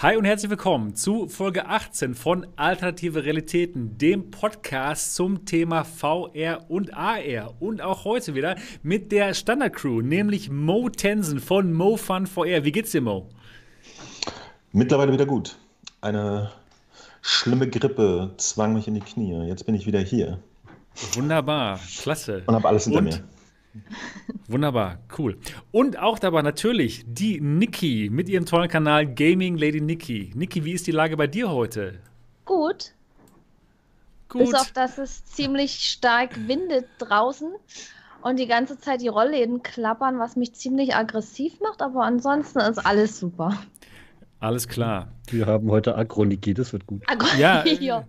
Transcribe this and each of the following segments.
Hi und herzlich willkommen zu Folge 18 von Alternative Realitäten, dem Podcast zum Thema VR und AR. Und auch heute wieder mit der Standard-Crew, nämlich Mo Tensen von Mo Fun VR. Wie geht's dir, Mo? Mittlerweile wieder gut. Eine schlimme Grippe zwang mich in die Knie. Jetzt bin ich wieder hier. Wunderbar, klasse. Und habe alles hinter und mir. Wunderbar, cool. Und auch dabei natürlich die Niki mit ihrem tollen Kanal Gaming Lady Niki. Niki, wie ist die Lage bei dir heute? Gut. Gut. Bis auf, dass es ziemlich stark windet draußen und die ganze Zeit die Rollläden klappern, was mich ziemlich aggressiv macht, aber ansonsten ist alles super. Alles klar. Wir haben heute Agro, Niki, das wird gut. Agro Ja, ja.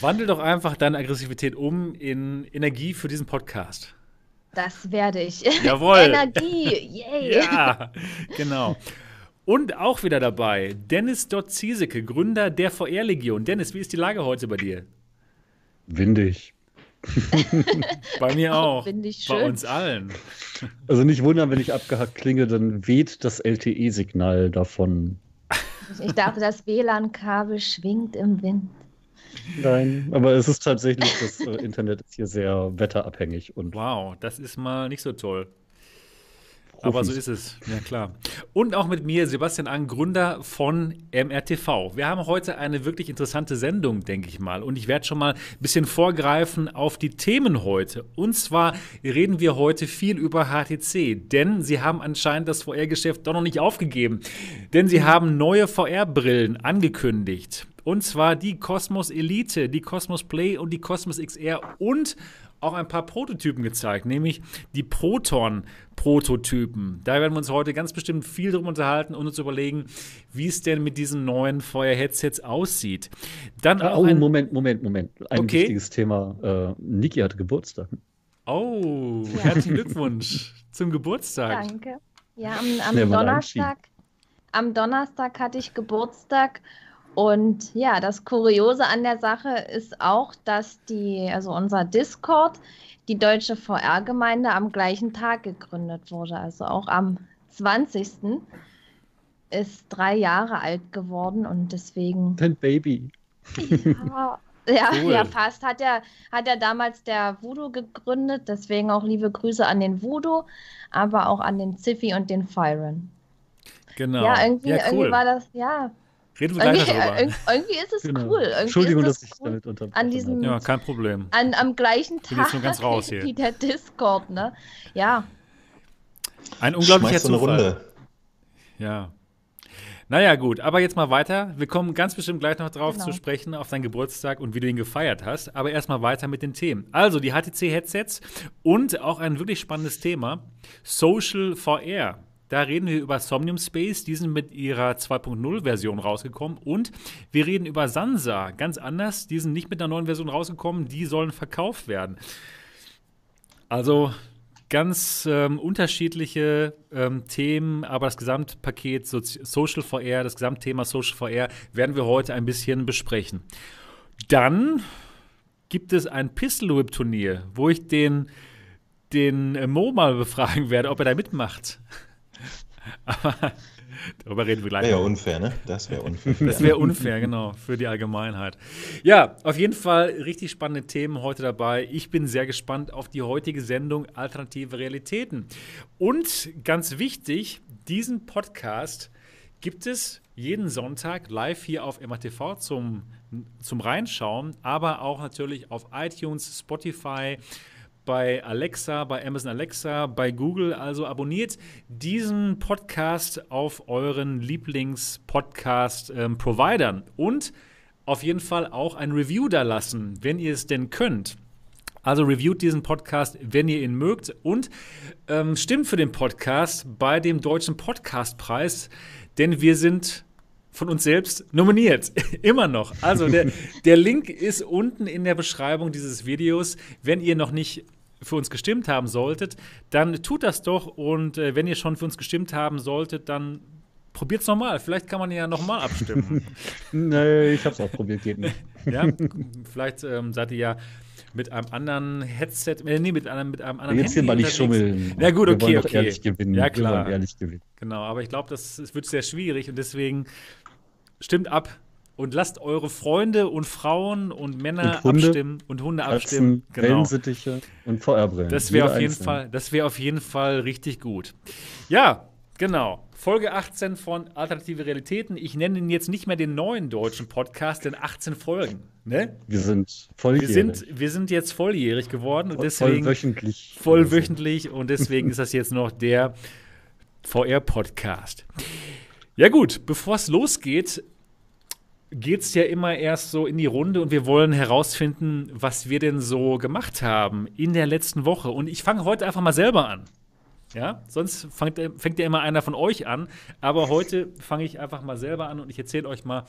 Wandel doch einfach deine Aggressivität um in Energie für diesen Podcast. Das werde ich. Jawohl. Energie, yay. Ja, genau. Und auch wieder dabei Dennis Dott Ziesecke, Gründer der VR-Legion. Dennis, wie ist die Lage heute bei dir? Windig. Bei mir auch. finde ich Bei schön. uns allen. Also nicht wundern, wenn ich abgehackt klinge, dann weht das LTE-Signal davon. Ich dachte, das WLAN-Kabel schwingt im Wind. Nein, aber es ist tatsächlich, das äh, Internet ist hier sehr wetterabhängig und Wow, das ist mal nicht so toll. Aber so Profis. ist es, ja klar. Und auch mit mir, Sebastian Ang, Gründer von MRTV. Wir haben heute eine wirklich interessante Sendung, denke ich mal. Und ich werde schon mal ein bisschen vorgreifen auf die Themen heute. Und zwar reden wir heute viel über HTC, denn sie haben anscheinend das VR-Geschäft doch noch nicht aufgegeben. Denn sie haben neue VR-Brillen angekündigt. Und zwar die Cosmos Elite, die Cosmos Play und die Cosmos XR und auch ein paar Prototypen gezeigt, nämlich die Proton-Prototypen. Da werden wir uns heute ganz bestimmt viel drum unterhalten und uns überlegen, wie es denn mit diesen neuen Feuer-Headsets aussieht. Dann auch Oh, ein Moment, Moment, Moment. Ein Okay. wichtiges Thema. Äh, Niki hatte Geburtstag. Oh, Ja. herzlichen Glückwunsch zum Geburtstag. Danke. Ja, am, am Donnerstag. Am Donnerstag hatte ich Geburtstag. Und ja, das Kuriose an der Sache ist auch, dass die, also unser Discord, die deutsche VR-Gemeinde am gleichen Tag gegründet wurde. Also auch am 20. ist drei Jahre alt geworden und deswegen Dein Baby. Ja, ja, Cool. ja, fast. Hat er hat er damals der Voodoo gegründet, deswegen auch liebe Grüße an den Voodoo, aber auch an den Ziffy und den Fyron. Genau. Ja, irgendwie, ja, irgendwie cool. war das, ja, Reden wir gleich irgendwie, darüber. irg- irgendwie ist es Genau. cool. Irgendwie Entschuldigung, ist dass das ich cool. damit unterbrochen An diesem-. Ja, kein Problem. An, am gleichen bin jetzt Tag nur ganz raus hier. wie der Discord, ne? Ja, Ein unglaublicher Schmeißt so eine Zufall. Runde. Ja. Naja, gut, aber jetzt mal weiter. Wir kommen ganz bestimmt gleich noch drauf Genau. zu sprechen, auf deinen Geburtstag und wie du ihn gefeiert hast. Aber erstmal weiter mit den Themen. Also die HTC-Headsets und auch ein wirklich spannendes Thema: Social VR. Da reden wir über Somnium Space, die sind mit ihrer 2.0-Version rausgekommen. Und wir reden über Sansa, ganz anders. Die sind nicht mit einer neuen Version rausgekommen, die sollen verkauft werden. Also ganz ähm, unterschiedliche ähm, Themen, aber das Gesamtpaket Sozi Social VR, das Gesamtthema Social VR werden wir heute ein bisschen besprechen. Dann gibt es ein Pistol Whip Turnier, wo ich den, den äh, Mo mal befragen werde, ob er da mitmacht. Aber darüber reden wir gleich. Wäre ja unfair, ne? Das wäre unfair. Das wäre unfair, genau, für die Allgemeinheit. Ja, auf jeden Fall richtig spannende Themen heute dabei. Ich bin sehr gespannt auf die heutige Sendung Alternative Realitäten. Und ganz wichtig, diesen Podcast gibt es jeden Sonntag live hier auf MATV zum, zum Reinschauen, aber auch natürlich auf iTunes, Spotify, bei Alexa, bei Amazon Alexa, bei Google. Also abonniert diesen Podcast auf euren Lieblings-Podcast-Providern und auf jeden Fall auch ein Review da lassen, wenn ihr es denn könnt. Also reviewt diesen Podcast, wenn ihr ihn mögt und ähm, stimmt für den Podcast bei dem Deutschen Podcastpreis, denn wir sind von uns selbst nominiert. Immer noch. Also der, der Link ist unten in der Beschreibung dieses Videos. Wenn ihr noch nicht für uns gestimmt haben solltet, dann tut das doch. Und äh, wenn ihr schon für uns gestimmt haben solltet, dann probiert es nochmal. Vielleicht kann man ja nochmal abstimmen. Nee, ich hab's auch probiert, geht nicht. ja, vielleicht ähm, seid ihr ja mit einem anderen Headset, äh, nee, mit einem, mit einem anderen Jetzt hier Handy mal nicht schummeln. Ja, gut, Wir okay, okay. ehrlich gewinnen. Ja, klar. ehrlich gewinnen. Genau, aber ich glaube, das es wird sehr schwierig und deswegen stimmt ab und lasst eure Freunde und Frauen und Männer Und Hunde, abstimmen und Hunde abstimmen. Katzen, Wellensittiche und VR-Brillen. Das wäre auf jeden. Fall, das wäre auf jeden Fall richtig gut. Ja, genau. Folge 18 von Alternative Realitäten. Ich nenne ihn jetzt nicht mehr den neuen deutschen Podcast, denn 18 Folgen. Ne? Wir sind Wir volljährig. sind, wir sind jetzt volljährig geworden und deswegen vollwöchentlich. vollwöchentlich und deswegen ist das jetzt noch der VR-Podcast. Ja gut, bevor es losgeht, geht es ja immer erst so in die Runde und wir wollen herausfinden, was wir denn so gemacht haben in der letzten Woche. Und ich fange heute einfach mal selber an. Ja, sonst fängt, fängt ja immer einer von euch an, aber heute fange ich einfach mal selber an und ich erzähle euch mal,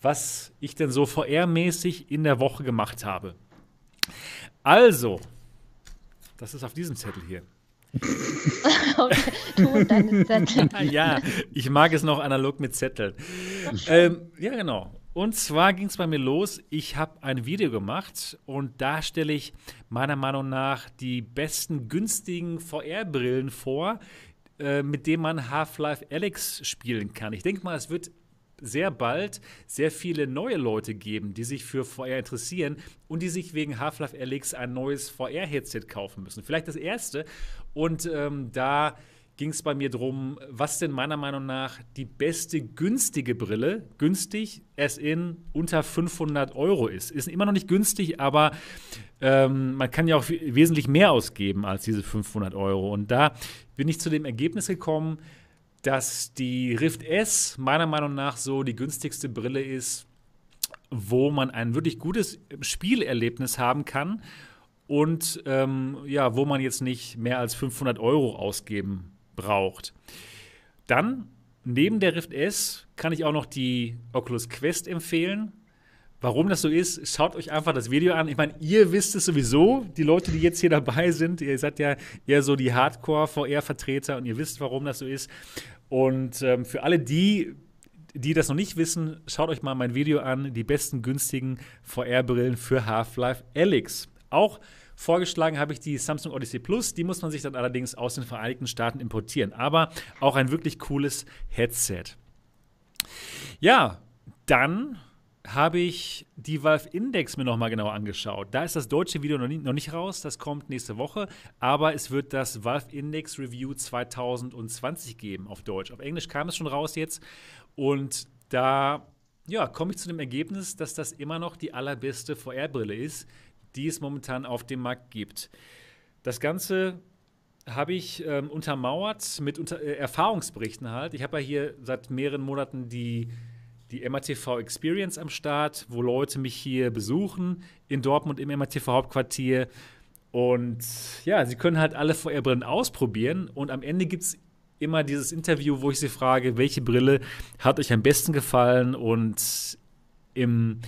was ich denn so VR-mäßig in der Woche gemacht habe. Also, das ist auf diesem Zettel hier. Du und deine Zettel. Ja, ich mag es noch analog mit Zetteln. ähm, ja, genau. Und zwar ging es bei mir los. Ich habe ein Video gemacht und da stelle ich meiner Meinung nach die besten günstigen VR-Brillen vor, äh, mit denen man Half-Life Alyx spielen kann. Ich denke mal, es wird sehr bald sehr viele neue Leute geben, die sich für VR interessieren und die sich wegen Half-Life Alyx ein neues VR-Headset kaufen müssen. Vielleicht das erste. Und ähm, da ging es bei mir drum, was denn meiner Meinung nach die beste günstige Brille, günstig, es in unter 500 Euro ist. Ist immer noch nicht günstig, aber ähm, man kann ja auch we- wesentlich mehr ausgeben als diese 500 Euro. Und da bin ich zu dem Ergebnis gekommen, dass die Rift S meiner Meinung nach so die günstigste Brille ist, wo man ein wirklich gutes Spielerlebnis haben kann und ähm, ja, wo man jetzt nicht mehr als 500 Euro ausgeben braucht. Dann, neben der Rift S, kann ich auch noch die Oculus Quest empfehlen. Warum das so ist, schaut euch einfach das Video an. Ich meine, ihr wisst es sowieso, die Leute, die jetzt hier dabei sind. Ihr seid ja eher so die Hardcore-VR-Vertreter und ihr wisst, warum das so ist. Und ähm, für alle die, die das noch nicht wissen, schaut euch mal mein Video an, die besten günstigen VR-Brillen für Half-Life Alyx. Auch vorgeschlagen habe ich die Samsung Odyssey Plus, die muss man sich dann allerdings aus den Vereinigten Staaten importieren, aber auch ein wirklich cooles Headset. Ja, dann habe ich die Valve Index mir nochmal genauer angeschaut. Da ist das deutsche Video noch nicht, noch nicht raus, das kommt nächste Woche, aber es wird das Valve Index Review 2020 geben auf Deutsch. Auf Englisch kam es schon raus jetzt und da ja, komme ich zu dem Ergebnis, dass das immer noch die allerbeste VR-Brille ist, die es momentan auf dem Markt gibt. Das Ganze habe ich ähm, untermauert mit unter, äh, Erfahrungsberichten halt. Ich habe ja hier seit mehreren Monaten die, die MATV Experience am Start, wo Leute mich hier besuchen in Dortmund im MATV Hauptquartier. Und ja, sie können halt alle VR-Brillen ausprobieren und am Ende gibt es immer dieses Interview, wo ich sie frage, welche Brille hat euch am besten gefallen und im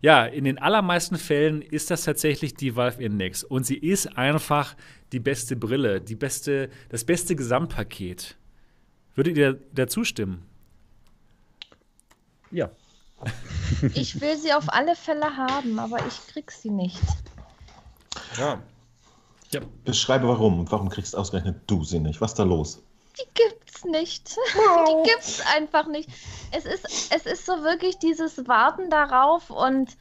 ja, in den allermeisten Fällen ist das tatsächlich die Valve Index und sie ist einfach die beste Brille, die beste, das beste Gesamtpaket. Würdet ihr dazu stimmen? Ja. Ich will sie auf alle Fälle haben, aber ich krieg sie nicht. Ja. Beschreibe warum. Warum kriegst ausgerechnet du sie nicht? Was ist da los? Die gibt's nicht. Die gibt's einfach nicht. Es ist, es ist so wirklich dieses Warten darauf und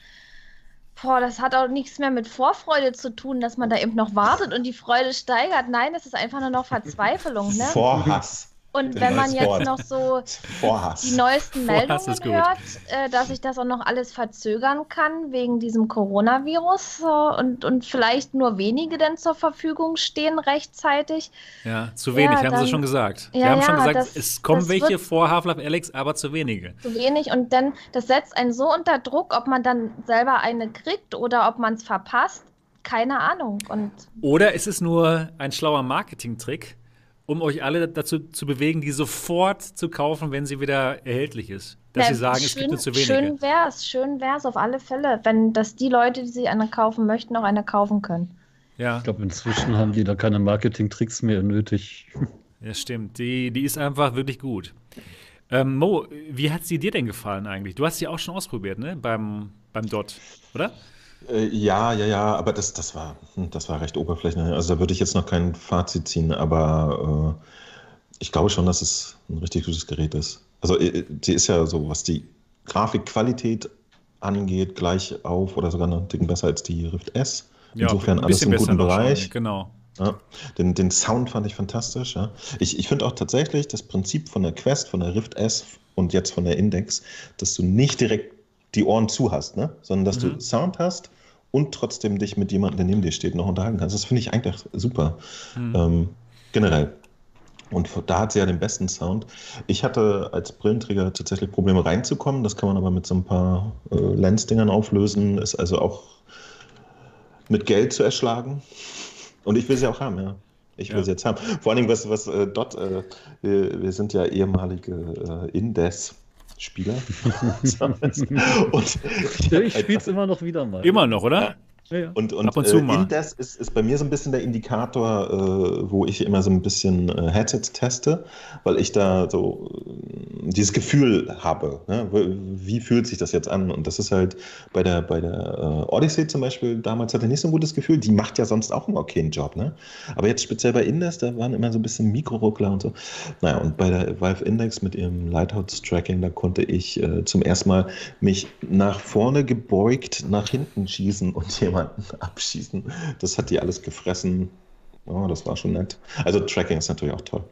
boah, das hat auch nichts mehr mit Vorfreude zu tun, dass man da eben noch wartet und die Freude steigert. Nein, es ist einfach nur noch Verzweiflung, ne? Vorhass. Und wenn man jetzt Wort. noch so Vorhass. die neuesten Meldungen hört, äh, dass sich das auch noch alles verzögern kann wegen diesem Coronavirus äh, und, und vielleicht nur wenige denn zur Verfügung stehen rechtzeitig. Ja, zu wenig, Ja, haben dann- sie schon gesagt. Ja, haben schon ja, gesagt, das- es kommen welche vor Half-Life Alex, aber zu wenige. zu wenig und dann, das setzt einen so unter Druck, ob man dann selber eine kriegt oder ob man es verpasst, keine Ahnung. Und Oder ist es nur ein schlauer Marketingtrick, um euch alle dazu zu bewegen, die sofort zu kaufen, wenn sie wieder erhältlich ist? Dass na, sie sagen, es gibt nur zu wenige. Schön wär's, schön wär's auf alle Fälle, wenn das die Leute, die sich eine kaufen möchten, auch eine kaufen können. Ja, Ich glaube, inzwischen haben die da keine Marketing-Tricks mehr nötig. ja, stimmt. Die, die ist einfach wirklich gut. Ähm, Mo, wie hat sie dir denn gefallen eigentlich? Du hast sie auch schon ausprobiert, ne? Beim, beim Dot, oder? Äh, ja, ja, ja, aber das, das, war, hm, das war recht oberflächlich. Also da würde ich jetzt noch kein Fazit ziehen, aber äh, ich glaube schon, dass es ein richtig gutes Gerät ist. Also äh, sie ist ja so, was die Grafikqualität angeht, gleich auf oder sogar einen Ticken besser als die Rift S. Ja, Insofern ein alles im guten noch schon, Bereich. Genau. Ja, den, den Sound fand ich fantastisch. Ja. Ich, ich finde auch tatsächlich das Prinzip von der Quest, von der Rift S und jetzt von der Index, dass du nicht direkt die Ohren zu hast, ne? sondern dass Mhm. du Sound hast und trotzdem dich mit jemandem, der neben dir steht, noch unterhalten kannst. Das finde ich eigentlich super. Mhm. Ähm, generell. Und da hat sie ja den besten Sound. Ich hatte als Brillenträger tatsächlich Probleme reinzukommen. Das kann man aber mit so ein paar äh, Lensdingern auflösen. Ist also auch mit Geld zu erschlagen. Und ich will sie auch haben, ja. Ich will Ja. sie jetzt haben. Vor allen Dingen, was, was äh, dort, äh, wir, wir sind ja ehemalige äh, Indes-Spieler. und Ja, ich spiele es immer noch wieder mal. Immer noch, oder? Ja, ja. und, und, Ab und zu äh, mal. Indes ist, ist bei mir so ein bisschen der Indikator, äh, wo ich immer so ein bisschen äh, Headsets teste, weil ich da so äh, dieses Gefühl habe. Ne? Wie- fühlt sich das jetzt an? Und das ist halt bei der, bei der äh, Odyssey zum Beispiel, damals hatte ich nicht so ein gutes Gefühl. Die macht ja sonst auch einen okayen Job. Ne? Aber jetzt speziell bei Indes, da waren immer so ein bisschen Mikroruckler und so. Naja, und bei der Valve Index mit ihrem Lighthouse-Tracking, da konnte ich äh, zum ersten Mal mich nach vorne gebeugt, nach hinten schießen und jemanden abschießen. Das hat die alles gefressen. Oh, das war schon nett. Also Tracking ist natürlich auch toll.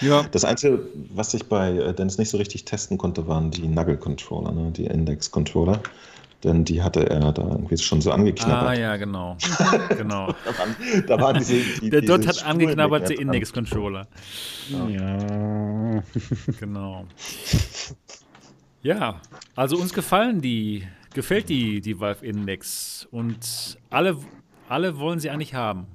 Ja. Das Einzige, was ich bei äh, Dennis nicht so richtig testen konnte, waren die Nuggle-Controller, ne? die Index-Controller. Denn die hatte er da irgendwie schon so Ah, angeknabbert. ja, genau. genau. da, waren, da waren diese, die, Der Dot hat angeknabberte. Index-Controller. ja. Genau. Ja, also uns gefallen die, gefällt die, die Valve Index und alle, alle wollen sie eigentlich haben.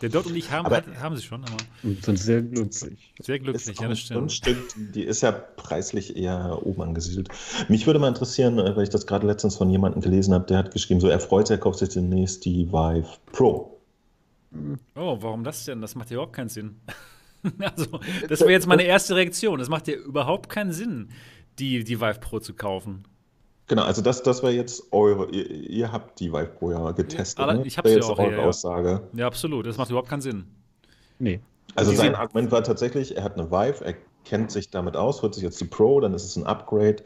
Der Dot und ich haben, Aber- hat, haben sie schon, aber Und sind sehr glücklich. sehr glücklich, ja, das stimmt. Grundstück, die ist ja preislich eher oben angesiedelt. Mich würde mal interessieren, äh, weil ich das gerade letztens von jemandem gelesen habe, der hat geschrieben, so er freut sich, er kauft sich demnächst die Vive Pro. Oh, warum das denn? Das macht ja überhaupt keinen Sinn. also, das wäre jetzt meine erste Reaktion. Das macht ja überhaupt keinen Sinn, die, die Vive Pro zu kaufen. Genau, also das, das war jetzt eure, ihr, ihr habt die Vive Pro ja getestet. Ja, ne? ich hab Das sie war jetzt auch, eure ja, ja. Aussage. Ja, absolut. Das macht überhaupt keinen Sinn. Nee. Also Die sein Argument war tatsächlich, er hat eine Vive, er kennt sich damit aus, holt sich jetzt die Pro, dann ist es ein Upgrade.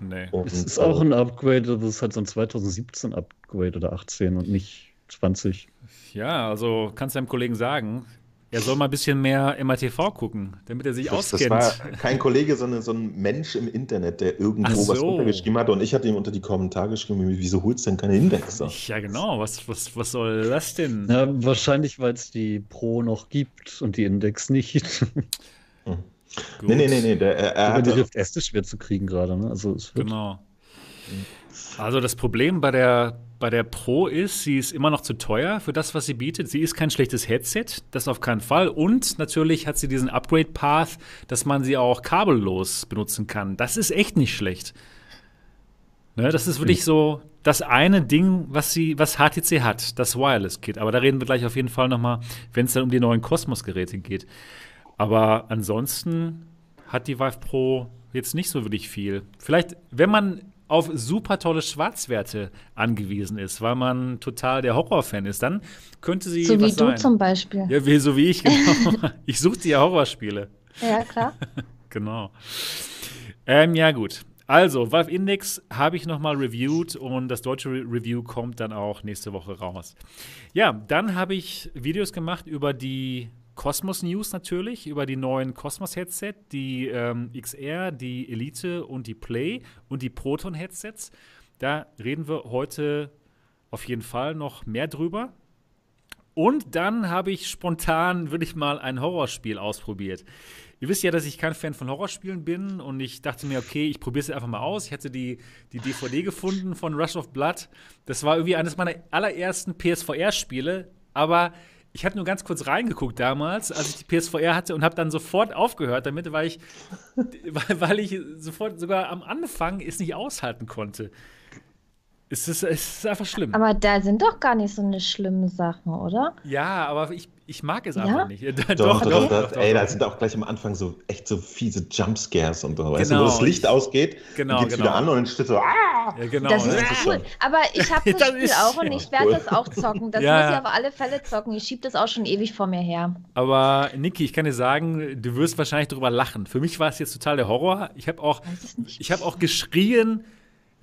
Nee. Und, Es ist äh, auch ein Upgrade, aber es ist halt so ein 2017 Upgrade oder 18 und nicht 20. Ja, also kannst deinem Kollegen sagen, er soll mal ein bisschen mehr MATV gucken, damit er sich Das, das auskennt. war kein Kollege, sondern so ein Mensch im Internet, der irgendwo Ach was so. untergeschrieben hatte. Und ich hatte ihm unter die Kommentare geschrieben, wieso holst du denn keine Indexer? ja, genau. Was, was, was soll das denn? Ja, wahrscheinlich, weil es die Pro noch gibt und die Index nicht. Gut. Nee, nee, nee, nee. Der, er, er Aber die Rift S ist schwer zu kriegen gerade. Ne? Also Genau. Also das Problem bei der, bei der Pro ist, sie ist immer noch zu teuer für das, was sie bietet. Sie ist kein schlechtes Headset, das auf keinen Fall. Und natürlich hat sie diesen Upgrade-Path, dass man sie auch kabellos benutzen kann. Das ist echt nicht schlecht. Ne, das ist wirklich so das eine Ding, was sie, was HTC hat, das Wireless-Kit. Aber da reden wir gleich auf jeden Fall noch mal, wenn es dann um die neuen Cosmos-Geräte geht. Aber ansonsten hat die Vive Pro jetzt nicht so wirklich viel. Vielleicht, wenn man auf super tolle Schwarzwerte angewiesen ist, weil man total der Horrorfan ist, dann könnte sie So wie du sein. zum Beispiel. ja, wie, so wie ich, genau. ich suchte ja Horrorspiele. Ja, klar. Genau. Ähm, ja, gut. Also, Valve Index habe ich nochmal reviewed und das deutsche Re Review kommt dann auch nächste Woche raus. Ja, dann habe ich Videos gemacht über die Cosmos News natürlich, über die neuen Cosmos Headset, die ähm, XR, die Elite und die Play und die Proton Headsets. Da reden wir heute auf jeden Fall noch mehr drüber. Und dann habe ich spontan wirklich mal ein Horrorspiel ausprobiert. Ihr wisst ja, dass ich kein Fan von Horrorspielen bin und ich dachte mir, okay, ich probiere es einfach mal aus. Ich hatte die, die DVD gefunden von Rush of Blood. Das war irgendwie eines meiner allerersten PSVR-Spiele, aber ich hatte nur ganz kurz reingeguckt damals, als ich die PSVR hatte und habe dann sofort aufgehört damit, weil ich, weil, ich sofort sogar am Anfang es nicht aushalten konnte. Es ist, es ist einfach schlimm. Aber da sind doch gar nicht so eine schlimme Sachen, oder? Ja, aber ich, Ich mag es Ja? einfach nicht. Doch, doch, doch, doch, Ey, da sind auch gleich am Anfang so echt so fiese Jumpscares und so. Weißt du, Genau. wo das Licht ausgeht, Genau, dann geht's genau. wieder an und dann steht so, ah! Ja, genau. Das ist das ist cool. Aber ich habe das, Das Spiel ist- auch und ich werde cool. das auch zocken. Das Ja, muss ich auf alle Fälle zocken. Ich schiebe das auch schon ewig vor mir her. Aber Niki, ich kann dir sagen, du wirst wahrscheinlich darüber lachen. Für mich war es jetzt total der Horror. Ich habe auch, es ich habe auch geschrien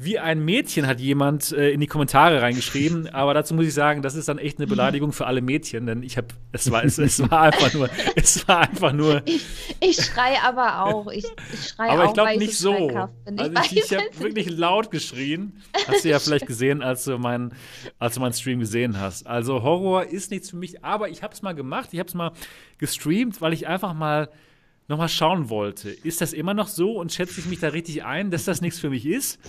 wie ein Mädchen, hat jemand äh, in die Kommentare reingeschrieben. Aber dazu muss ich sagen, das ist dann echt eine Beleidigung für alle Mädchen, denn ich habe, es war, es, es war einfach nur, es war einfach nur. Ich schreie aber auch. Ich, ich schreie Aber auch, ich glaube nicht so bin. Also ich, ich habe wirklich laut geschrien. Hast du ja vielleicht gesehen, als du meinen als du meinen Stream gesehen hast. Also Horror ist nichts für mich, aber ich habe es mal gemacht. Ich habe es mal gestreamt, weil ich einfach mal noch mal schauen wollte. Ist das immer noch so und schätze ich mich da richtig ein, dass das nichts für mich ist?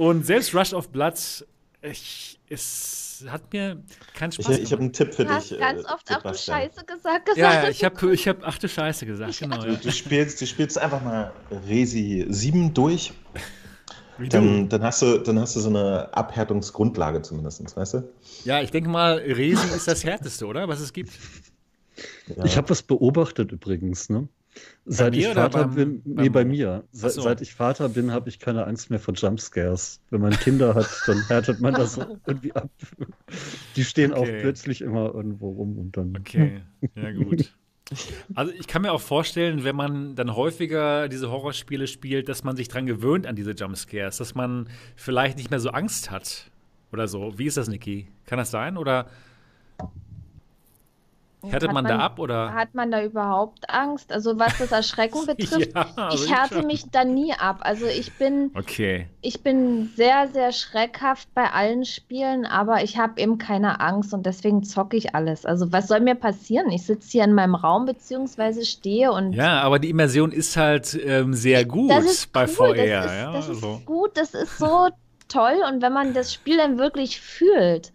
Und selbst Rush of Blood, ich, es hat mir keinen Spaß Ich, ich habe einen Tipp für Du hast dich. ganz äh, oft ach du Sebastian. Scheiße gesagt. gesagt Ja, ja, ich habe ich hab, ach du Scheiße gesagt, genau. Ja. Du spielst, du spielst einfach mal Resi 7 durch, Wie du. dann, dann, hast du, dann hast du so eine Abhärtungsgrundlage zumindest, weißt du? Ja, ich denke mal, Resi ist das härteste, oder? Was es gibt. Ja. Ich habe was beobachtet übrigens, ne? Seit ich Vater beim- bin, nee, beim- bei mir. Se so. Seit ich Vater bin, habe ich keine Angst mehr vor Jumpscares. Wenn man Kinder hat, dann härtet man das irgendwie ab. Die stehen auch Okay. plötzlich immer irgendwo rum und dann. Okay, ja gut. Also ich kann mir auch vorstellen, wenn man dann häufiger diese Horrorspiele spielt, dass man sich dran gewöhnt an diese Jumpscares, dass man vielleicht nicht mehr so Angst hat oder so. Wie ist das, Niki? Kann das sein oder härtet Hat man, da ab oder? Hat man da überhaupt Angst? Also was das Erschrecken betrifft, Ja, also ich härte mich da nie ab. Also ich bin, Okay, ich bin sehr, sehr schreckhaft bei allen Spielen, aber ich habe eben keine Angst und deswegen zocke ich alles. Also was soll mir passieren? Ich sitze hier in meinem Raum beziehungsweise stehe und ja, aber die Immersion ist halt ähm, sehr gut bei cool, VR. das ist, ja, das also. ist gut, das ist so toll und wenn man das Spiel dann wirklich fühlt,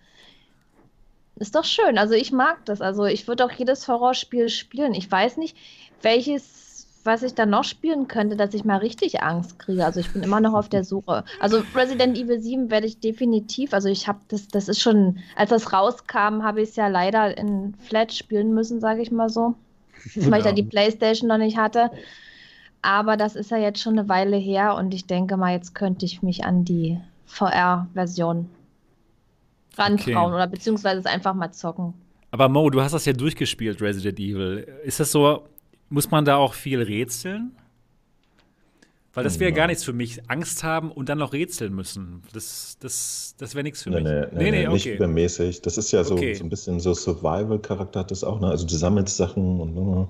ist doch schön. Also ich mag das. Also ich würde auch jedes Horrorspiel spielen. Ich weiß nicht, welches, was ich dann noch spielen könnte, dass ich mal richtig Angst kriege. Also ich bin immer noch auf der Suche. Also Resident Evil 7 werde ich definitiv, also ich habe das, das ist schon, als das rauskam, habe ich es ja leider in Flat spielen müssen, sage ich mal so. Weil ich da Ja. die Playstation noch nicht hatte. Aber das ist ja jetzt schon eine Weile her und ich denke mal, jetzt könnte ich mich an die VR-Version rantrauen Okay. oder beziehungsweise es einfach mal zocken. Aber Mo, du hast das ja durchgespielt, Resident Evil. Ist das so, muss man da auch viel rätseln? Weil das wäre Ja. gar nichts für mich. Angst haben und dann noch rätseln müssen. Das, das, das wäre nichts für Nee, mich. nee, nee, nee, nicht okay. übermäßig. Das ist ja so, Okay. so ein bisschen so Survival-Charakter hat das auch, ne? Also du sammelst Sachen und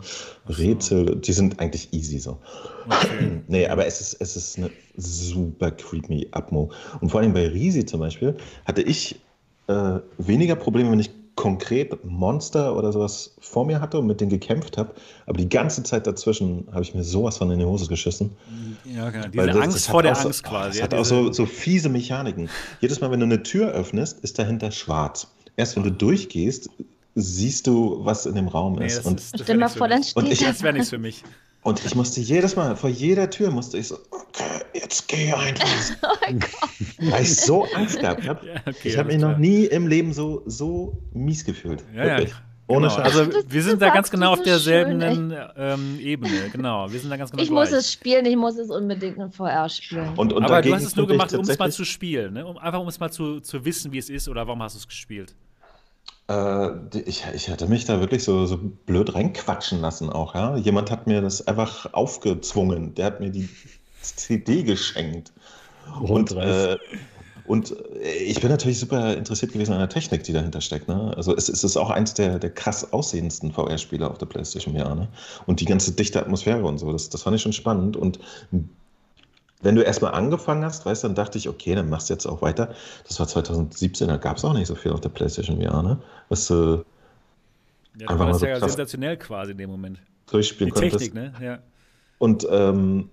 äh, Rätsel, die sind eigentlich easy so. okay. Nee, aber es ist, es ist eine super creepy Atmo. Und vor allem bei Risi zum Beispiel hatte ich äh, weniger Probleme, wenn ich konkret Monster oder sowas vor mir hatte und mit denen gekämpft habe. Aber die ganze Zeit dazwischen habe ich mir sowas von in die Hose geschissen. Ja, genau. Weil Diese das- Angst das vor der auch so, Angst quasi. Das ja, hat auch diese- so, so fiese Mechaniken. Jedes Mal, wenn du eine Tür öffnest, ist dahinter schwarz. Erst wenn du durchgehst, siehst du, was in dem Raum Nee, ist. das und, ist- das vor, dann mich. Und ich- Das wäre nichts für mich. und ich musste jedes Mal, vor jeder Tür musste ich so, jetzt geh einfach. Weil ich so Angst gehabt habe. Ja, okay, ich habe mich noch nie im Leben so, so mies gefühlt. Ja, ja. Wirklich. Ohne genau. Scheiß. Also Das- wir sind da ganz genau auf derselben schön, ähm, Ebene. Genau, wir sind da ganz genau Ich muss gleich. es spielen, ich muss es unbedingt in VR spielen. und, und Aber du hast es nur gemacht, um es mal zu spielen, ne? um, einfach um es mal zu, zu wissen, wie es ist oder warum hast du es gespielt. Äh, ich, ich hatte mich da wirklich so, so blöd reinquatschen lassen auch, ja. Jemand hat mir das einfach aufgezwungen. Der hat mir die CD geschenkt. Und, äh, und äh, ich bin natürlich super interessiert gewesen an der Technik, die dahinter steckt. Ne? Also es, es ist auch eins der, der krass aussehendsten VR-Spiele auf der PlayStation VR. Ne? Und die ganze dichte Atmosphäre und so, das, das fand ich schon spannend. Und wenn du erstmal angefangen hast, weißt du, dann dachte ich, okay, dann machst du jetzt auch weiter. Das war 2017, da gab es auch nicht so viel auf der PlayStation VR, ne? Was du Ja, Einfach war mal so ja sensationell quasi in dem Moment. durchspielen Die konntest. Technik, ne? Ja. Und, ähm,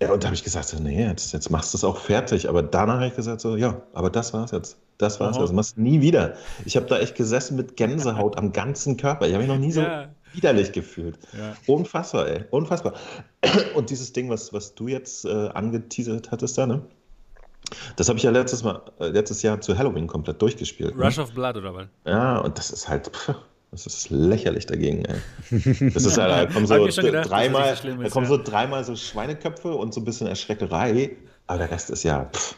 ja, und da habe ich gesagt, so, nee, jetzt, jetzt machst du es auch fertig. Aber danach habe ich gesagt, so, ja, aber das war's jetzt. Das war's Aha. jetzt. Machst nie wieder. Ich habe da echt gesessen mit Gänsehaut am ganzen Körper. Ich habe mich noch nie so Ja. widerlich gefühlt. Ja. Unfassbar, ey. Unfassbar. Und dieses Ding, was, was du jetzt äh, angeteasert hattest da, ne? Das habe ich ja letztes Mal, äh, letztes Jahr zu Halloween komplett durchgespielt. Ne? Rush of Blood oder was? Ja, und das ist halt, pff, Das ist lächerlich dagegen, ey. Das ist ja, da kommen so gedacht, dreimal, so da kommen ja. so dreimal so Schweineköpfe und so ein bisschen Erschreckerei, aber der Rest ist ja, pff,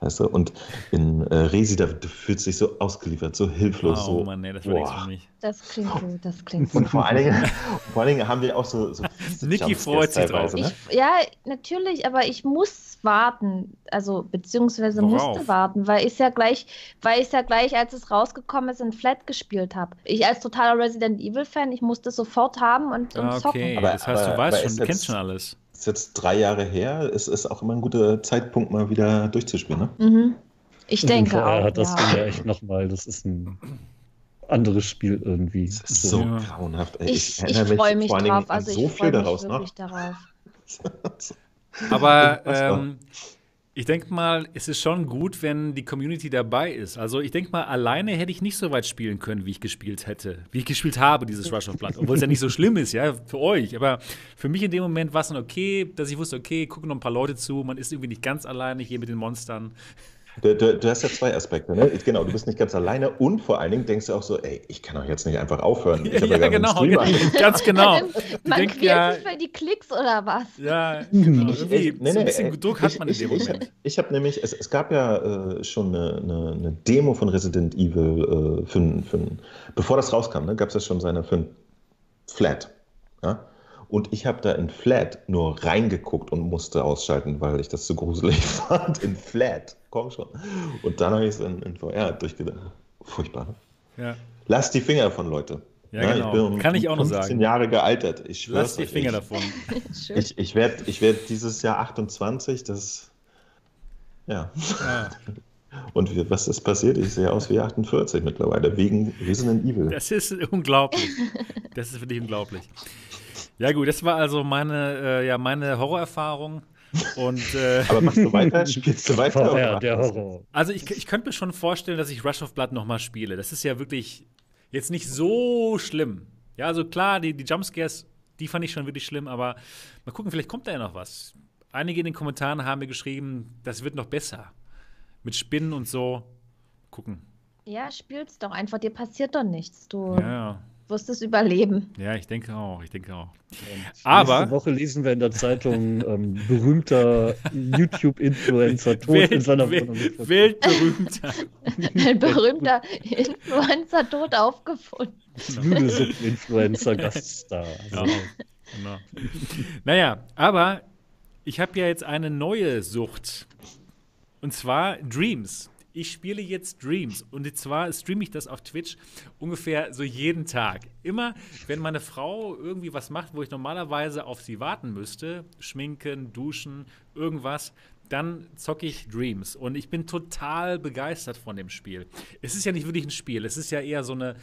weißt du, und in äh, Resi, da du fühlst dich so ausgeliefert, so hilflos, Oh so. Mann, nee, das war nichts boah. für mich. Das klingt gut, das klingt Und gut. vor allen Dingen, vor allen Dingen haben wir auch so, so Niki freut sich drauf. ne? Ich, ja, natürlich, aber ich muss warten, also beziehungsweise Worauf? musste warten, weil ich ja gleich, weil ich ja gleich, als es rausgekommen ist, in Flat gespielt habe. Ich als totaler Resident Evil Fan, ich musste es sofort haben und, und Ah, zocken. okay, Aber- das heißt, du aber- weißt aber schon, du kennst schon alles. ist jetzt drei Jahre her, es ist auch immer ein guter Zeitpunkt, mal wieder durchzuspielen, ne? Mhm. Ich denke VR auch. hat das ja. Ding ja echt nochmal, das ist ein anderes Spiel irgendwie. Das ist so Ja. grauenhaft. Ey. Ich, ich erinnere freue mich drauf, also so ich viel freue mich daraus wirklich noch. darauf. Aber ähm, ich denke mal, es ist schon gut, wenn die Community dabei ist. Also ich denke mal, alleine hätte ich nicht so weit spielen können, wie ich gespielt hätte, wie ich gespielt habe, dieses Rush of Blood. Obwohl es ja nicht so schlimm ist, ja, für euch. Aber für mich in dem Moment war es dann okay, dass ich wusste, okay, gucken noch ein paar Leute zu, man ist irgendwie nicht ganz alleine hier mit den Monstern. Du, du, du hast ja zwei Aspekte, ne? Genau, du bist nicht ganz alleine und vor allen Dingen denkst du auch so, ey, ich kann doch jetzt nicht einfach aufhören. Ich habe ja, gerade einen genau, ganz genau. Die Man denken quält ja, sich für die Klicks oder was? ja, genau. Ich- ich- nee, so ein nee, bisschen äh, Druck hat ich- man in ich- dem ich- Moment. Ich habe nämlich, es, es gab ja äh, schon eine, eine, eine Demo von Resident Evil äh, für, für, bevor das rauskam, ne, gab es ja schon seine für ein Flat. Ja? Und ich habe da in Flat nur reingeguckt und musste ausschalten, weil ich das zu gruselig fand. In Flat, komm schon. Und dann habe ich es in, in VR durchgedacht. Furchtbar. Ja. Lasst die Finger von Leute. Ja, Ja, genau. Ich bin um Kann ich auch noch 15 sagen. Jahre gealtert. Ich schwör's Lass die Finger ich, davon. Ich, ich werde ich werd dieses Jahr 28, das. Ja. Ja. Und wie, was ist passiert? Ich sehe aus wie 48 mittlerweile, wegen Resident Evil. Das ist unglaublich. Das ist wirklich unglaublich. Ja, gut, das war also meine, äh, ja, meine Horrorerfahrung. Und äh, Aber machst du weiter? Spielst du weiter? Oder der Horror. also ich, ich könnte mir schon vorstellen, dass ich Rush of Blood nochmal spiele. Das ist ja wirklich jetzt nicht so schlimm. Ja, also klar, die, die Jumpscares, die fand ich schon wirklich schlimm, aber mal gucken, vielleicht kommt da ja noch was. Einige in den Kommentaren haben mir geschrieben, das wird noch besser. Mit Spinnen und so. Gucken. Ja, spiel's doch einfach, dir passiert doch nichts. Du Ja, ja. Wirst es überleben. Ja, ich denke auch, ich denke auch. Und Aber- Nächste Woche lesen wir in der Zeitung ähm, berühmter YouTube-Influencer tot in Welt, seiner Wohnung. weltberühmter. Ein berühmter Influencer tot aufgefunden. Nudelsuppen-Influencer, Gaststar. Ja, Also, genau. naja, aber ich habe ja jetzt eine neue Sucht. Und zwar Dreams. Ich spiele jetzt Dreams. Und zwar streame ich das auf Twitch ungefähr so jeden Tag. Immer, wenn meine Frau irgendwie was macht, wo ich normalerweise auf sie warten müsste, schminken, duschen, irgendwas, dann zocke ich Dreams. Und ich bin total begeistert von dem Spiel. Es ist ja nicht wirklich ein Spiel, es ist ja eher so eine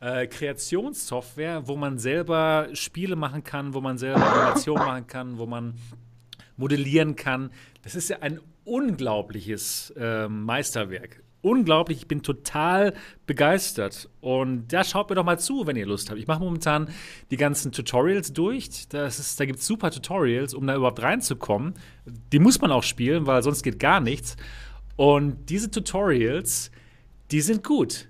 äh, Kreationssoftware, wo man selber Spiele machen kann, wo man selber Animationen machen kann, wo man modellieren kann. Das ist ja ein unglaubliches ähm, Meisterwerk. Unglaublich, ich bin total begeistert. Und da schaut mir doch mal zu, wenn ihr Lust habt. Ich mache momentan die ganzen Tutorials durch. Das ist, da gibt es super Tutorials, um da überhaupt reinzukommen. Die muss man auch spielen, weil sonst geht gar nichts. Und diese Tutorials, die sind gut.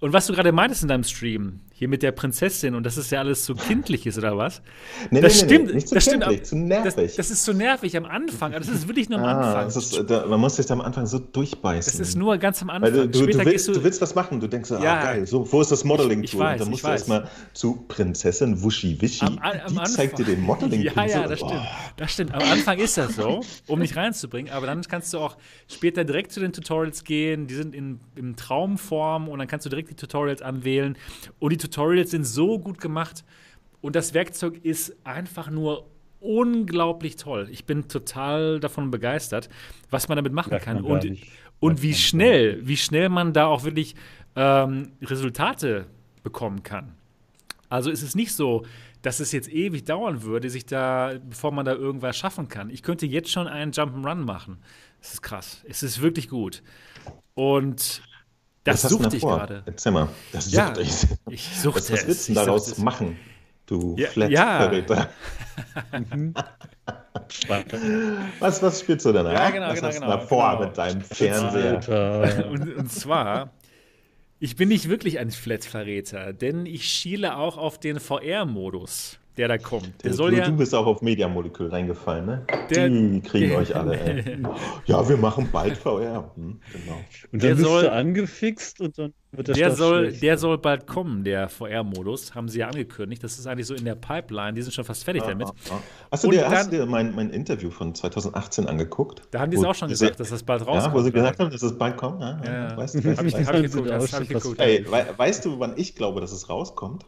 Und was du gerade meintest in deinem Stream, hier mit der Prinzessin und das ist ja alles so kindlich ist oder was? Nee, das nee, stimmt, nee, nicht zu das stimmt. kindlich, zu nervig. Das, das ist so nervig am Anfang. aber Das ist wirklich nur am ah, Anfang. ist, da, man muss sich da am Anfang so durchbeißen. Das ist nur ganz am Weil Anfang. du, du, du, willst, du willst was machen, du denkst so, Ja. ah geil, so, wo ist das Modeling-Tool? Dann musst ich du erstmal zu Prinzessin Wuschi Wischi. Am, Die zeigt dir den Modeling-Tool. Ja, ja, So, das oh. stimmt. Das stimmt. Am Anfang ist das so, um dich reinzubringen. Aber dann kannst du auch später direkt zu den Tutorials gehen. Die sind in, in Traumform und dann kannst du direkt die Tutorials anwählen. Und die Tutorials sind so gut gemacht. Und das Werkzeug ist einfach nur unglaublich toll. Ich bin total davon begeistert, was man damit machen kann. Und, nicht. und wie schnell, wie schnell man da auch wirklich ähm, Resultate bekommen kann. Also ist es nicht so, dass es jetzt ewig dauern würde, sich da, bevor man da irgendwas schaffen kann. Ich könnte jetzt schon einen Jump'n'Run machen. Das ist krass. Es ist wirklich gut. Und das Was du suchte ich vor? gerade. Erzähl mal. Das Ja, suchte ich. Ich suchte Was, was es. willst du daraus machen, du Ja, Flat-Verräter? Spannend. Was, was spielst du denn? Ja, genau, was genau, hast du genau, da vor genau. mit deinem Fernseher? Und, und zwar Ich bin nicht wirklich ein Flat-Verräter, denn ich schiele auch auf den VR-Modus, der da kommt. Der du, soll ja, du bist auch auf Mediamolekül reingefallen, ne? Der- Die kriegen der- euch alle, ey. Ja, wir machen bald VR. Hm, genau. Und Der dann bist soll- du angefixt und dann wird der, der, Stoff soll, schlecht. der soll bald kommen, der VR-Modus, haben sie ja angekündigt. Das ist eigentlich so in der Pipeline, die sind schon fast fertig damit. Ah, ah, ah. Hast du dir, dann- hast du dir mein, mein Interview von 2018 angeguckt? Da haben die es auch schon sie- gesagt, dass das bald rauskommt. Ja, wo sie gesagt haben, dass es bald kommt. Ja, Ja, ja. Weißt, du, weißt, du, weißt, ich Sind geguckt, auch das hab ich schon fast geguckt. Ey, wei weißt du, wann ich glaube, dass es rauskommt?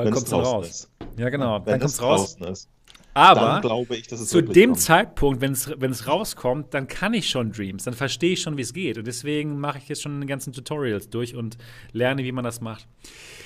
Wann Wenn kommt's es raus? ist. Ja, genau, Wenn dann es kommt's raus. draußen ist. Aber dann glaube ich, dass es zu dem kommt. Zeitpunkt, wenn es rauskommt, dann kann ich schon Dreams, dann verstehe ich schon, wie es geht. Und deswegen mache ich jetzt schon die ganzen Tutorials durch und lerne, wie man das macht.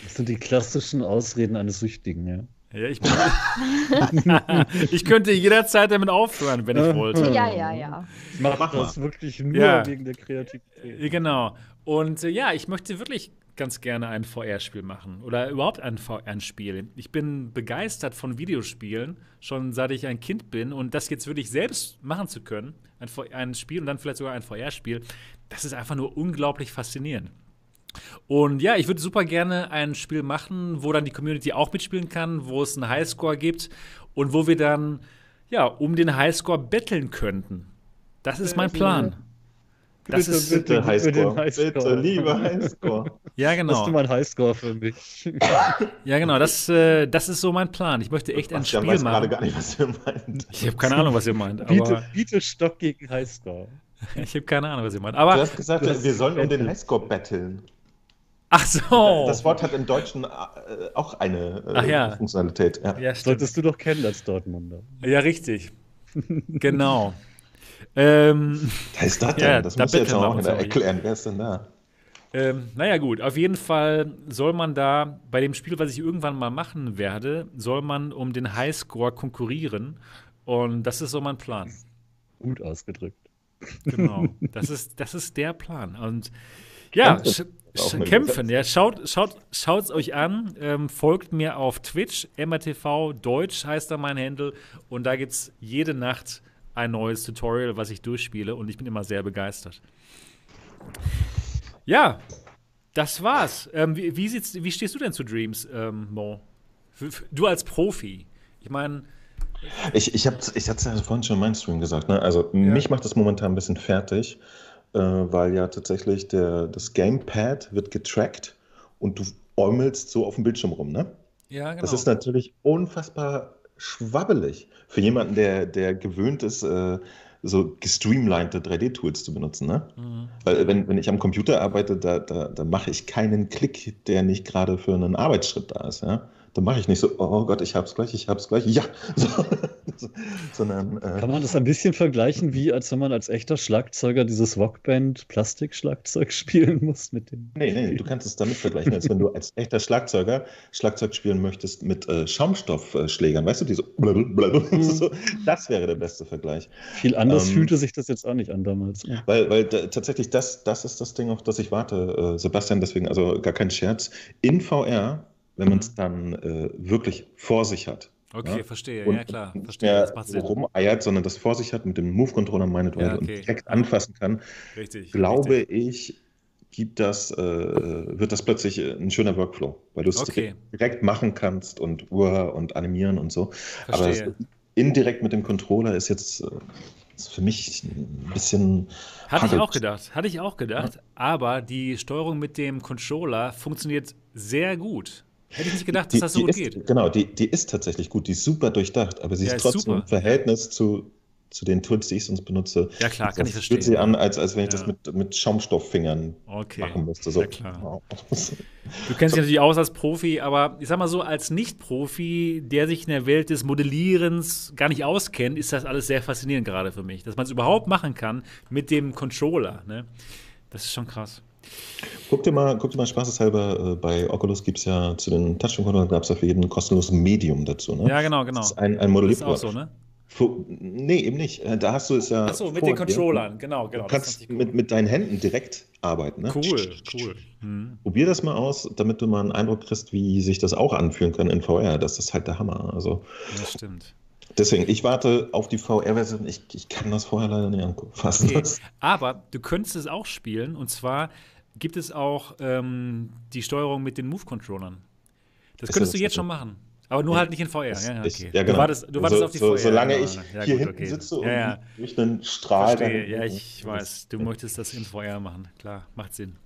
Das sind die klassischen Ausreden eines Süchtigen, ja. Ja, ich, bin ich könnte jederzeit damit aufhören, wenn ich wollte. Ja, ja, ja. Ich mache Mach das wirklich nur Ja. wegen der Kreativität. Genau. Und äh, ja, ich möchte wirklich ganz gerne ein VR-Spiel machen oder überhaupt ein VR-Spiel. Ich bin begeistert von Videospielen, schon seit ich ein Kind bin. Und das jetzt wirklich selbst machen zu können, ein, V- ein Spiel und dann vielleicht sogar ein VR-Spiel, das ist einfach nur unglaublich faszinierend. Und ja, ich würde super gerne ein Spiel machen, wo dann die Community auch mitspielen kann, wo es einen Highscore gibt und wo wir dann ja um den Highscore betteln könnten. Das ist mein Plan. Das Bitte, ist bitte. Bitte Highscore. Highscore. Bitte, lieber Highscore. ja Hast genau. du mal einen Highscore für mich? Ja, genau, das, äh, das ist so mein Plan. Ich möchte echt ein Bastian Spiel weiß gerade machen. gar nicht, was ihr meint. Ich habe keine Ahnung, was ihr meint, Biete, aber biete Stock gegen Highscore. ich habe keine Ahnung, was ihr meint. Du Aber hast gesagt, du hast wir sollen um den. Highscore battlen. ach so. Das Wort hat im Deutschen äh, auch eine äh, Ach ja. Funktionalität. Ja. ja. Solltest du doch kennen als Dortmunder. ja, richtig. genau. Ähm, Was heißt das denn? Ja, das da muss ich jetzt auch wieder erklären. Wer ist denn da? ähm, naja, gut. Auf jeden Fall soll man da bei dem Spiel, was ich irgendwann mal machen werde, soll man um den Highscore konkurrieren. Und das ist so mein Plan. Gut ausgedrückt. Genau. Das ist, das ist der Plan. Und ja, Kämpfen. sch Auch sch eine kämpfen. Ja, schaut schaut schaut's euch an. Ähm, folgt mir auf Twitch, MRTV Deutsch heißt da mein Handle. Und da gibt es jede Nacht ein neues Tutorial, was ich durchspiele. Und ich bin immer sehr begeistert. Ja, das war's. Ähm, wie, wie, wie stehst du denn zu Dreams, ähm, Mo? Du als Profi. Ich meine, Ich, ich habe ich hatte es ja vorhin schon in meinem Stream gesagt. Ne? Also mich macht das momentan ein bisschen fertig, äh, weil ja tatsächlich der, das Gamepad wird getrackt und du äumelst so auf dem Bildschirm rum. Ne? ja, genau. Das ist natürlich unfassbar schwabbelig für jemanden, der, der gewöhnt ist, äh, so gestreamlinete 3D-Tools zu benutzen. Ne? Mhm. Weil wenn, wenn ich am Computer arbeite, da, da, da mache ich keinen Klick, der nicht gerade für einen Arbeitsschritt da ist. Ja? Da mache ich nicht so, oh Gott, ich hab's gleich, ich hab's gleich, ja. So, sondern äh, Kann man das ein bisschen vergleichen, wie als wenn man als echter Schlagzeuger dieses Rockband Plastikschlagzeug spielen muss mit dem. Nee, nee, du kannst es damit vergleichen, als wenn du als echter Schlagzeuger Schlagzeug spielen möchtest mit äh, Schaumstoffschlägern, weißt du, die so, blablabla, so, das wäre der beste Vergleich. Viel anders Ähm, fühlte sich das jetzt auch nicht an damals. Weil, weil da, tatsächlich das, das ist das Ding, auf das ich warte, äh, Sebastian, deswegen also gar kein Scherz. In VR, wenn man es dann äh, wirklich vor sich hat. Okay, Ja. verstehe. Und ja, klar. nicht Verstehe. mehr Das macht Sinn. rumeiert, sondern das vor sich hat mit dem Move-Controller meinetwegen Ja, okay. und direkt anfassen kann, Richtig. glaube richtig. ich, gibt das, äh, wird das plötzlich äh, ein schöner Workflow, weil du es Okay. direkt, machen kannst und uh, und animieren und so. Aber Verstehe. indirekt mit dem Controller ist jetzt äh, ist für mich ein bisschen. Hatte ich auch gedacht. Hatte ich auch gedacht. Aber die Steuerung mit dem Controller funktioniert sehr gut. Hätte ich nicht gedacht, dass Die, das so gut ist, geht. Genau, die, die ist tatsächlich gut, die ist super durchdacht, aber sie Ja, ist ist trotzdem super. im Verhältnis zu, zu den Tools, die ich sonst benutze. Ja, klar, kann das ich fühlt verstehen. sie an, als, als wenn ich Ja. das mit, mit Schaumstofffingern Okay. machen müsste. So. Ja, klar. Du kennst dich natürlich aus als Profi, aber ich sag mal so, als Nicht-Profi, der sich in der Welt des Modellierens gar nicht auskennt, ist das alles sehr faszinierend gerade für mich. Dass man es überhaupt machen kann mit dem Controller. Ne? Das ist schon krass. Guck dir mal, guck dir mal spaßeshalber, äh, bei Oculus gibt es ja zu den Touchscreen-Controllern gab es ja für jeden kostenloses Medium dazu. Ne? Ja, genau, genau. Das ist ein, ein Das Modell. ist auch so, ne? Fu- Nee, eben nicht. Äh, Da hast du es ja. Achso, mit den dir. Controllern, genau, genau. Du das kannst ich mit, mit deinen Händen direkt arbeiten. Ne? cool, cool. Hm. Probier das mal aus, damit du mal einen Eindruck kriegst, wie sich das auch anfühlen kann in VR. Das ist halt der Hammer. Also Das stimmt. deswegen, ich warte auf die VR-Version. Ich, ich kann das vorher leider nicht anfassen. Okay. Aber du könntest es auch spielen und zwar gibt es auch ähm, die Steuerung mit den Move-Controllern. Das Ist könntest das du jetzt schon machen. Aber nur Ja. halt nicht in VR. Ja, okay. ja, genau. Du wartest, du wartest so, auf die so, VR. Solange ich ja, hier gut, hinten okay. sitze und durch einen Strahl. Verstehe. Ja, ich weiß. Du möchtest das in VR machen. Klar, macht Sinn.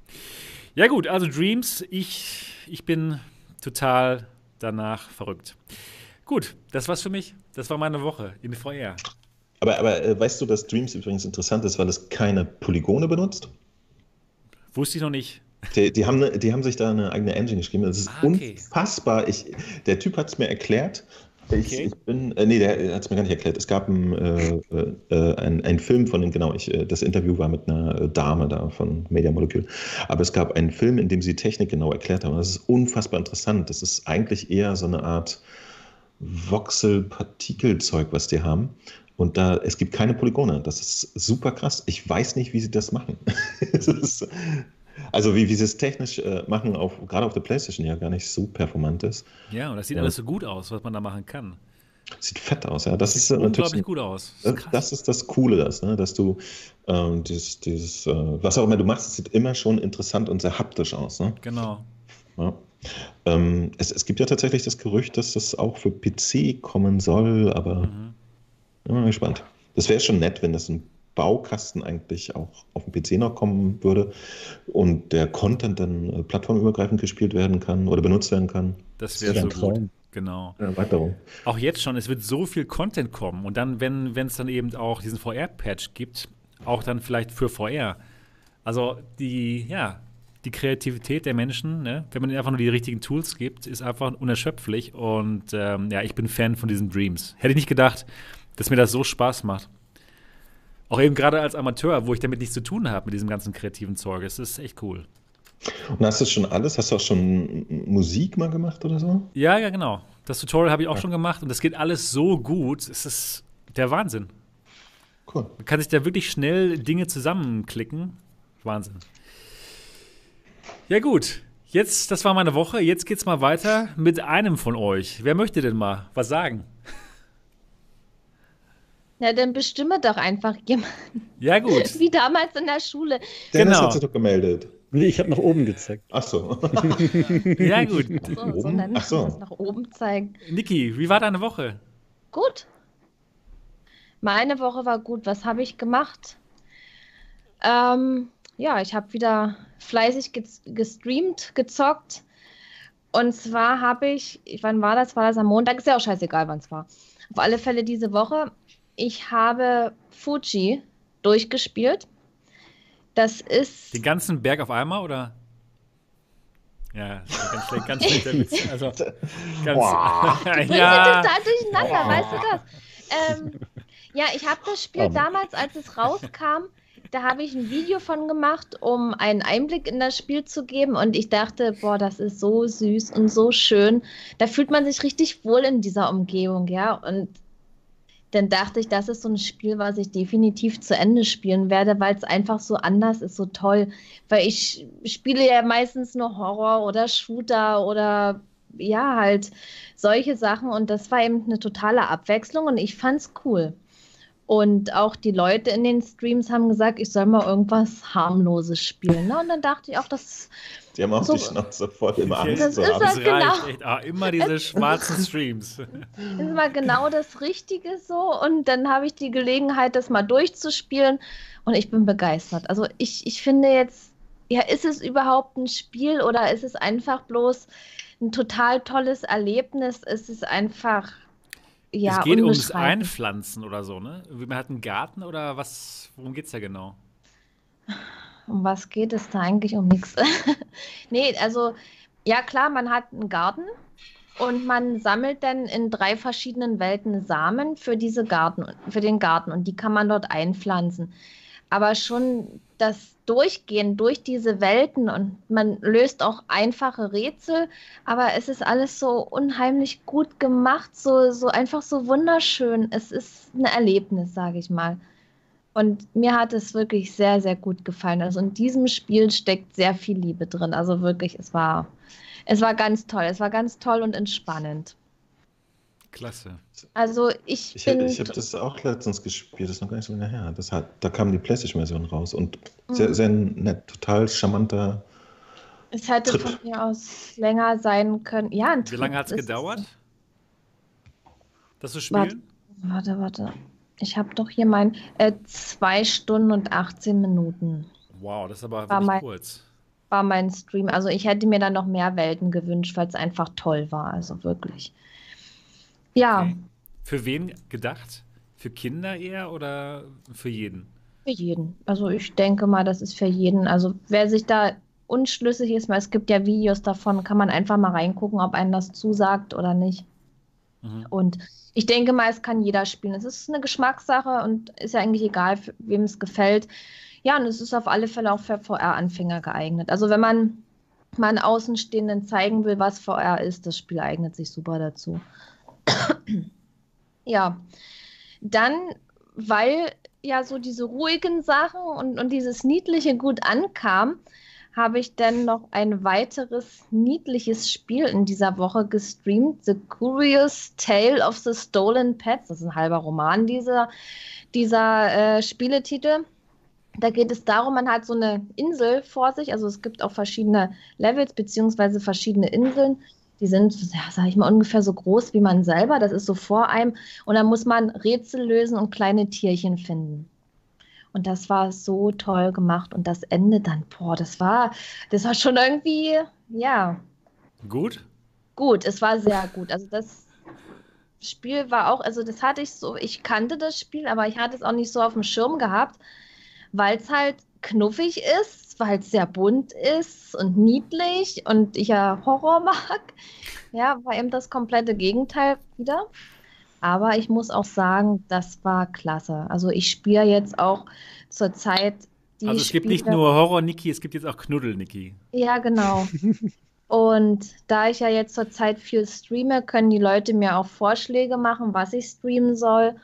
Ja, gut, also Dreams, ich, ich bin total danach verrückt. Gut, das war's für mich. Das war meine Woche in VR. Aber, aber äh, weißt du, dass Dreams übrigens interessant ist, weil es keine Polygone benutzt? Wusste ich noch nicht. Die, die, haben, die haben sich da eine eigene Engine geschrieben. Das ist Ah, okay. unfassbar. Ich, der Typ hat es mir erklärt. Ich, Okay. ich bin, äh, nee, der hat es mir gar nicht erklärt. Es gab einen, äh, äh, ein, Film von dem, genau, ich, äh, das Interview war mit einer äh, Dame da von Media Molecule. Aber es gab einen Film, in dem sie Technik genau erklärt haben. Das ist unfassbar interessant. Das ist eigentlich eher so eine Art Voxel-Partikelzeug, was die haben. Und da, es gibt keine Polygone. Das ist super krass. Ich weiß nicht, wie sie das machen. Ist, also wie, wie sie es technisch äh, machen, auf, gerade auf der Playstation ja gar nicht so performant ist. Ja, und das sieht Ja. alles so gut aus, was man da machen kann. Sieht fett aus, ja. Das Sieht ist natürlich. unglaublich gut aus. Das Das, ist das ist das Coole, das, ne? dass du ähm, dieses, dieses äh, was auch immer du machst, sieht immer schon interessant und sehr haptisch aus. Ne? Genau. Ja. Ähm, es, es gibt ja tatsächlich das Gerücht, dass das auch für PC kommen soll, aber Mhm. Ich bin mal gespannt. Das wäre schon nett, wenn das ein Baukasten eigentlich auch auf dem PC noch kommen würde und der Content dann äh, plattformübergreifend gespielt werden kann oder benutzt werden kann. Das wäre wär so ein Traum. gut. Genau. Erweiterung. Auch jetzt schon, es wird so viel Content kommen. Und dann, wenn es dann eben auch diesen VR-Patch gibt, auch dann vielleicht für VR. Also die, ja, die Kreativität der Menschen, ne? wenn man ihnen einfach nur die richtigen Tools gibt, ist einfach unerschöpflich. Und ähm, ja, ich bin Fan von diesen Dreams. Hätte ich nicht gedacht, dass mir das so Spaß macht. Auch eben gerade als Amateur, wo ich damit nichts zu tun habe mit diesem ganzen kreativen Zeug. Es ist echt cool. Und hast du schon alles? Hast du auch schon Musik mal gemacht oder so? Ja, ja, genau. Das Tutorial habe ich auch schon gemacht und das geht alles so gut. Es ist der Wahnsinn. Cool. Man kann sich da wirklich schnell Dinge zusammenklicken. Wahnsinn. Ja, gut. Jetzt, das war meine Woche. Jetzt geht's mal weiter mit einem von euch. Wer möchte denn mal was sagen? Ja, dann bestimme doch einfach jemand, Ja, gut. wie damals in der Schule. Dennis Genau. hat sich doch gemeldet. Nee, ich habe nach oben gezeigt. Ach so. Ja, gut. So, so Oben? nennt Ach so. nach oben zeigen. Niki, wie war deine Woche? Gut. Meine Woche war gut. Was habe ich gemacht? Ähm, ja, ich habe wieder fleißig ges gestreamt, gezockt. Und zwar habe ich, wann war das? War das am Montag? Ist ja auch scheißegal, wann es war. Auf alle Fälle diese Woche. Ich habe Fuji durchgespielt. Das ist. Den ganzen Berg auf einmal oder? Ja, ganz schlecht, ganz schlechter Witz. Also, ganz, Boah. bringt ja, total durcheinander, weißt du das? Ähm, ja, ich habe das Spiel Aber- damals, als es rauskam, da habe ich ein Video von gemacht, um einen Einblick in das Spiel zu geben. Und ich dachte, boah, das ist so süß und so schön. Da fühlt man sich richtig wohl in dieser Umgebung, ja. Und dann dachte ich, das ist so ein Spiel, was ich definitiv zu Ende spielen werde, weil es einfach so anders ist, so toll. Weil ich spiele ja meistens nur Horror oder Shooter oder ja, halt solche Sachen. Und das war eben eine totale Abwechslung und ich fand's cool. Und auch die Leute in den Streams haben gesagt, ich soll mal irgendwas harmloses spielen. Ne? Und dann dachte ich auch, das Die haben auch So- die Schnauze voll im Das Angst ist das halt genau. reicht echt. Ah, immer diese schwarzen Streams. ist mal genau das Richtige so. Und dann habe ich die Gelegenheit, das mal durchzuspielen. Und ich bin begeistert. Also ich, ich finde jetzt, ja, ist es überhaupt ein Spiel oder ist es einfach bloß ein total tolles Erlebnis? Es ist einfach, ja, es geht ums. Einpflanzen oder so, ne? Man hat einen Garten oder was? Worum geht's da genau? Um was geht es da eigentlich um nichts? Nee, also ja klar, man hat einen Garten und man sammelt dann in drei verschiedenen Welten Samen für diese Garten, für den Garten und die kann man dort einpflanzen. Aber schon das Durchgehen durch diese Welten und man löst auch einfache Rätsel, aber es ist alles so unheimlich gut gemacht, so, so einfach so wunderschön. Es ist ein Erlebnis, sage ich mal. Und mir hat es wirklich sehr, sehr gut gefallen. Also in diesem Spiel steckt sehr viel Liebe drin. Also wirklich, es war, es war ganz toll. Es war ganz toll und entspannend. Klasse. Also ich, Ich, bin. ich habe das auch letztens gespielt, das ist noch gar nicht so lange her. Das hat, da kam die PlayStation-Version raus und Mhm. sehr, sehr nett, total charmanter Es hätte Trip. von mir aus länger sein können. Ja, ein Wie lange hat es gedauert, das zu Warte. spielen? Warte, warte. Ich habe doch hier mein äh, zwei Stunden und 18 Minuten Wow, das ist aber War wirklich mein- kurz. war mein Stream. Also ich hätte mir dann noch mehr Welten gewünscht, weil es einfach toll war. Also wirklich. Ja, Okay. Für wen gedacht? Für Kinder eher oder für jeden? für jeden. Also ich denke mal, das ist für jeden. Also wer sich da unschlüssig ist, weil es gibt ja Videos davon, kann man einfach mal reingucken, ob einem das zusagt oder nicht. Mhm. Und ich denke mal, es kann jeder spielen. Es ist eine Geschmackssache und ist ja eigentlich egal, wem es gefällt. Ja, und es ist auf alle Fälle auch für VR-Anfänger geeignet. Also wenn man mal einen Außenstehenden zeigen will, was VR ist, das Spiel eignet sich super dazu. ja, dann, weil ja so diese ruhigen Sachen und, und dieses Niedliche gut ankam, habe ich dann noch ein weiteres niedliches Spiel in dieser Woche gestreamt. The Curious Tale of the Stolen Pets. Das ist ein halber Roman, dieser, dieser äh, Spieletitel. Da geht es darum, man hat so eine Insel vor sich. Also es gibt auch verschiedene Levels beziehungsweise verschiedene Inseln. Die sind, ja, sag ich mal, ungefähr so groß wie man selber. Das ist so vor einem. Und dann muss man Rätsel lösen und kleine Tierchen finden. Und das war so toll gemacht. Und das Ende dann, boah, das war, das war schon irgendwie, ja, Gut? gut. Es war sehr gut. Also das Spiel war auch, also das hatte ich so, ich kannte das Spiel, aber ich hatte es auch nicht so auf dem Schirm gehabt, weil es halt knuffig ist, weil es sehr bunt ist und niedlich und ich ja Horror mag. Ja, war eben das komplette Gegenteil wieder. Aber ich muss auch sagen, das war klasse. Also ich spiele jetzt auch zurzeit die also es gibt nicht Spiele- nur Horror-Niki, es gibt jetzt auch Knuddel-Niki. ja, genau. Und da ich ja jetzt zurzeit viel streame, können die Leute mir auch Vorschläge machen, was ich streamen soll.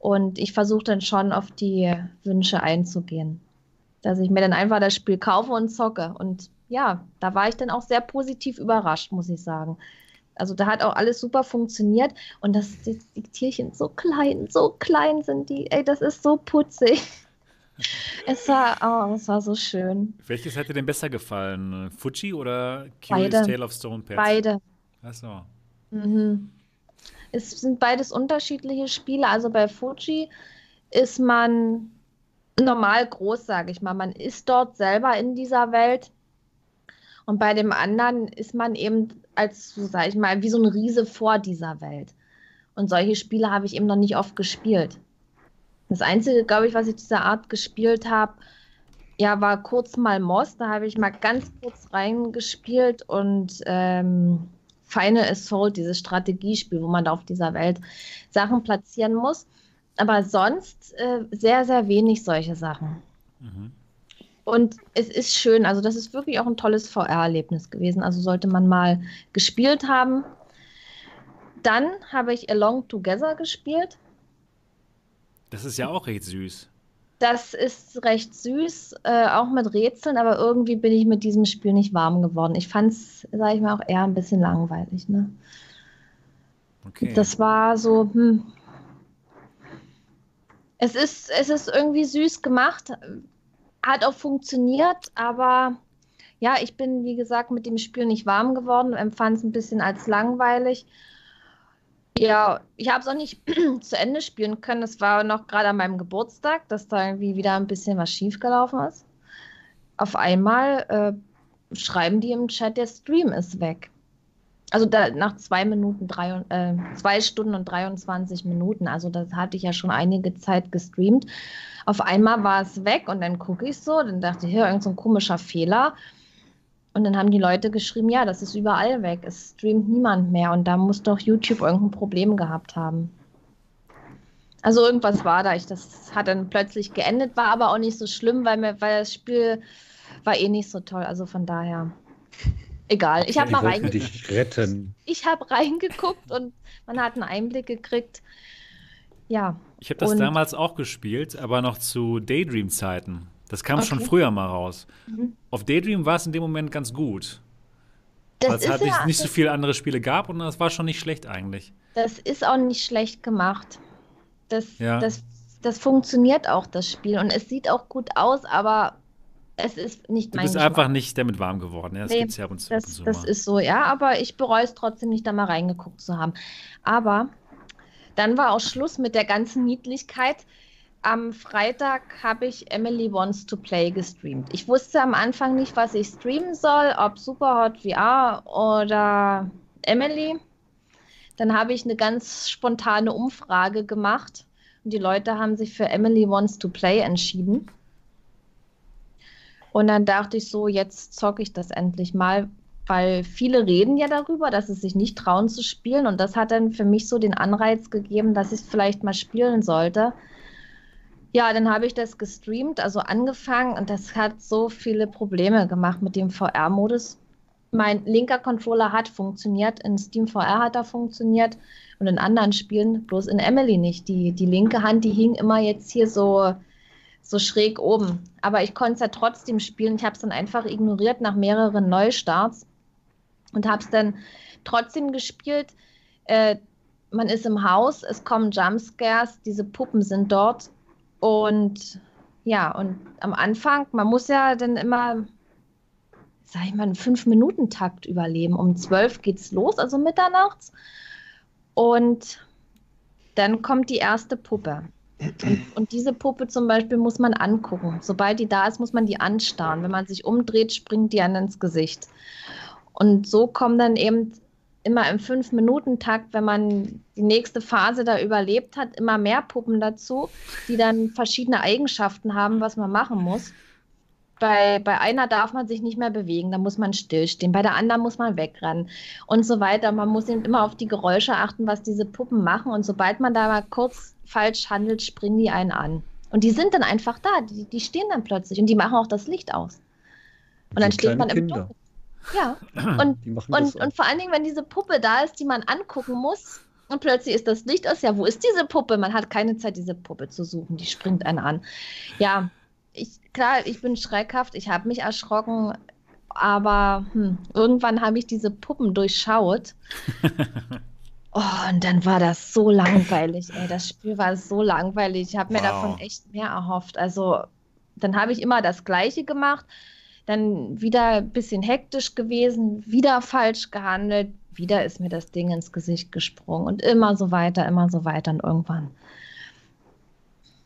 Und ich versuche dann schon auf die Wünsche einzugehen. Dass ich mir dann einfach das Spiel kaufe und zocke. Und ja, da war ich dann auch sehr positiv überrascht, muss ich sagen. Also da hat auch alles super funktioniert. Und das, die, die Tierchen so klein, so klein sind die. Ey, das ist so putzig. Es war, oh, es war so schön. Welches dir denn besser gefallen? Fuji oder Curious Beide. Tale of Stone Pets? Beide. Achso. Mhm. Es sind beides unterschiedliche Spiele. Also bei Fuji ist man normal groß, sage ich mal. Man ist dort selber in dieser Welt. Und bei dem anderen ist man eben als, so sage ich mal, wie so ein Riese vor dieser Welt. Und solche Spiele habe ich eben noch nicht oft gespielt. Das Einzige, glaube ich, was ich dieser Art gespielt habe, ja, war kurz mal Moss. Da habe ich mal ganz kurz reingespielt und ähm, Final Assault, dieses Strategiespiel, wo man da auf dieser Welt Sachen platzieren muss. Aber sonst äh, sehr, sehr wenig solche Sachen. Mhm. Und es ist schön, also das ist wirklich auch ein tolles VR-Erlebnis gewesen. Also sollte man mal gespielt haben. Dann habe ich Along Together gespielt. Das ist ja auch recht süß. Das ist recht süß, äh, auch mit Rätseln, aber irgendwie bin ich mit diesem Spiel nicht warm geworden. Ich fand es, sage ich mal, auch eher ein bisschen langweilig. Ne? Okay. Das war so, hm. Es ist, es ist irgendwie süß gemacht, hat auch funktioniert, aber ja, ich bin, wie gesagt, mit dem Spiel nicht warm geworden, empfand es ein bisschen als langweilig. Ja, ich habe es auch nicht zu Ende spielen können. Es war noch gerade an meinem Geburtstag, dass da irgendwie wieder ein bisschen was schiefgelaufen ist. Auf einmal äh, schreiben die im Chat, der Stream ist weg. Also da, nach zwei Minuten, drei, äh, zwei Stunden und 23 Minuten. Also das hatte ich ja schon einige Zeit gestreamt. Auf einmal war es weg und dann gucke ich so, dann dachte ich, hier, irgend so ein komischer Fehler. Und dann haben die Leute geschrieben, ja, das ist überall weg. Es streamt niemand mehr. Und da muss doch YouTube irgendein Problem gehabt haben. Also irgendwas war da. Ich, das hat dann plötzlich geendet, war aber auch nicht so schlimm, weil, mir, weil das Spiel war eh nicht so toll. Also von daher, egal. Ich habe mal reingeguckt ich habe reingeguckt und man hat einen Einblick gekriegt. Ja, Ich habe das Und- damals auch gespielt, aber noch zu Daydream-Zeiten. Das kam schon Okay. früher mal raus. Mhm. Auf Daydream war es in dem Moment ganz gut. Weil es halt nicht, ja, nicht so viele andere Spiele gab und das war schon nicht schlecht eigentlich. das ist auch nicht schlecht gemacht. Das, Ja. das, das funktioniert auch, das Spiel. Und es sieht auch gut aus, aber es ist nicht Du mein bist Geschmack. einfach nicht damit warm geworden. Ja, das Nee, gibt's ja ab und zu, und Das, das ist so, ja, aber ich bereue es trotzdem nicht, da mal reingeguckt zu haben. Aber dann war auch Schluss mit der ganzen Niedlichkeit. Am Freitag habe ich Emily Wants to Play gestreamt. Ich wusste am Anfang nicht, was ich streamen soll, ob Superhot VR oder Emily. Dann habe ich eine ganz spontane Umfrage gemacht und die Leute haben sich für Emily Wants to Play entschieden. Und dann dachte ich so, jetzt zocke ich das endlich mal, weil viele reden ja darüber, dass sie sich nicht trauen zu spielen. Und das hat dann für mich so den Anreiz gegeben, dass ich es vielleicht mal spielen sollte. Ja, dann habe ich das gestreamt, also angefangen und das hat so viele Probleme gemacht mit dem VR-Modus. Mein linker Controller hat funktioniert, in Steam VR hat er funktioniert und in anderen Spielen, bloß in Emily nicht. Die, die linke Hand, die hing immer jetzt hier so, so schräg oben. Aber ich konnte es ja trotzdem spielen. Ich habe es dann einfach ignoriert nach mehreren Neustarts und habe es dann trotzdem gespielt. Äh, man ist im Haus, es kommen Jumpscares, diese Puppen sind dort. Und ja, und am Anfang, man muss ja dann immer, sag ich mal, einen Fünf-Minuten-Takt überleben. Um zwölf geht's los, also mitternachts. Und dann kommt die erste Puppe. Und, diese Puppe zum Beispiel muss man angucken. Sobald die da ist, muss man die anstarren. Wenn man sich umdreht, springt die an ins Gesicht. Und so kommen dann eben immer im Fünf-Minuten-Takt, wenn man die nächste Phase da überlebt hat, immer mehr Puppen dazu, die dann verschiedene Eigenschaften haben, was man machen muss. Bei, bei einer darf man sich nicht mehr bewegen, da muss man stillstehen. Bei der anderen muss man wegrennen und so weiter. Man muss eben immer auf die Geräusche achten, was diese Puppen machen. Und sobald man da mal kurz falsch handelt, springen die einen an. Und die sind dann einfach da. Die, die stehen dann plötzlich und die machen auch das Licht aus. Und dann steht man im Kinder. Dunkeln. Ja, und und, und vor allen Dingen, wenn diese Puppe da ist, die man angucken muss und plötzlich ist das Licht aus, ja, wo ist diese Puppe? Man hat keine Zeit, diese Puppe zu suchen, die springt einen an. Ja, ich, klar, ich bin schreckhaft, ich habe mich erschrocken, aber hm, irgendwann habe ich diese Puppen durchschaut. Oh, und dann war das so langweilig, ey. Das Spiel war so langweilig. Ich habe mir Wow. davon echt mehr erhofft. Also, dann habe ich immer das Gleiche gemacht, dann wieder ein bisschen hektisch gewesen, wieder falsch gehandelt, wieder ist mir das Ding ins Gesicht gesprungen und immer so weiter, immer so weiter und irgendwann.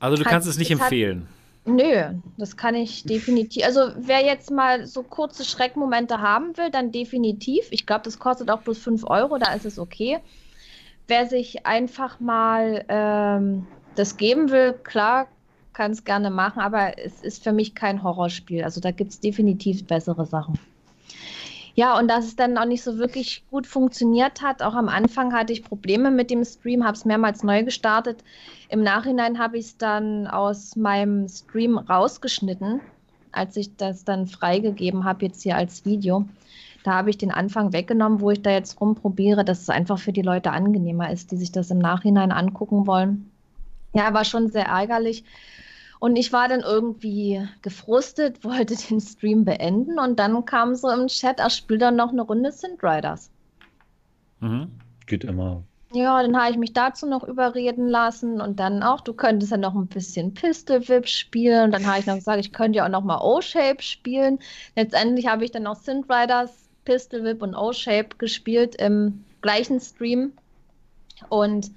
Also du Hat- kannst es nicht es hat- empfehlen. Nö, das kann ich definitiv. Also wer jetzt mal so kurze Schreckmomente haben will, dann definitiv. Ich glaube, das kostet auch bloß 5 Euro, da ist es okay. Wer sich einfach mal ähm, das geben will, klar, kann es gerne machen, aber es ist für mich kein Horrorspiel. Also da gibt es definitiv bessere Sachen. Ja, und dass es dann auch nicht so wirklich gut funktioniert hat. Auch am Anfang hatte ich Probleme mit dem Stream, habe es mehrmals neu gestartet. Im Nachhinein habe ich es dann aus meinem Stream rausgeschnitten, als ich das dann freigegeben habe, jetzt hier als Video. Da habe ich den Anfang weggenommen, wo ich da jetzt rumprobiere, dass es einfach für die Leute angenehmer ist, die sich das im Nachhinein angucken wollen. Ja, war schon sehr ärgerlich. Und ich war dann irgendwie gefrustet, wollte den Stream beenden und dann kam so im Chat, ach, spiel doch noch eine Runde Synth Riders. Mhm. Geht immer. Ja, dann habe ich mich dazu noch überreden lassen und dann auch, du könntest ja noch ein bisschen Pistol Whip spielen. Und dann habe ich noch gesagt, ich könnte ja auch noch mal O-Shape spielen. Letztendlich habe ich dann auch Synth Riders, Pistol Whip und O-Shape gespielt im gleichen Stream. Und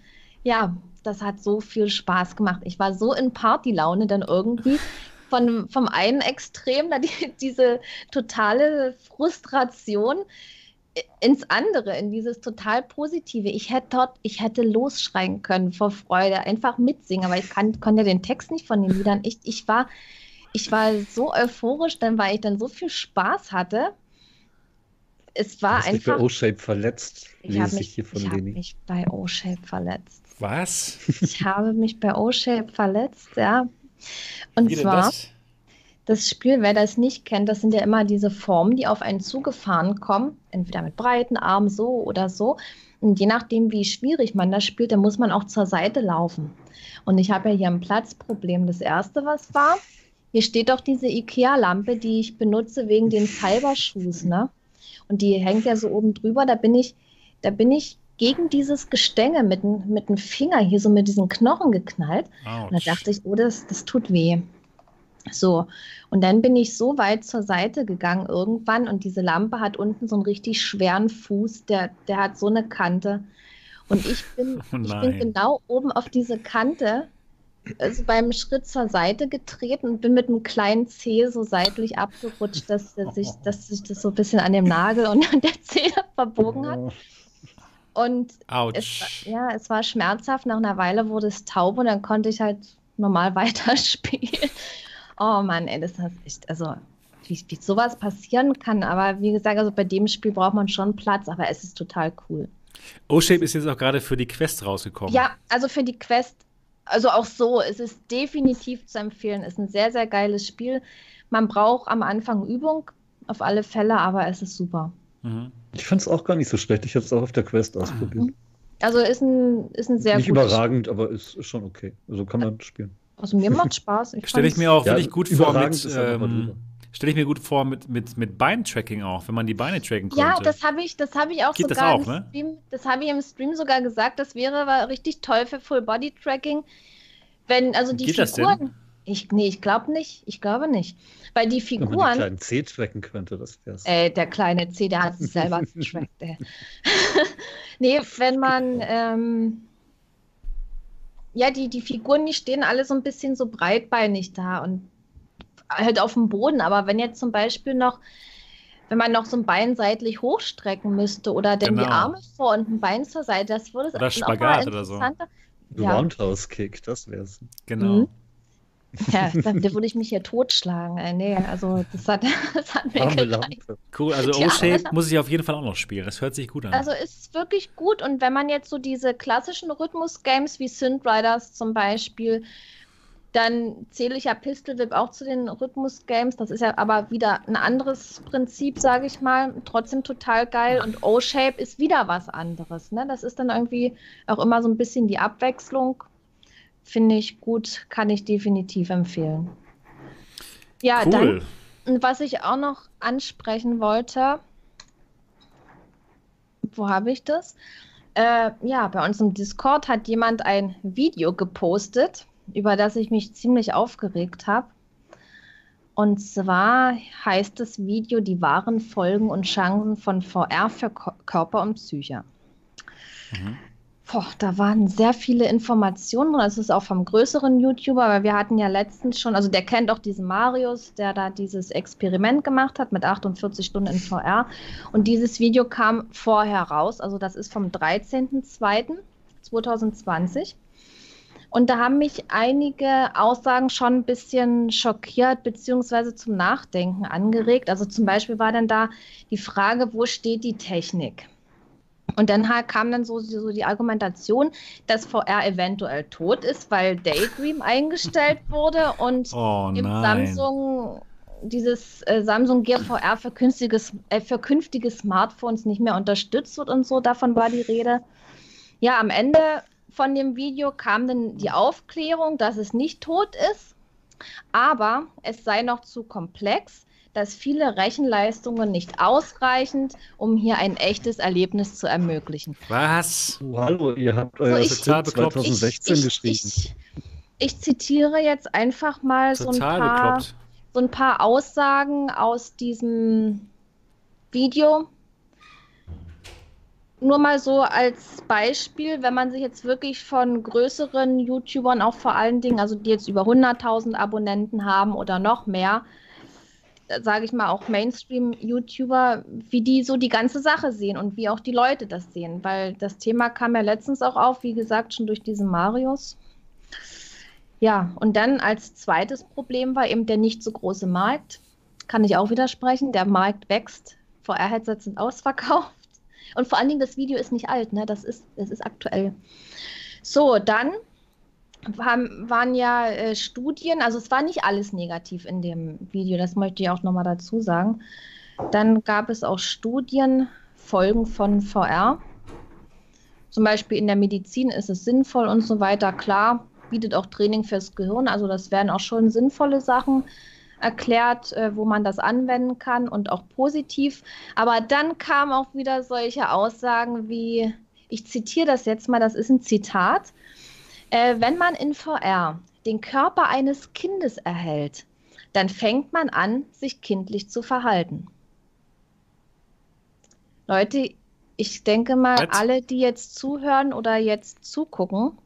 ja, das hat so viel Spaß gemacht. Ich war so in Partylaune dann irgendwie. Von, vom einen Extrem, da die, diese totale Frustration ins andere, in dieses total Positive. Ich hätte dort, ich hätte losschreien können vor Freude, einfach mitsingen, aber ich kann, konnte den Text nicht von den Liedern. Ich, ich, war, ich war so euphorisch, dann weil ich dann so viel Spaß hatte. Es war hast dich bei einfach. O-Shape verletzt, Ich habe lese ich mich, hier von ich hab Leni. mich bei O-Shape verletzt. Was? Ich habe mich bei O-Shape verletzt, ja. Und Wie zwar. das? Das Spiel, wer das nicht kennt, das sind ja immer diese Formen, die auf einen zugefahren kommen, entweder mit breiten Armen so oder so. Und je nachdem, wie schwierig man das spielt, dann muss man auch zur Seite laufen. Und ich habe ja hier ein Platzproblem. Das erste, was war, hier steht doch diese IKEA-Lampe, die ich benutze wegen den Cyberschuhs, ne? Und die hängt ja so oben drüber. Da bin ich, da bin ich gegen dieses Gestänge mit, dem- mit dem Finger hier so mit diesen Knochen geknallt. Und da dachte ich, oh, das, das tut weh. So, und dann bin ich so weit zur Seite gegangen irgendwann und diese Lampe hat unten so einen richtig schweren Fuß, der, der hat so eine Kante. Und ich bin, Oh ich bin genau oben auf diese Kante, also beim Schritt zur Seite getreten und bin mit einem kleinen Zeh so seitlich abgerutscht, dass, dass, sich, dass sich das so ein bisschen an dem Nagel und an der Zehe verbogen hat. Und es, ja, es war schmerzhaft. Nach einer Weile wurde es taub und dann konnte ich halt normal weiterspielen. Oh Mann, ey, das ist echt, also wie, wie sowas passieren kann. Aber wie gesagt, also bei dem Spiel braucht man schon Platz, aber es ist total cool. O-Shape ist jetzt auch gerade für die Quest rausgekommen. Ja, also für die Quest, also auch so, es ist definitiv zu empfehlen. Es ist ein sehr, sehr geiles Spiel. Man braucht am Anfang Übung, auf alle Fälle, aber es ist super. Mhm. Ich fand es auch gar nicht so schlecht. Ich habe es auch auf der Quest ausprobiert. Also ist ein, ist ein sehr nicht gutes überragend, aber ist, ist schon okay. Also kann man spielen. Spiel. Also mir macht Spaß. Ich Stelle ich mir auch Ja, wirklich gut vor mit, ähm, stelle ich mir gut vor mit, mit, mit Beintracking auch, wenn man die Beine tracken könnte. Ja, das habe ich, das habe ich auch Geht das sogar auch, im ne? Stream, das habe ich im Stream sogar gesagt, das wäre war richtig toll für Full Body Tracking, wenn also die Geht das denn? Figuren ich nee, ich glaube nicht, ich glaube nicht, weil die Wenn man den Figuren kleinen C tracken könnte, das wär's. äh, der kleine C, der hat sich selber getrackt. ey. nee, wenn man ähm, ja, die, die Figuren, die stehen alle so ein bisschen so breitbeinig da und halt auf dem Boden. Aber wenn jetzt zum Beispiel noch, wenn man noch so ein Bein seitlich hochstrecken müsste oder dann die Genau. Arme vor und ein Bein zur Seite, das würde es Oder noch Spagat oder so. interessanter- Ja. Roundhouse Kick, das wär's. Genau. Mhm. Ja, dann da würde ich mich hier totschlagen. Nee, also das hat, das hat mir gereicht. Cool, also Ja. O-Shape muss ich auf jeden Fall auch noch spielen. Das hört sich gut an. Also ist wirklich gut und wenn man jetzt so diese klassischen Rhythmus-Games wie Synth Riders zum Beispiel, dann zähle ich ja Pistol Whip auch zu den Rhythmus-Games. Das ist ja aber wieder ein anderes Prinzip, sage ich mal. Trotzdem total geil. Und O-Shape ist wieder was anderes. Ne? Das ist dann irgendwie auch immer so ein bisschen die Abwechslung. Finde ich gut, kann ich definitiv empfehlen. Ja, dann cool. und was ich auch noch ansprechen wollte, wo habe ich das? Äh, ja, bei uns im Discord hat jemand ein Video gepostet, über das ich mich ziemlich aufgeregt habe. Und zwar heißt das Video Die wahren Folgen und Chancen von VR für Ko Körper und Psyche. Mhm. Boah, da waren sehr viele Informationen drin. Das ist auch vom größeren YouTuber, weil wir hatten ja letztens schon, also der kennt auch diesen Marius, der da dieses Experiment gemacht hat mit 48 Stunden in VR. Und dieses Video kam vorher raus, also das ist vom 13.02.2020. Und da haben mich einige Aussagen schon ein bisschen schockiert beziehungsweise zum Nachdenken angeregt. Also zum Beispiel war dann da die Frage, wo steht die Technik? Und dann halt kam dann so, so die Argumentation, dass VR eventuell tot ist, weil Daydream eingestellt wurde und Oh im. Samsung dieses äh, Samsung Gear VR für, künstiges, äh, für künftige Smartphones nicht mehr unterstützt wird und so, davon war die Rede. Ja, am Ende von dem Video kam dann die Aufklärung, dass es nicht tot ist, aber es sei noch zu komplex, dass viele Rechenleistungen nicht ausreichend, um hier ein echtes Erlebnis zu ermöglichen. Was? Oh, hallo, ihr habt euer Skript bekloppt. 2016 ich, geschrieben. Ich, ich zitiere jetzt einfach mal so ein, paar, bekloppt. so ein paar Aussagen aus diesem Video. Nur mal so als Beispiel, wenn man sich jetzt wirklich von größeren YouTubern, auch vor allen Dingen, also die jetzt über 100.000 Abonnenten haben oder noch mehr, sage ich mal auch Mainstream-YouTuber, wie die so die ganze Sache sehen und wie auch die Leute das sehen. Weil das Thema kam ja letztens auch auf, wie gesagt, schon durch diesen Marius. Ja, und dann als zweites Problem war eben der nicht so große Markt. Kann ich auch widersprechen. Der Markt wächst. VR-Headsets sind ausverkauft. Und vor allen Dingen, das Video ist nicht alt, ne? Das ist, das ist aktuell. So, dann haben, waren ja äh, Studien, also es war nicht alles negativ in dem Video, das möchte ich auch nochmal dazu sagen. Dann gab es auch Studien, Folgen von VR. Zum Beispiel in der Medizin ist es sinnvoll und so weiter. Klar, bietet auch Training fürs Gehirn, also das wären auch schon sinnvolle Sachen erklärt, äh, wo man das anwenden kann und auch positiv. Aber dann kamen auch wieder solche Aussagen wie, ich zitiere das jetzt mal, das ist ein Zitat. Äh, wenn man in VR den Körper eines Kindes erhält, dann fängt man an, sich kindlich zu verhalten. Leute, ich denke mal, Was? alle, die jetzt zuhören oder jetzt zugucken,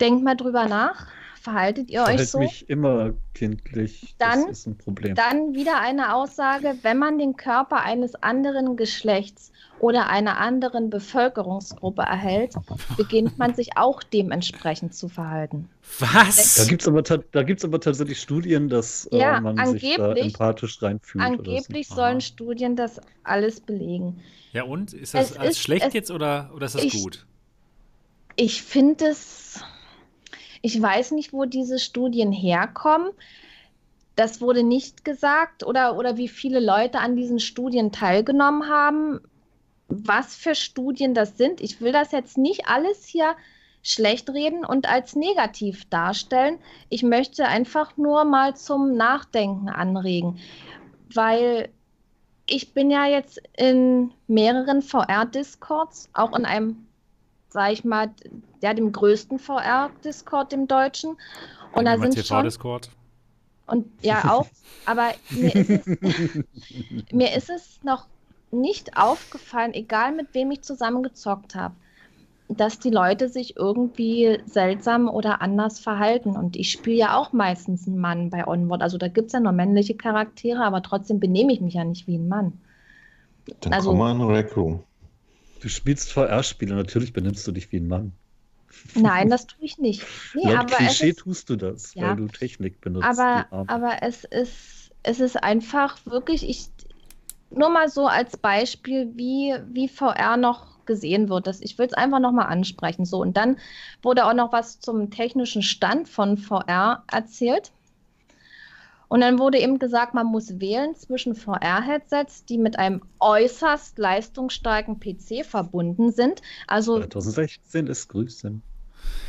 denkt mal drüber nach. Verhaltet ihr euch Verhält so? mich immer kindlich. Dann- das ist ein Problem. Dann wieder eine Aussage, wenn man den Körper eines anderen Geschlechts oder einer anderen Bevölkerungsgruppe erhält, beginnt man sich auch dementsprechend zu verhalten. Was? Da gibt es aber, ta- da gibt's aber tatsächlich Studien, dass äh, Ja, man sich da angeblich- empathisch reinfühlt. Angeblich Aha. sollen Studien das alles belegen. Ja, und? Ist das Es als ist- schlecht es- jetzt oder, oder ist das ich- gut? Ich finde es, ich weiß nicht, wo diese Studien herkommen. Das wurde nicht gesagt oder, oder wie viele Leute an diesen Studien teilgenommen haben. Was für Studien das sind. Ich will das jetzt nicht alles hier schlecht reden und als negativ darstellen. Ich möchte einfach nur mal zum Nachdenken anregen, weil ich bin ja jetzt in mehreren VR-Discords, auch in einem, sag ich mal, ja, dem größten VR-Discord, dem deutschen. Und da sind schon, TV-Discord. und ja auch, aber mir ist, es, mir ist es noch nicht aufgefallen, egal mit wem ich zusammen gezockt habe, dass die Leute sich irgendwie seltsam oder anders verhalten. Und ich spiele ja auch meistens einen Mann bei Onward. Also da gibt es ja nur männliche Charaktere, aber trotzdem benehme ich mich ja nicht wie ein Mann. Dann Also- komm mal in Rec Room. Du spielst VR-Spiele, natürlich benimmst du dich wie ein Mann. Nein, das tue ich nicht. Nee, Laut aber es Klischee ist, tust du das, Ja. weil du Technik benutzt. aber, aber es ist, es ist einfach wirklich, ich, nur mal so als Beispiel, wie, wie VR noch gesehen wird. Das, ich will es einfach nochmal ansprechen. So, und dann wurde auch noch was zum technischen Stand von VR erzählt. Und dann wurde eben gesagt, man muss wählen zwischen VR-Headsets, die mit einem äußerst leistungsstarken PC verbunden sind. Also 2016 ist Grüßen.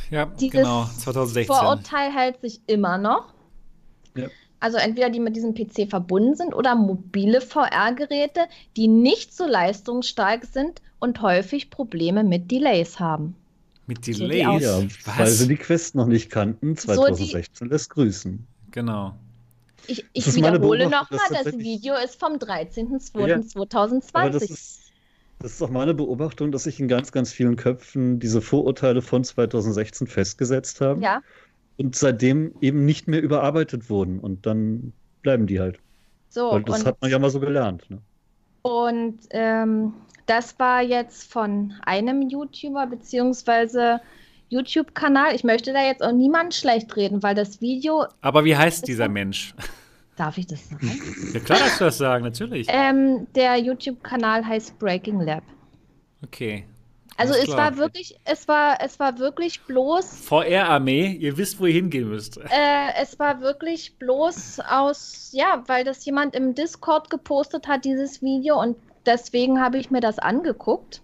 Ja, genau, 2016. Vorurteil hält sich immer noch. Ja. Also entweder die mit diesem PC verbunden sind oder mobile VR-Geräte, die nicht so leistungsstark sind und häufig Probleme mit Delays haben. Mit So die Delays. Aus- Ja, Was? weil sie die Quest noch nicht kannten. So die- 2016 lässt grüßen. Genau. Ich, ich wiederhole nochmal, das Video ist vom Ja, aber 13.02.2020. das ist, das ist auch meine Beobachtung, dass sich in ganz, ganz vielen Köpfen diese Vorurteile von 2016 festgesetzt haben Ja, und seitdem eben nicht mehr überarbeitet wurden. Und dann bleiben die halt. so. Weil das und hat man ja mal so gelernt. Ne? Und ähm, das war jetzt von einem YouTuber beziehungsweise YouTube-Kanal. Ich möchte da jetzt auch niemanden schlecht reden, weil das Video, Aber wie heißt dieser er- Mensch? darf ich das sagen? Ja, klar, dass du das sagen, natürlich. ähm, der YouTube-Kanal heißt Breaking Lab. Okay. Also es war wirklich, es war, es war wirklich bloß, VR-Armee, ihr wisst, wo ihr hingehen müsst. äh, es war wirklich bloß aus, ja, weil das jemand im Discord gepostet hat, dieses Video, und deswegen habe ich mir das angeguckt.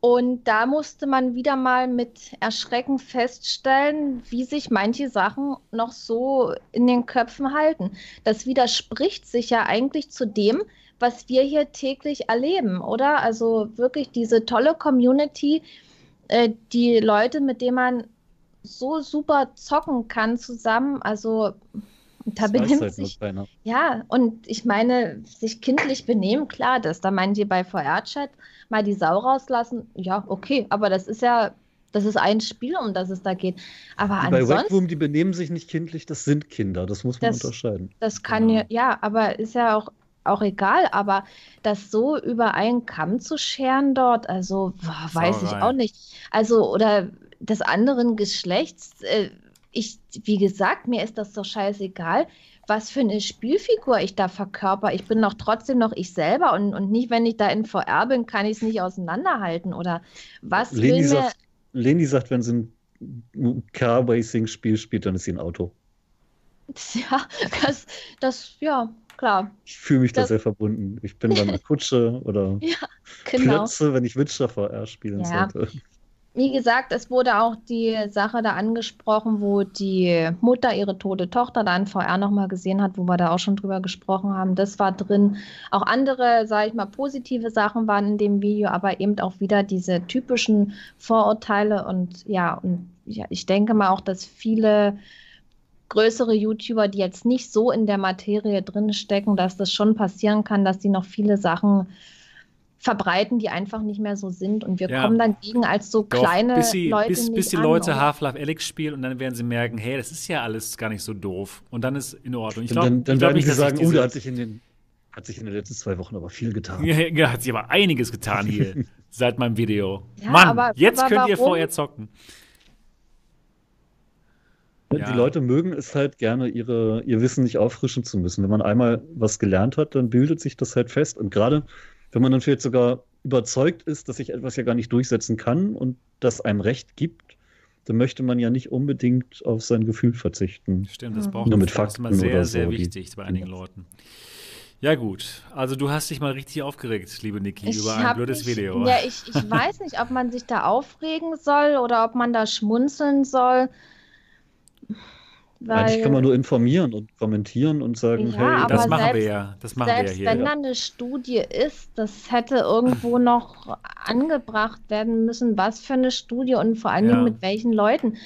Und da musste man wieder mal mit Erschrecken feststellen, wie sich manche Sachen noch so in den Köpfen halten. Das widerspricht sich ja eigentlich zu dem, was wir hier täglich erleben, oder? Also wirklich diese tolle Community, äh, die Leute, mit denen man so super zocken kann zusammen. Also da Das benimmt halt sich ja, und ich meine, sich kindlich benehmen, klar, dass da manche bei VR-Chat mal die Sau rauslassen, ja, okay, aber das ist ja, das ist ein Spiel, um das es da geht. Aber Die bei ansonsten, Wackroom, die benehmen sich nicht kindlich, das sind Kinder. Das muss man Das- unterscheiden. das kann ja, ja, aber ist ja auch, auch egal, aber das so über einen Kamm zu scheren dort, also boah, weiß ich auch nicht. Also, oder des anderen Geschlechts, äh, ich, wie gesagt, mir ist das doch scheißegal, was für eine Spielfigur ich da verkörper. Ich bin doch trotzdem noch ich selber und, und nicht, wenn ich da in VR bin, kann ich es nicht auseinanderhalten. Oder was will Leni mir. sagt, Leni sagt, wenn sie ein Car-Racing-Spiel spielt, dann ist sie ein Auto. Ja, das, das, ja, klar. Ich fühle mich da Das- sehr verbunden. Ich bin dann eine Kutsche oder Genau. Plötze, wenn ich Witcher VR spielen Ja. sollte. Wie gesagt, es wurde auch die Sache da angesprochen, wo die Mutter ihre tote Tochter da in VR nochmal gesehen hat, wo wir da auch schon drüber gesprochen haben. Das war drin. Auch andere, sage ich mal, positive Sachen waren in dem Video, aber eben auch wieder diese typischen Vorurteile und ja, und ja, ich denke mal auch, dass viele größere YouTuber, die jetzt nicht so in der Materie drin stecken, dass das schon passieren kann, dass die noch viele Sachen verbreiten, die einfach nicht mehr so sind. Und wir Ja. kommen dagegen als so Doch, kleine bis, sie, Leute bis, bis die an, Leute? Half-Life Alyx spielen und dann werden sie merken, hey, das ist ja alles gar nicht so doof. Und dann ist in Ordnung. Ich Und glaub, dann dann ich glaub werden nicht, sie sagen, oh, da hat sich in den hat sich in den letzten zwei Wochen aber viel getan. Ja, ja, hat sich aber einiges getan hier seit meinem Video. Ja, Mann, aber- jetzt aber könnt ihr vorher zocken. Die Ja. Leute mögen es halt gerne, ihre, ihr Wissen nicht auffrischen zu müssen. Wenn man einmal was gelernt hat, dann bildet sich das halt fest. Und gerade wenn man dann vielleicht sogar überzeugt ist, dass sich etwas ja gar nicht durchsetzen kann und das einem Recht gibt, dann möchte man ja nicht unbedingt auf sein Gefühl verzichten. Stimmt, das braucht Nur mit das ist immer Fakten sehr, oder sehr so, die- wichtig bei einigen Leuten. Ja, gut. Also, du hast dich mal richtig aufgeregt, liebe Niki, Ich über ein blödes mich, Video. Ja, ich, ich weiß nicht, ob man sich da aufregen soll oder ob man da schmunzeln soll. Eigentlich Weil kann man nur informieren und kommentieren und sagen, Ja, hey, das machen wir selbst- ja. Das machen wir ja selbst hier. wenn ja. da eine Studie ist, das hätte irgendwo noch angebracht werden müssen. Was für eine Studie und vor allen Ja. Dingen mit welchen Leuten.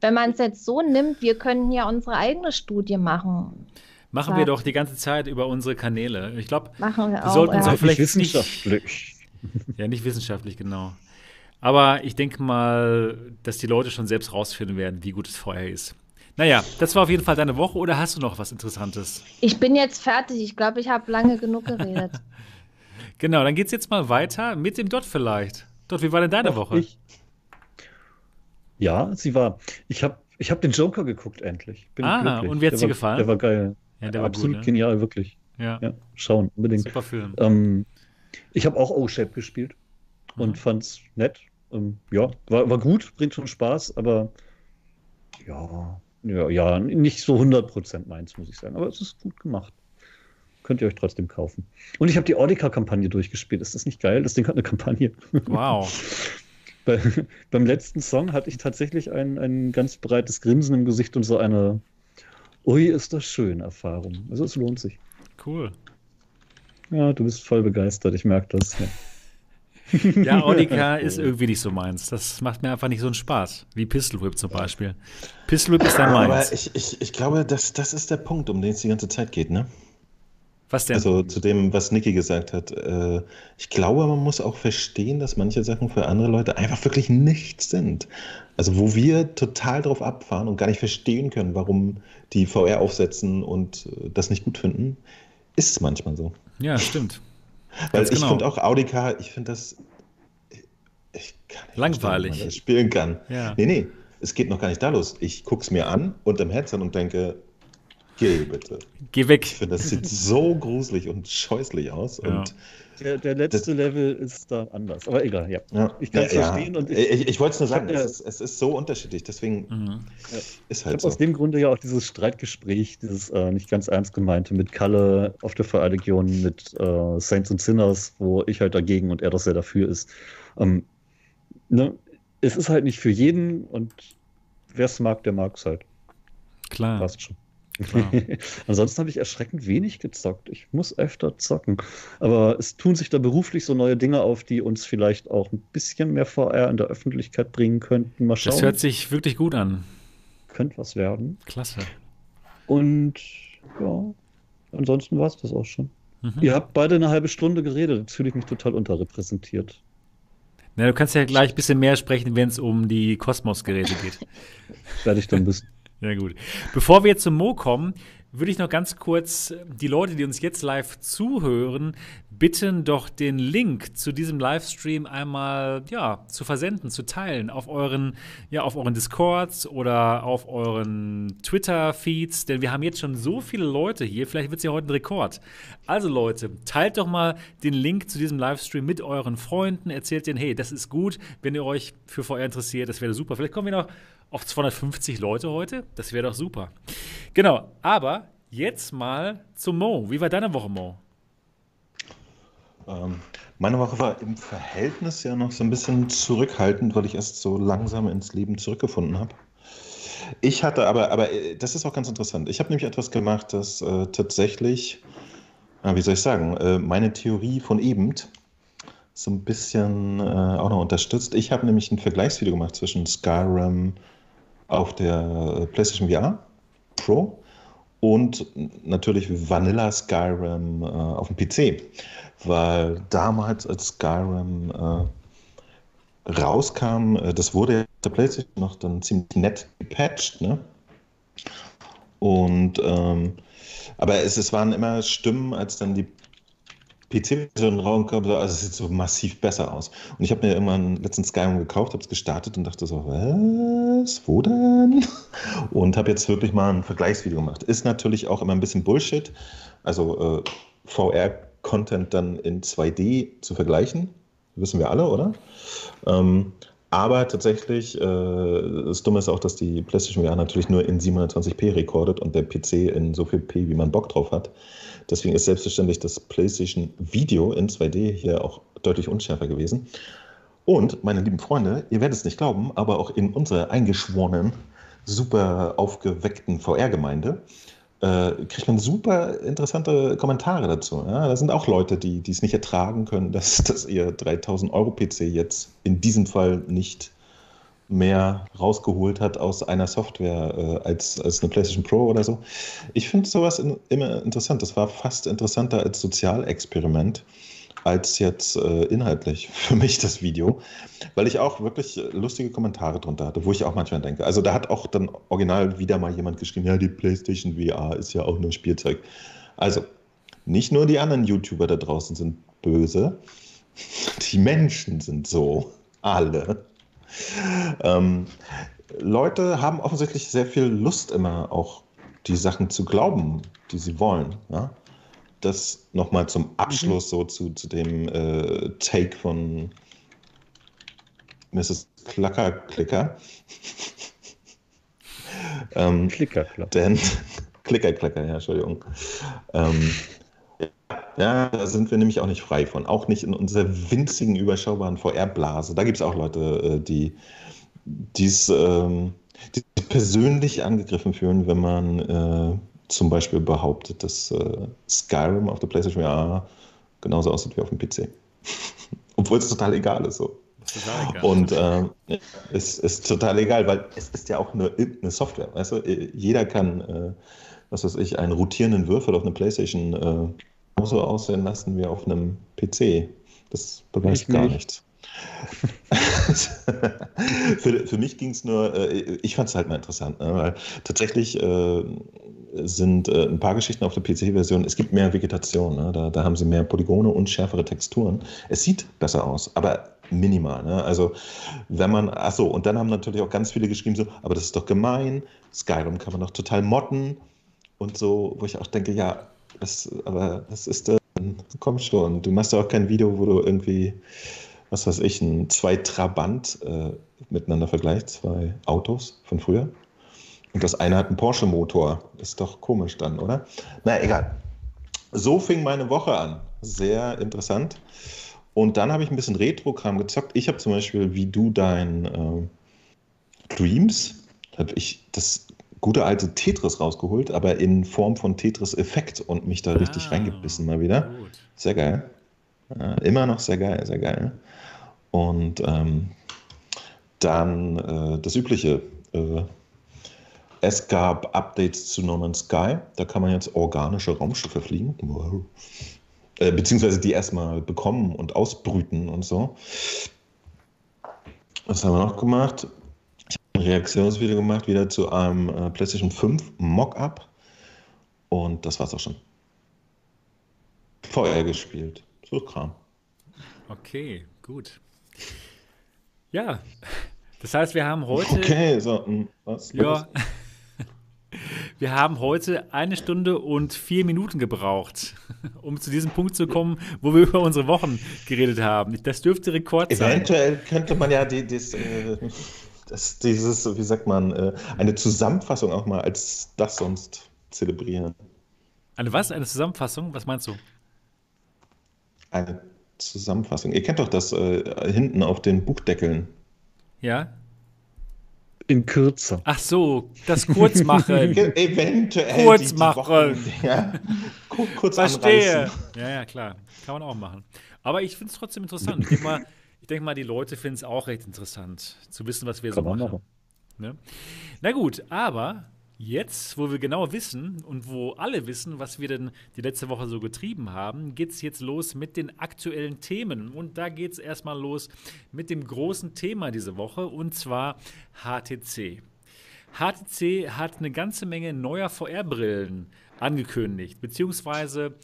Wenn man es jetzt so nimmt, wir können hier unsere eigene Studie machen. Machen wir doch die ganze Zeit über unsere Kanäle. Ich glaube, Machen wir Wir auch. sollten ja. auch vielleicht nicht- wissenschaftlich. ja, nicht wissenschaftlich, genau. Aber ich denke mal, dass die Leute schon selbst rausfinden werden, wie gut es vorher ist. Naja, das war auf jeden Fall deine Woche oder hast du noch was Interessantes? Ich bin jetzt fertig. Ich glaube, ich habe lange genug geredet. Genau, dann geht's jetzt mal weiter mit dem Dot vielleicht. Dot, wie war denn deine Ach, Woche? Ich, ja, sie war. Ich habe ich hab den Joker geguckt endlich. Bin Ah, glücklich. und wie hat's dir war- gefallen? Der war geil. ja, der war Absolut gut, ne? genial, wirklich. Ja, Ja, schauen, unbedingt. super Film. Ähm, ich habe auch O-Shape gespielt und Mhm. fand's nett. Ähm, ja, war, war gut, bringt schon Spaß, aber ja, ja, ja, nicht so 100% meins, muss ich sagen. Aber es ist gut gemacht. Könnt ihr euch trotzdem kaufen. Und ich habe die Audica-Kampagne durchgespielt. Ist das nicht geil? Das Ding hat eine Kampagne. Wow. Bei, beim letzten Song hatte ich tatsächlich ein, ein ganz breites Grinsen im Gesicht und so eine Ui, ist das schön Erfahrung. Also es lohnt sich. Cool. Ja, du bist voll begeistert, ich merke das. Ja. Ja, Audica ist irgendwie nicht so meins. Das macht mir einfach nicht so einen Spaß. Wie Pistol Whip zum Beispiel. Pistol Whip ist dann Aber meins. ich, ich, ich glaube, das, das ist der Punkt, um den es die ganze Zeit geht, ne? Was denn? Also zu dem, was Niki gesagt hat. Äh, ich glaube, man muss auch verstehen, dass manche Sachen für andere Leute einfach wirklich nichts sind. Also wo wir total drauf abfahren und gar nicht verstehen können, warum die VR aufsetzen und äh, das nicht gut finden, ist es manchmal so. ja, stimmt. Weil Ganz ich genau. finde auch Audica, ich finde das ich kann nicht Langweilig. verstehen, das spielen kann. Ja. Nee, nee, es geht noch gar nicht da los. Ich gucke es mir an unterm Headset und denke, geh bitte. Geh weg. Ich finde, das sieht so gruselig und scheußlich aus. Ja. Und Der, der letzte Level ist da anders. Aber egal, ja. ja, Ich kann's ja, verstehen und ich, ich- ich, ich wollte es nur ich sagen, ja- es, ist, es ist so unterschiedlich. Deswegen Mhm. ist Ich halt habe so. aus dem Grunde ja auch dieses Streitgespräch, dieses äh, nicht ganz ernst gemeinte mit Kalle auf der VR-Legion, mit äh, Saints and Sinners, wo ich halt dagegen und er das sehr dafür ist. Ähm, ne? Es ist halt nicht für jeden und wer es mag, der mag es halt. Klar. Passt schon. Klar. Ansonsten habe ich erschreckend wenig gezockt. Ich muss öfter zocken. Aber es tun sich da beruflich so neue Dinge auf, die uns vielleicht auch ein bisschen mehr VR in der Öffentlichkeit bringen könnten. Mal schauen. Das hört sich wirklich gut an. Könnte was werden. Klasse. Und ja, ansonsten war es das auch schon. Mhm. Ihr habt beide eine halbe Stunde geredet. Jetzt fühle ich mich total unterrepräsentiert. Na, du kannst ja gleich ein bisschen mehr sprechen, wenn es um die Kosmos-Geräte geht. Werde ich dann wissen. Ja, gut. Bevor wir jetzt zum Mo kommen, würde ich noch ganz kurz die Leute, die uns jetzt live zuhören, bitten, doch den Link zu diesem Livestream einmal ja, zu versenden, zu teilen auf euren, ja, auf euren Discords oder auf euren Twitter-Feeds, denn wir haben jetzt schon so viele Leute hier, vielleicht wird es ja heute ein Rekord. Also Leute, teilt doch mal den Link zu diesem Livestream mit euren Freunden, erzählt denen, hey, das ist gut, wenn ihr euch für VR interessiert, das wäre super. Vielleicht kommen wir noch auf 250 Leute heute. Das wäre doch super. Genau, aber jetzt mal zum Mo. Wie war deine Woche, Mo? Ähm, meine Woche war im Verhältnis ja noch so ein bisschen zurückhaltend, weil ich erst so langsam ins Leben zurückgefunden habe. Ich hatte aber, aber äh, das ist auch ganz interessant. Ich habe nämlich etwas gemacht, das äh, tatsächlich, äh, wie soll ich sagen, äh, meine Theorie von eben so ein bisschen äh, auch noch unterstützt. Ich habe nämlich ein Vergleichsvideo gemacht zwischen Skyrim auf der äh, PlayStation VR Pro und natürlich Vanilla Skyrim äh, auf dem PC. Weil damals, als Skyrim äh, rauskam, äh, das wurde ja der PlayStation noch dann ziemlich nett gepatcht, ne? Und ähm, aber es, es waren immer Stimmen, als dann die PC-Version rauskam, also es sieht so massiv besser aus. Und ich habe mir irgendwann letztens Skyrim gekauft, habe es gestartet und dachte so, was, wo denn? Und habe jetzt wirklich mal ein Vergleichsvideo gemacht. Ist natürlich auch immer ein bisschen Bullshit, also äh, VR-Content dann in 2D zu vergleichen, wissen wir alle, oder? Ähm, aber tatsächlich, äh, das Dumme ist auch, dass die PlayStation VR natürlich nur in 720p rekordet und der PC in so viel P, wie man Bock drauf hat. Deswegen ist selbstverständlich das PlayStation Video in 2D hier auch deutlich unschärfer gewesen. Und, meine lieben Freunde, ihr werdet es nicht glauben, aber auch in unserer eingeschworenen, super aufgeweckten VR-Gemeinde äh, kriegt man super interessante Kommentare dazu. Ja? Da sind auch Leute, die es nicht ertragen können, dass, dass ihr 3000 Euro PC jetzt in diesem Fall nicht mehr rausgeholt hat aus einer Software äh, als, als eine PlayStation Pro oder so. Ich finde sowas in, immer interessant. Das war fast interessanter als Sozialexperiment als jetzt äh, inhaltlich für mich das Video, weil ich auch wirklich lustige Kommentare drunter hatte, wo ich auch manchmal denke. Also da hat auch dann original wieder mal jemand geschrieben, ja, die PlayStation VR ist ja auch nur Spielzeug. Also nicht nur die anderen YouTuber da draußen sind böse, die Menschen sind so, alle. Ähm, Leute haben offensichtlich sehr viel Lust immer auch die Sachen zu glauben, die sie wollen. Ja? Das nochmal zum Abschluss mhm. so zu, zu dem äh, Take von Mrs. Klacker Klicker. ähm, Klicker, Klicker. Denn Klicker, Klicker, ja, Entschuldigung. Ähm, ja, da sind wir nämlich auch nicht frei von. Auch nicht in unserer winzigen, überschaubaren VR-Blase. Da gibt es auch Leute, äh, die dies ähm, die persönlich angegriffen fühlen, wenn man äh, zum Beispiel behauptet, dass äh, Skyrim auf der PlayStation VR genauso aussieht wie auf dem PC. Obwohl es total egal ist. So. Egal. Und äh, es ist total egal, weil es ist ja auch eine, eine Software. Weißt du? Jeder kann, äh, was weiß ich, einen rotierenden Würfel auf einer PlayStation äh, so aussehen lassen wie auf einem PC. Das beweist gar nicht. nichts. für, für mich ging es nur, äh, ich fand es halt mal interessant, ne? weil tatsächlich äh, sind äh, ein paar Geschichten auf der PC-Version, es gibt mehr Vegetation, ne? da, da haben sie mehr Polygone und schärfere Texturen. Es sieht besser aus, aber minimal. Ne? Also wenn man, achso, und dann haben natürlich auch ganz viele geschrieben so, aber das ist doch gemein, Skyrim kann man doch total motten und so, wo ich auch denke, ja, das, aber das ist dann, komm schon, du machst ja auch kein Video, wo du irgendwie, was weiß ich, ein zwei Trabant äh, miteinander vergleichst, zwei Autos von früher. Und das eine hat einen Porsche-Motor. Ist doch komisch dann, oder? Na, egal. So fing meine Woche an. Sehr interessant. Und dann habe ich ein bisschen Retro-Kram gezockt. Ich habe zum Beispiel, wie du dein äh, Dreams, habe ich das gute alte Tetris rausgeholt, aber in Form von Tetris-Effekt und mich da ah, richtig reingebissen mal wieder. Gut. Sehr geil. Ja, immer noch sehr geil, sehr geil. Und ähm, dann äh, das Übliche. Äh, es gab Updates zu No Man's Sky. Da kann man jetzt organische Raumschiffe fliegen. Wow. Äh, beziehungsweise die erstmal bekommen und ausbrüten und so. Was haben wir noch gemacht? ein Reaktionsvideo gemacht, wieder zu einem äh, PlayStation 5 Mockup. Und das war's auch schon. VR gespielt. So Kram. Okay, gut. Ja, das heißt, wir haben heute. Okay, so, hm, was? Ja. Wir haben heute eine Stunde und vier Minuten gebraucht, um zu diesem Punkt zu kommen, wo wir über unsere Wochen geredet haben. Das dürfte Rekord sein. Eventuell könnte man ja die, das, äh, das, dieses, wie sagt man, äh, eine Zusammenfassung auch mal als das sonst zelebrieren. Eine was? Eine Zusammenfassung? Was meinst du? Eine Zusammenfassung. Ihr kennt doch das äh, hinten auf den Buchdeckeln. Ja. In kürzer. Ach so, das kurz machen. Eventuell. Kurz machen. Ja. Kurz Verstehe. Anreißen. Ja, ja, klar. Kann man auch machen. Aber ich finde es trotzdem interessant. Ich denke mal, denke mal, die Leute finden es auch recht interessant, zu wissen, was wir Kann so machen. machen. Ne? Na gut, aber Jetzt, wo wir genau wissen und wo alle wissen, was wir denn die letzte Woche so getrieben haben, geht es jetzt los mit den aktuellen Themen. Und da geht es erstmal los mit dem großen Thema diese Woche und zwar HTC. HTC hat eine ganze Menge neuer VR-Brillen angekündigt, beziehungsweise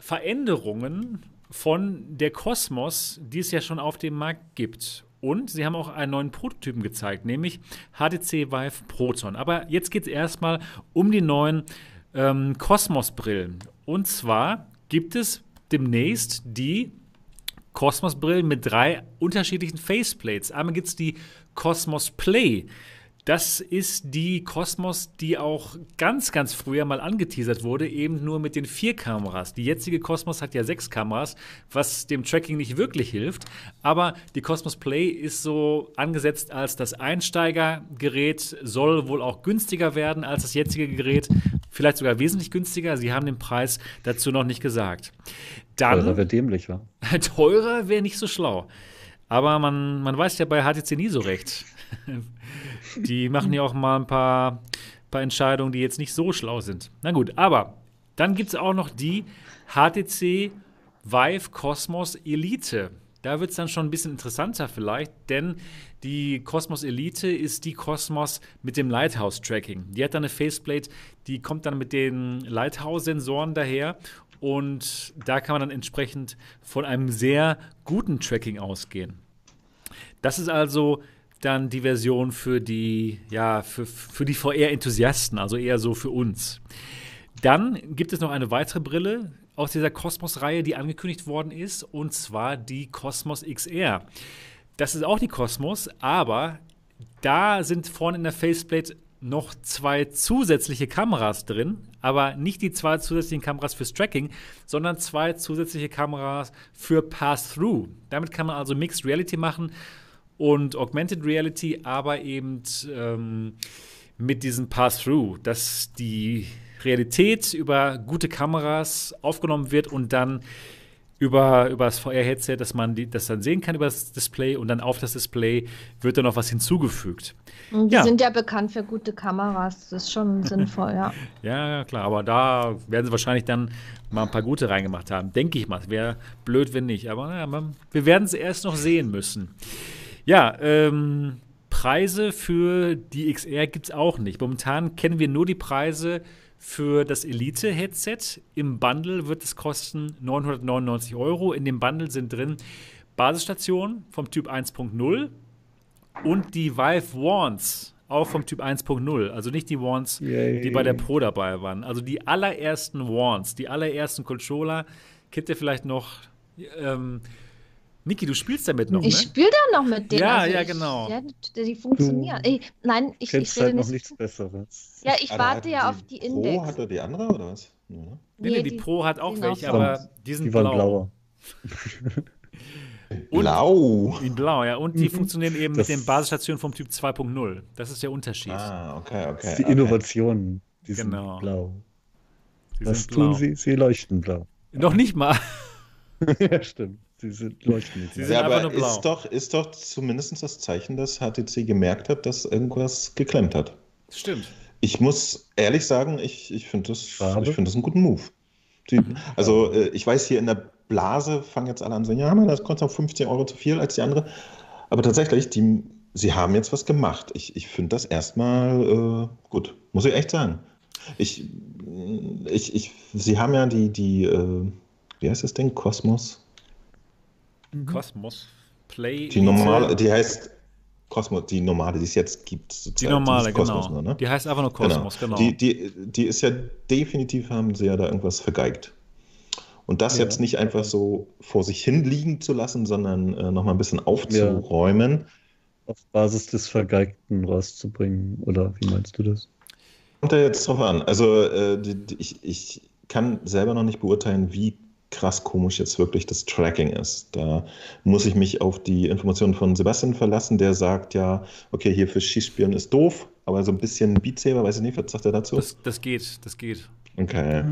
Veränderungen von der Kosmos, die es ja schon auf dem Markt gibt. Und sie haben auch einen neuen Prototypen gezeigt, nämlich HTC Vive Proton. Aber jetzt geht es erstmal um die neuen ähm, Cosmos-Brillen. Und zwar gibt es demnächst die Cosmos-Brillen mit drei unterschiedlichen Faceplates. Einmal gibt es die Cosmos Play. Das ist die Cosmos, die auch ganz, ganz früher mal angeteasert wurde, eben nur mit den vier Kameras. Die jetzige Cosmos hat ja sechs Kameras, was dem Tracking nicht wirklich hilft. Aber die Cosmos Play ist so angesetzt als das Einsteigergerät, soll wohl auch günstiger werden als das jetzige Gerät, vielleicht sogar wesentlich günstiger. Sie haben den Preis dazu noch nicht gesagt. Dann, teurer wäre dämlich, wa? teurer wäre nicht so schlau. Aber man, man weiß ja bei HTC nie so recht. Die machen ja auch mal ein paar, paar Entscheidungen, die jetzt nicht so schlau sind. Na gut, aber dann gibt es auch noch die HTC Vive Cosmos Elite. Da wird es dann schon ein bisschen interessanter vielleicht, denn die Cosmos Elite ist die Cosmos mit dem Lighthouse-Tracking. Die hat dann eine Faceplate, die kommt dann mit den Lighthouse-Sensoren daher und da kann man dann entsprechend von einem sehr guten Tracking ausgehen. Das ist also dann die Version für die, ja, für, für die VR-Enthusiasten, also eher so für uns. Dann gibt es noch eine weitere Brille aus dieser Cosmos-Reihe, die angekündigt worden ist, und zwar die Cosmos XR. Das ist auch die Cosmos, aber da sind vorne in der Faceplate noch zwei zusätzliche Kameras drin, aber nicht die zwei zusätzlichen Kameras fürs Tracking, sondern zwei zusätzliche Kameras für Pass-Through. Damit kann man also Mixed Reality machen und Augmented Reality, aber eben ähm, mit diesem Pass-Through, dass die Realität über gute Kameras aufgenommen wird und dann über, über das VR-Headset, dass man die, das dann sehen kann über das Display und dann auf das Display wird dann noch was hinzugefügt. Die ja. sind ja bekannt für gute Kameras, das ist schon sinnvoll, ja. Ja, klar, aber da werden sie wahrscheinlich dann mal ein paar gute reingemacht haben, denke ich mal. Wäre blöd, wenn nicht, aber naja, wir werden es erst noch sehen müssen. Ja, ähm, Preise für die XR gibt es auch nicht. Momentan kennen wir nur die Preise für das Elite-Headset. Im Bundle wird es kosten 999 Euro. In dem Bundle sind drin Basisstation vom Typ 1.0 und die Vive Wands auch vom Typ 1.0. Also nicht die Wands, Yay. die bei der Pro dabei waren. Also die allerersten Wands, die allerersten Controller. Kennt ihr vielleicht noch? Ähm, Niki, du spielst damit noch, Ich ne? spiele da noch mit denen. Ja, also ja, genau. ja, die funktionieren. Ich, nein, ich, ich rede halt noch nichts Besseres. Ja, ich warte ja auf die Index. Pro hat er die andere oder was? Ja. Nee, nee, die, die, Pro hat auch welche, auch aber die sind die waren blau. blauer. Blau. In blau, ja. Und die Mhm. funktionieren eben Das- mit den Basisstationen vom Typ 2.0. Das ist der Unterschied. Ah, okay, okay. Das ist die okay. Innovation. Die Genau. sind blau. Die Was sind tun blau. sie? Sie leuchten blau. Noch nicht mal. ja, stimmt. Sie sind, leuchten nicht. Sie sind Ja, aber nur blau. ist doch, ist doch zumindest das Zeichen, dass HTC gemerkt hat, dass irgendwas geklemmt hat. Stimmt. Ich muss ehrlich sagen, ich, ich finde das, ich find das einen guten Move. Die, also, äh, ich weiß, hier in der Blase fangen jetzt alle an zu sagen, ja, man, das kostet auch 15 Euro zu viel als die andere. Aber tatsächlich, die, sie haben jetzt was gemacht. Ich, ich finde das erstmal äh, gut, muss ich echt sagen. Ich, ich, ich, sie haben ja die, die äh, wie heißt das Ding? Kosmos? Kosmos. Play. Die normale, die heißt Kosmos, die normale, die es jetzt gibt. Die normale, Kosmos, genau. nur, ne? Die heißt einfach nur Kosmos, genau. Die, die, die ist ja definitiv, haben sie ja da irgendwas vergeigt. Und das Ja. jetzt nicht einfach so vor sich hin liegen zu lassen, sondern äh, nochmal ein bisschen aufzuräumen. Auf Basis des Vergeigten rauszubringen. Oder wie meinst du das? Kommt da jetzt drauf an. Also äh, die, die, ich, ich kann selber noch nicht beurteilen, wie krass komisch jetzt wirklich das Tracking ist. Da muss ich mich auf die Informationen von Sebastian verlassen, der sagt ja, okay, hier für Skispielen ist doof, aber so ein bisschen Beat Saber, weiß ich nicht, was sagt er dazu? das, das geht, das geht. Okay.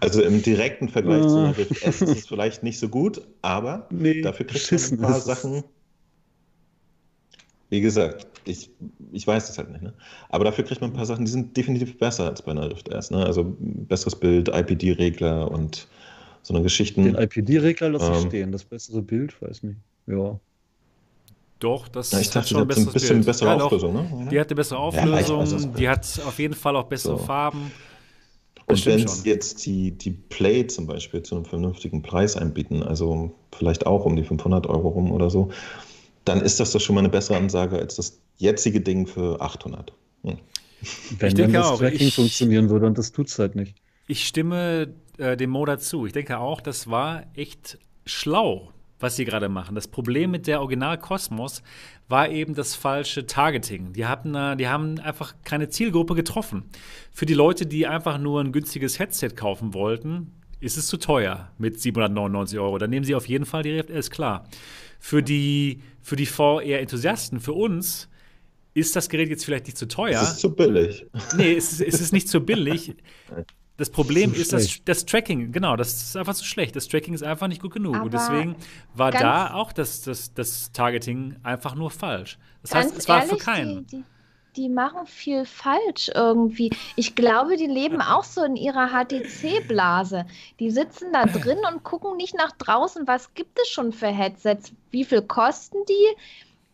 Also im direkten Vergleich zu einer Äh. Rift S ist es vielleicht nicht so gut, aber Nee, dafür kriegt man ein paar. Sachen. Wie gesagt, ich, ich weiß es halt nicht. Ne? Aber dafür kriegt man ein paar Sachen, die sind definitiv besser als bei einer Rift S. Ne? Also besseres Bild, IPD-Regler und so eine Geschichten. Den IPD-Regler lasse ich ähm, stehen. Das bessere Bild, weiß nicht. Ja. Doch, das ja, ich dachte, hat schon ein besseres bisschen Bild. bessere ja, Auflösung. Ne? Die hat eine bessere Auflösung, ja, die hat auf jeden Fall auch bessere so. Farben. Und wenn sie jetzt die, die Play zum Beispiel zu einem vernünftigen Preis einbieten, also vielleicht auch um die 500 Euro rum oder so, dann ist das doch schon mal eine bessere Ansage als das jetzige Ding für 800. Hm. Wenn, ich denke wenn das auch, Tracking ich, funktionieren würde und das tut es halt nicht. Ich stimme äh, dem Mo dazu. Ich denke auch, das war echt schlau, was sie gerade machen. Das Problem mit der Original Cosmos war eben das falsche Targeting. Die, hatten, äh, die haben einfach keine Zielgruppe getroffen. Für die Leute, die einfach nur ein günstiges Headset kaufen wollten, ist es zu teuer mit 799 Euro. Dann nehmen sie auf jeden Fall die Rift S, klar. Für die, für die VR-Enthusiasten, für uns, ist das Gerät jetzt vielleicht nicht zu teuer. Es ist zu billig. Nee, es ist, es ist nicht zu billig. Das Problem ist, das, das Tracking, genau, das ist einfach zu schlecht. Das Tracking ist einfach nicht gut genug. Aber und deswegen war da auch das, das, das Targeting einfach nur falsch. Das heißt, es war ehrlich, für keinen. Die, die, die, machen viel falsch irgendwie. Ich glaube, die leben auch so in ihrer HTC-Blase. Die sitzen da drin und gucken nicht nach draußen, was gibt es schon für Headsets, wie viel kosten die,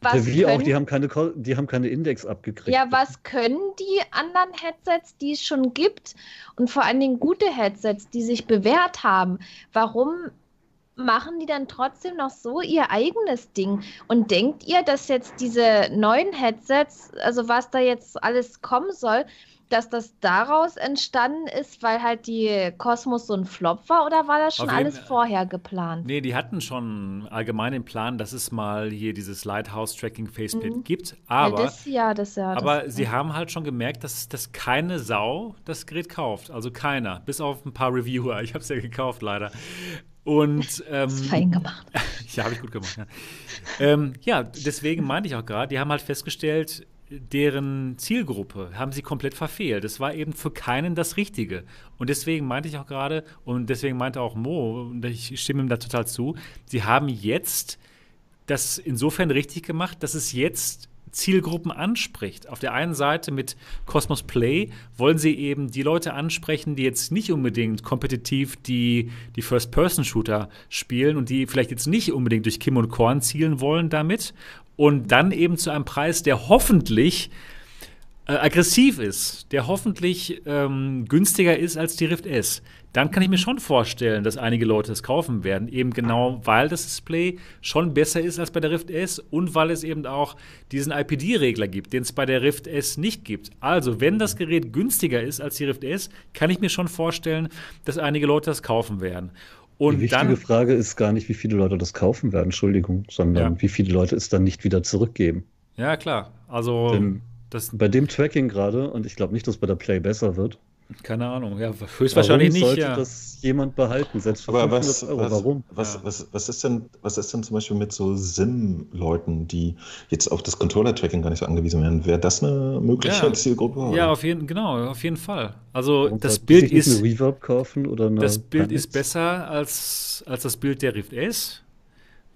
was wir können, auch, die haben, keine, die haben keine Index abgekriegt. Ja, was können die anderen Headsets, die es schon gibt und vor allen Dingen gute Headsets, die sich bewährt haben? Warum machen die dann trotzdem noch so ihr eigenes Ding? Und denkt ihr, dass jetzt diese neuen Headsets, also was da jetzt alles kommen soll, dass das daraus entstanden ist, weil halt die Kosmos so ein Flop war oder war das schon jeden, alles vorher geplant? Nee, die hatten schon allgemein den Plan, dass es mal hier dieses Lighthouse Tracking Faceplate mhm. gibt, aber, ja, das, ja, das, ja, aber das, sie ja. haben halt schon gemerkt, dass, dass keine Sau das Gerät kauft, also keiner, bis auf ein paar Reviewer. Ich habe es ja gekauft leider. Und ähm, fein gemacht. ja, habe ich gut gemacht. Ja. ähm, ja, deswegen meinte ich auch gerade, die haben halt festgestellt, deren Zielgruppe haben sie komplett verfehlt. Es war eben für keinen das Richtige. Und deswegen meinte ich auch gerade, und deswegen meinte auch Mo, und ich stimme ihm da total zu, sie haben jetzt das insofern richtig gemacht, dass es jetzt Zielgruppen anspricht. Auf der einen Seite mit Cosmos Play wollen sie eben die Leute ansprechen, die jetzt nicht unbedingt kompetitiv die, die First-Person-Shooter spielen und die vielleicht jetzt nicht unbedingt durch Kim und Korn zielen wollen damit. Und dann eben zu einem Preis, der hoffentlich äh, aggressiv ist, der hoffentlich ähm, günstiger ist als die Rift S dann kann ich mir schon vorstellen, dass einige Leute es kaufen werden. Eben genau, weil das Display schon besser ist als bei der Rift S und weil es eben auch diesen IPD-Regler gibt, den es bei der Rift S nicht gibt. Also, wenn das Gerät günstiger ist als die Rift S, kann ich mir schon vorstellen, dass einige Leute das kaufen werden. Und die wichtige dann, Frage ist gar nicht, wie viele Leute das kaufen werden, Entschuldigung, sondern ja. wie viele Leute es dann nicht wieder zurückgeben. Ja, klar. Also, Denn bei dem Tracking gerade, und ich glaube nicht, dass bei der Play besser wird, keine Ahnung, ja, höchstwahrscheinlich Warum nicht. sollte ja. das jemand behalten, selbst für Aber was, Euro? Was, Warum? Was, ja. was, was, ist denn, was ist denn zum Beispiel mit so SIM-Leuten, die jetzt auf das Controller-Tracking gar nicht so angewiesen werden? Wäre das eine mögliche ja. Zielgruppe? Ja, auf jeden, genau, auf jeden Fall. Also Warum das Bild ist. Reverb kaufen oder eine das Bild Panels? ist besser als, als das Bild der Rift S.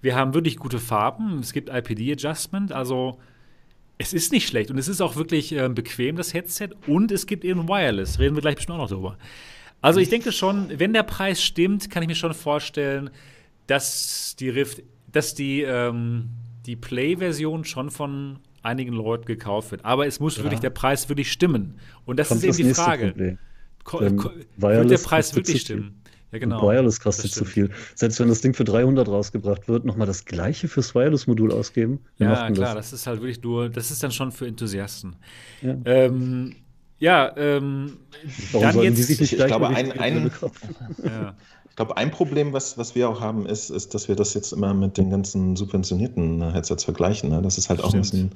Wir haben wirklich gute Farben. Es gibt IPD-Adjustment, also es ist nicht schlecht und es ist auch wirklich äh, bequem, das Headset. Und es gibt eben Wireless. Reden wir gleich bestimmt auch noch drüber. Also ich denke schon, wenn der Preis stimmt, kann ich mir schon vorstellen, dass die Rift, dass die, ähm, die Play-Version schon von einigen Leuten gekauft wird. Aber es muss ja. wirklich der Preis wirklich stimmen. Und das Kommt ist eben die Frage. Wird der Preis wirklich stimmen? Ja, genau. Und Wireless kostet zu viel. Selbst wenn das Ding für 300 rausgebracht wird, nochmal das gleiche fürs Wireless-Modul ausgeben. Ja, klar, das? das? ist halt wirklich nur, das ist dann schon für Enthusiasten. Ja, ähm, ja ähm, Warum dann jetzt, die sich nicht ich glaube, ein, ein, ja. ich glaube, ein Problem, was, was wir auch haben, ist, ist, dass wir das jetzt immer mit den ganzen subventionierten Headsets vergleichen. Ne? Das ist halt Stimmt. auch ein bisschen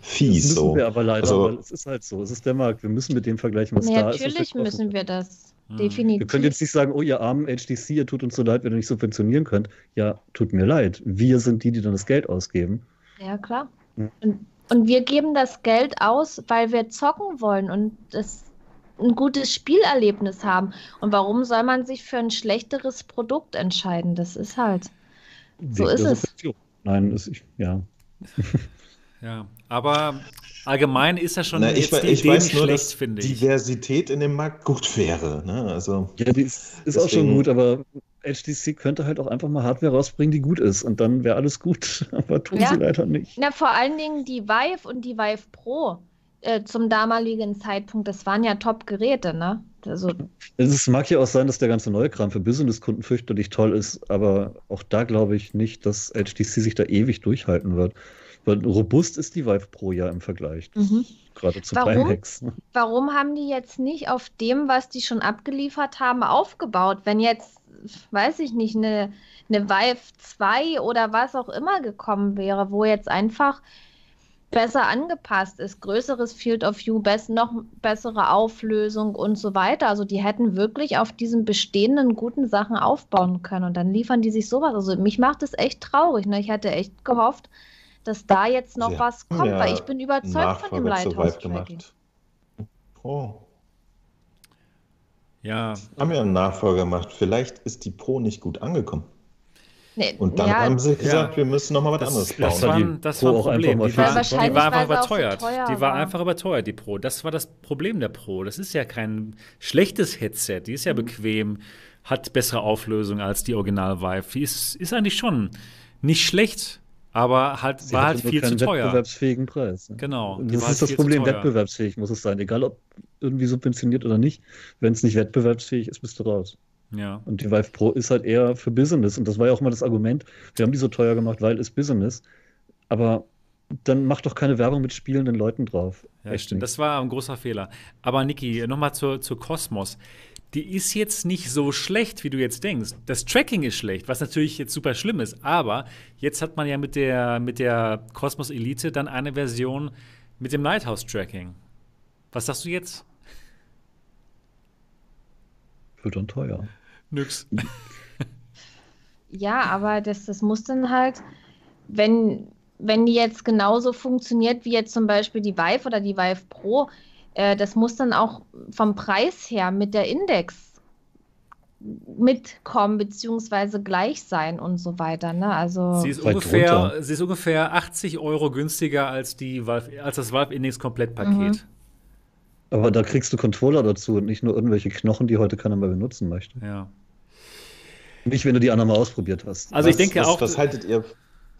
fies. Das müssen so. wir aber leider, also, es ist halt so. Es ist der Markt. Wir müssen mit dem vergleichen, was ja, da ist. Natürlich müssen wir das. Definitiv. Wir können jetzt nicht sagen, oh, ihr armen HTC, ihr tut uns so leid, wenn ihr nicht subventionieren könnt. Ja, tut mir leid. Wir sind die, die dann das Geld ausgeben. Ja, klar. Hm. Und, und wir geben das Geld aus, weil wir zocken wollen und das ein gutes Spielerlebnis haben. Und warum soll man sich für ein schlechteres Produkt entscheiden? Das ist halt. So ist es. Nein, ist, ja. Ja, aber allgemein ist ja schon Na, jetzt ich, die ich Idee weiß nicht nur, schlecht, dass finde ich. Diversität in dem Markt gut wäre. Ne? Also, Ja, die ist, ist auch schon gut, aber HTC könnte halt auch einfach mal Hardware rausbringen, die gut ist. Und dann wäre alles gut. Aber tun Ja. sie leider nicht. Na, vor allen Dingen die Vive und die Vive Pro äh, zum damaligen Zeitpunkt, das waren ja Top-Geräte, ne? Also, Es mag ja auch sein, dass der ganze neue Kram für Businesskunden fürchterlich toll ist, aber auch da glaube ich nicht, dass HTC sich da ewig durchhalten wird. Weil robust ist die Vive Pro ja im Vergleich. mhm. Gerade zu Warum? Pimax. warum haben die jetzt nicht auf dem, was die schon abgeliefert haben, aufgebaut? Wenn jetzt, weiß ich nicht, eine, eine Vive 2 oder was auch immer gekommen wäre, wo jetzt einfach besser angepasst ist, größeres Field of View, noch bessere Auflösung und so weiter. Also die hätten wirklich auf diesen bestehenden guten Sachen aufbauen können und dann liefern die sich sowas. Also mich macht es echt traurig. Ne? Ich hätte echt gehofft, dass da jetzt noch Sie was kommt, ja weil ich bin überzeugt von dem Lighthouse-Tracking. gemacht. Oh, Ja, haben ja einen Nachfolger gemacht. Vielleicht ist die Pro nicht gut angekommen. Nee, Und dann ja, haben sie gesagt, Ja. wir müssen noch mal was das, anderes das, bauen. war war, die ein- das war ein Problem. Die war, die war einfach auch so überteuert. teuer die war war. einfach überteuert, die Pro. Das war das Problem der Pro. Das ist ja kein schlechtes Headset. Die ist Mhm. ja bequem, hat bessere Auflösung als die Original Vive. Die ist, ist eigentlich schon nicht schlecht, aber halt, Sie war halt viel zu teuer. wettbewerbsfähigen Preis. ne? Genau. die Das halt ist das Problem, wettbewerbsfähig muss es sein. Egal, ob irgendwie subventioniert oder nicht. Wenn es nicht wettbewerbsfähig ist, bist du raus. Ja. Und die Vive Pro ist halt eher für Business. Und das war ja auch mal das Argument. Wir haben die so teuer gemacht, weil es Business. Aber dann mach doch keine Werbung mit spielenden Leuten drauf. Ja, Echt stimmt. nicht. Das war ein großer Fehler. Aber Niki, nochmal zur, zur Cosmos. Die ist jetzt nicht so schlecht, wie du jetzt denkst. Das Tracking ist schlecht, was natürlich jetzt super schlimm ist. Aber jetzt hat man ja mit der, mit der Cosmos Elite dann eine Version mit dem Lighthouse-Tracking. Was sagst du jetzt? Wird dann teuer. Nix. Ja, aber das, das muss dann halt, wenn, wenn die jetzt genauso funktioniert wie jetzt zum Beispiel die Vive oder die Vive Pro, äh, das muss dann auch vom Preis her mit der Index mitkommen, beziehungsweise gleich sein und so weiter. Ne? Also, Sie ist, ungefähr, sie ist ungefähr 80 Euro günstiger als, die Valve, als das Valve Index Komplettpaket. Aber da kriegst du Controller dazu und nicht nur irgendwelche Knochen, die heute keiner mehr benutzen möchte. Ja. Nicht, wenn du die anderen mal ausprobiert hast. Also ich was, denke was, auch. Was haltet ihr,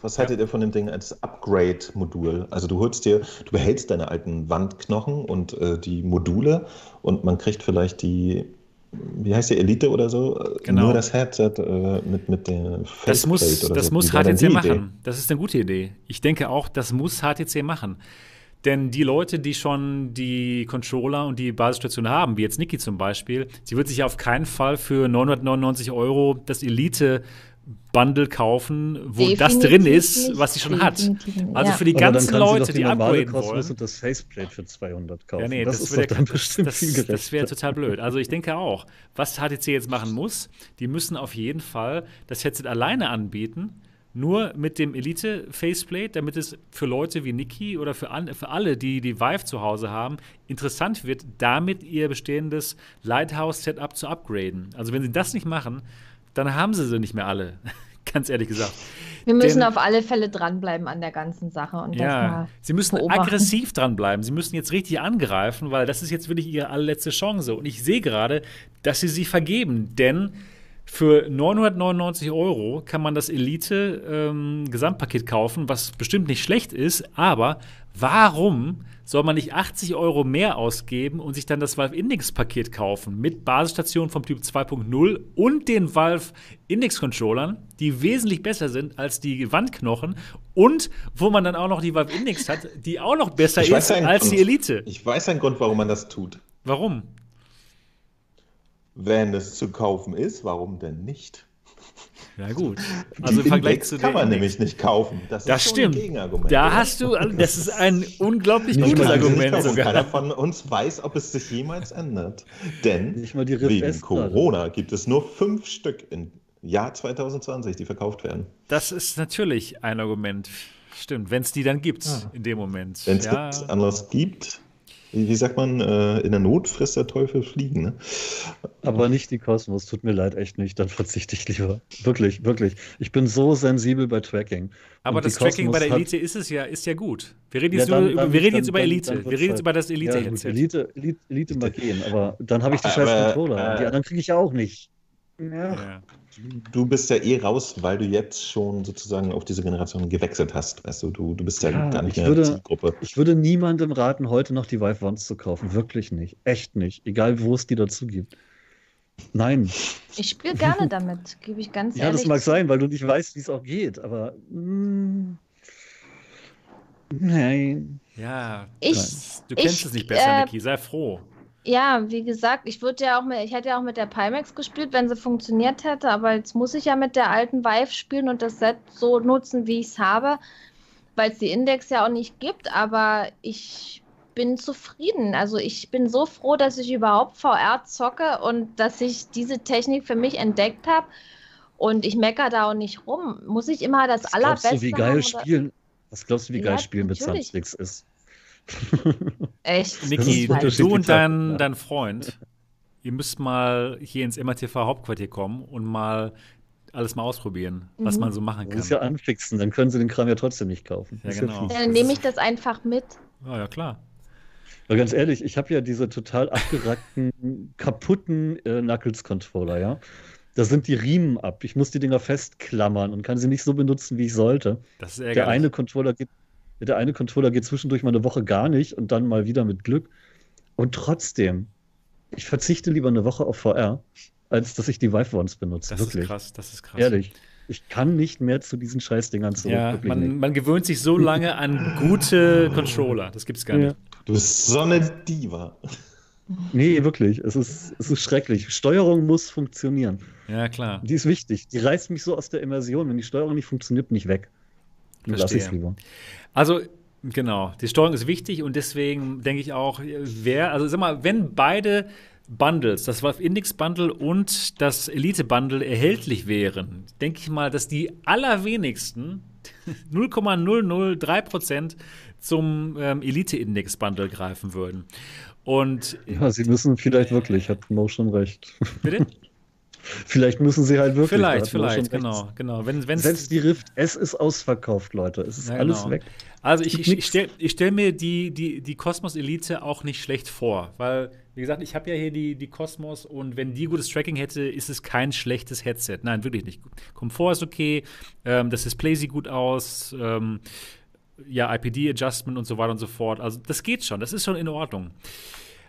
was haltet ihr von dem Ding als Upgrade-Modul? Also du holst dir, du behältst deine alten Wandknochen und äh, die Module und man kriegt vielleicht die, wie heißt die, Elite oder so? Genau. Nur das Headset äh, mit, mit der Das muss, Faceplate oder das so. muss HTC machen. Idee? Das ist eine gute Idee. Ich denke auch, das muss HTC machen. Denn die Leute, die schon die Controller und die Basisstation haben, wie jetzt Niki zum Beispiel, sie wird sich auf keinen Fall für 999 Euro das Elite-Bundle kaufen, wo das Definitiv drin ist, was sie schon hat. Also ja. für die Aber dann ganzen Leute, die upgraden wollen. und das Faceplate für 200 kaufen. Ja, nee, das, das, doch dann das, bestimmt das, viel gerechter. das wäre total blöd. Also ich denke auch, was HTC jetzt machen muss, die müssen auf jeden Fall das Headset alleine anbieten, nur mit dem Elite Faceplate, damit es für Leute wie Niki oder für, an, für alle, die die Vive zu Hause haben, interessant wird, damit ihr bestehendes Lighthouse-Setup zu upgraden. Also wenn sie das nicht machen, dann haben sie sie nicht mehr alle. Ganz ehrlich gesagt. Wir müssen Denn- auf alle Fälle dranbleiben an der ganzen Sache und das Ja, mal sie müssen beobachten. aggressiv dranbleiben. Sie müssen jetzt richtig angreifen, weil das ist jetzt wirklich ihre allerletzte Chance. Und ich sehe gerade, dass sie sie vergeben, denn für 999 Euro kann man das Elite-Gesamtpaket kaufen, was bestimmt nicht schlecht ist, aber warum soll man nicht 80 Euro mehr ausgeben und sich dann das Valve Index-Paket kaufen mit Basisstation vom Typ 2.0 und den Valve Index-Controllern, die wesentlich besser sind als die Wandknochen und wo man dann auch noch die Valve Index hat, die auch noch besser Ich ist als Grund. die Elite. Ich weiß einen Grund, warum man das tut. Warum? Wenn es zu kaufen ist, warum denn nicht? Ja gut. Also im Vergleich Index zu kann man Index- nämlich nicht kaufen. Das, Das stimmt. ein Gegenargument. Da oder? hast du, das ist ein unglaublich Nicht gutes Argument kaufen. Keiner sogar. von uns weiß, ob es sich jemals ändert. Denn Nicht mal die Rift wegen. Corona gibt es nur fünf Stück im Jahr 2020, die verkauft werden. Das ist natürlich ein Argument. Stimmt, wenn es die dann gibt Ja. in dem Moment. Wenn es ja, nichts anderes gibt, wie, sagt man, äh, in der Not frisst der Teufel Fliegen, ne? Aber nicht die Kosmos, tut mir leid, echt nicht. Dann verzichte ich lieber. Wirklich, wirklich. Ich bin so sensibel bei Tracking. Aber Und das Tracking bei Cosmos der hat- Elite ist es ja, ist ja gut. Wir reden Ja, jetzt, dann- nur, über, dann- wir reden dann- jetzt über dann- Elite. dann wir reden jetzt halt- über das Ja, gut, Elite-Headset. Elite, Elite, Elite mag gehen, aber dann habe ich die scheiß Controller. äh, die anderen kriege ich ja auch nicht. Ja. ja. Du bist ja eh raus, weil du jetzt schon sozusagen auf diese Generation gewechselt hast. Weißt du, du, du bist ja, Ja, gar nicht ich mehr würde- Zielgruppe. Ich würde niemandem raten, heute noch die Vive Ones zu kaufen. Wirklich nicht. Echt nicht. Egal, wo es die dazu gibt. Nein. Ich spiele gerne damit, gebe ich ganz Ja, ehrlich. das mag sein, weil du nicht weißt, wie es auch geht, aber. mm, nein. ja. Ich, Du kennst ich, es nicht besser, äh, Niki. Sei froh. Ja, wie gesagt, ich würde ja auch mit, ich hätte ja auch mit der Pimax gespielt, wenn sie funktioniert hätte, aber jetzt muss ich ja mit der alten Vive spielen und das Set so nutzen, wie ich es habe, weil es die Index ja auch nicht gibt, aber ich bin zufrieden. Also ich bin so froh, dass ich überhaupt VR zocke und dass ich diese Technik für mich entdeckt habe und ich meckere da auch nicht rum. Muss ich immer das Was glaubst allerbeste du, wie geil haben spielen? Was glaubst du, wie geil Ja, Spielen mit. Thumbsticks ist? Echt? Niki, ist du und dein, ja. dein Freund, ihr müsst mal hier ins MRTV Hauptquartier kommen und mal alles mal ausprobieren, was Mhm. man so machen kann. muss ja anfixen, dann können sie den Kram ja trotzdem nicht kaufen. Ja, Ist genau. fies. Dann nehme ich das einfach mit. Ja, ja, klar. Aber ganz ehrlich, ich habe ja diese total abgerackten, kaputten äh, Knuckles-Controller, ja. Da sind die Riemen ab. Ich muss die Dinger festklammern und kann sie nicht so benutzen, wie ich sollte. Das ist Der ärgerlich. eine Controller geht, der eine Controller geht zwischendurch mal eine Woche gar nicht und dann mal wieder mit Glück. Und trotzdem, ich verzichte lieber eine Woche auf VR, als dass ich die Vive Ones benutze. das Wirklich. ist krass, das ist krass. Ehrlich. Ich kann nicht mehr zu diesen Scheißdingern zurück. Ja, man, man gewöhnt sich so lange an gute Controller. Das gibt's gar Ja. nicht. Du bist so eine Diva. Nee, wirklich. Es ist, es ist schrecklich. Steuerung muss funktionieren. Ja, klar. Die ist wichtig. Die reißt mich so aus der Immersion. Wenn die Steuerung nicht funktioniert, bin ich weg. Dann lasse ich es Verstehe. Also, genau, die Steuerung ist wichtig und deswegen denke ich auch, wer, also sag mal, wenn beide Bundles, das Valve Index Bundle und das Elite Bundle erhältlich wären, denke ich mal, dass die allerwenigsten 0,003% zum ähm, Elite Index Bundle greifen würden. Und Ja, sie müssen vielleicht wirklich, hat Mo schon recht. bitte? vielleicht müssen sie halt wirklich. vielleicht, vielleicht, genau, genau. Wenn, wenn's, Selbst die Rift S ist ausverkauft, Leute. Es ist Ja, alles genau. weg. Also ich, ich, ich stelle stell mir die, die, die Cosmos Elite auch nicht schlecht vor, weil, wie gesagt, ich habe ja hier die, die Cosmos und wenn die gutes Tracking hätte, ist es kein schlechtes Headset. Nein, wirklich nicht. Komfort ist okay, ähm, das Display sieht gut aus, ähm, ja, IPD-Adjustment und so weiter und so fort. Also das geht schon, das ist schon in Ordnung.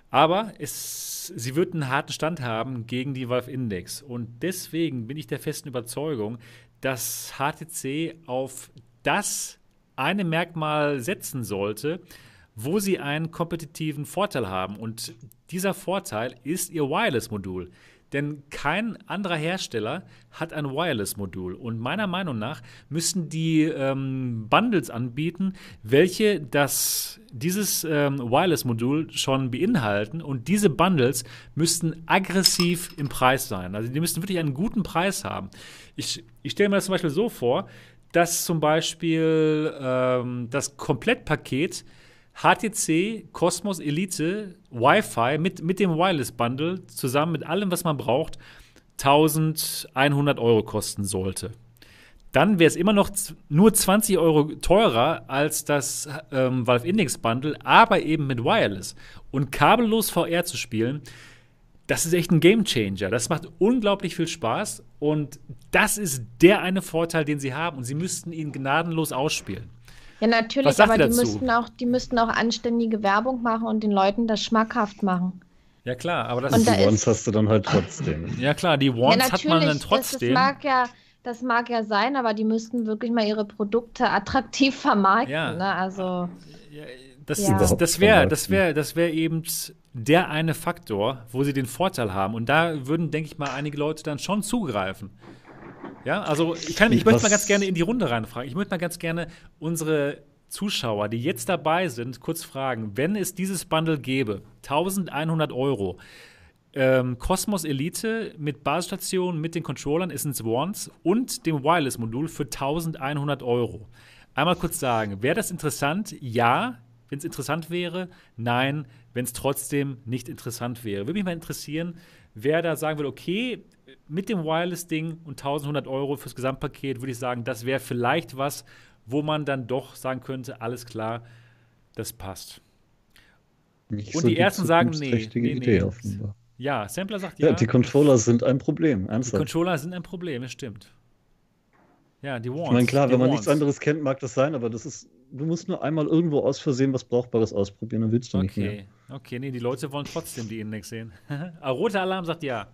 Aber es, sie wird einen harten Stand haben gegen die Valve Index. Und deswegen bin ich der festen Überzeugung, dass HTC auf das eine Merkmal setzen sollte, wo sie einen kompetitiven Vorteil haben. Und dieser Vorteil ist ihr Wireless-Modul. Denn kein anderer Hersteller hat ein Wireless-Modul. Und meiner Meinung nach müssen die ähm, Bundles anbieten, welche das, dieses ähm, Wireless-Modul schon beinhalten. Und diese Bundles müssten aggressiv im Preis sein. Also die müssten wirklich einen guten Preis haben. Ich, ich stelle mir das zum Beispiel so vor, dass zum Beispiel ähm, das Komplettpaket HTC Cosmos Elite Wi-Fi mit, mit dem Wireless Bundle zusammen mit allem, was man braucht, 1100 Euro kosten sollte. Dann wäre es immer noch nur 20 Euro teurer als das ähm, Valve Index Bundle, aber eben mit Wireless. Und kabellos VR zu spielen, das ist echt ein Game Changer. Das macht unglaublich viel Spaß und das ist der eine Vorteil, den sie haben. Und sie müssten ihn gnadenlos ausspielen. Ja, natürlich, aber die müssten, auch, die müssten auch anständige Werbung machen und den Leuten das schmackhaft machen. Ja, klar, aber das Und ist. da Die ist- hast du dann halt trotzdem. Ja, klar, die ja, Wands hat man dann das, das, trotzdem. mag ja, das mag ja sein, aber die müssten wirklich mal ihre Produkte attraktiv vermarkten. Ja. Ne? Also, Das, Ja. das, das wäre das wär, das wär eben der eine Faktor, wo sie den Vorteil haben. Und da würden, denke ich mal, einige Leute dann schon zugreifen. Ja, also ich, kann, ich möchte mal ganz gerne in die Runde reinfragen. Ich möchte mal ganz gerne unsere Zuschauer, die jetzt dabei sind, kurz fragen, wenn es dieses Bundle gäbe, 1100 Euro, ähm, Cosmos Elite mit Basisstation, mit den Controllern, Essence Ones und dem Wireless-Modul für 1100 Euro. Einmal kurz sagen, wäre das interessant? Ja. wenn es interessant wäre. Nein, wenn es trotzdem nicht interessant wäre. Würde mich mal interessieren, wer da sagen würde, okay, mit dem Wireless-Ding und 1100 Euro fürs Gesamtpaket würde ich sagen, das wäre vielleicht was, wo man dann doch sagen könnte, alles klar, das passt. Nicht Und so die ersten sagen, nee, nee, Idee nee. offenbar. Ja, Sampler sagt ja. Ja, die Controller sind ein Problem, die ernsthaft. Controller sind ein Problem, das stimmt. Ja, die Wands. Ich meine, klar, die wenn man nichts anderes kennt, mag das sein, aber das ist, du musst nur einmal irgendwo aus Versehen was Brauchbares ausprobieren, dann willst du nicht mehr. Okay, okay, nee, die Leute wollen trotzdem die Index sehen. Roter Alarm sagt ja.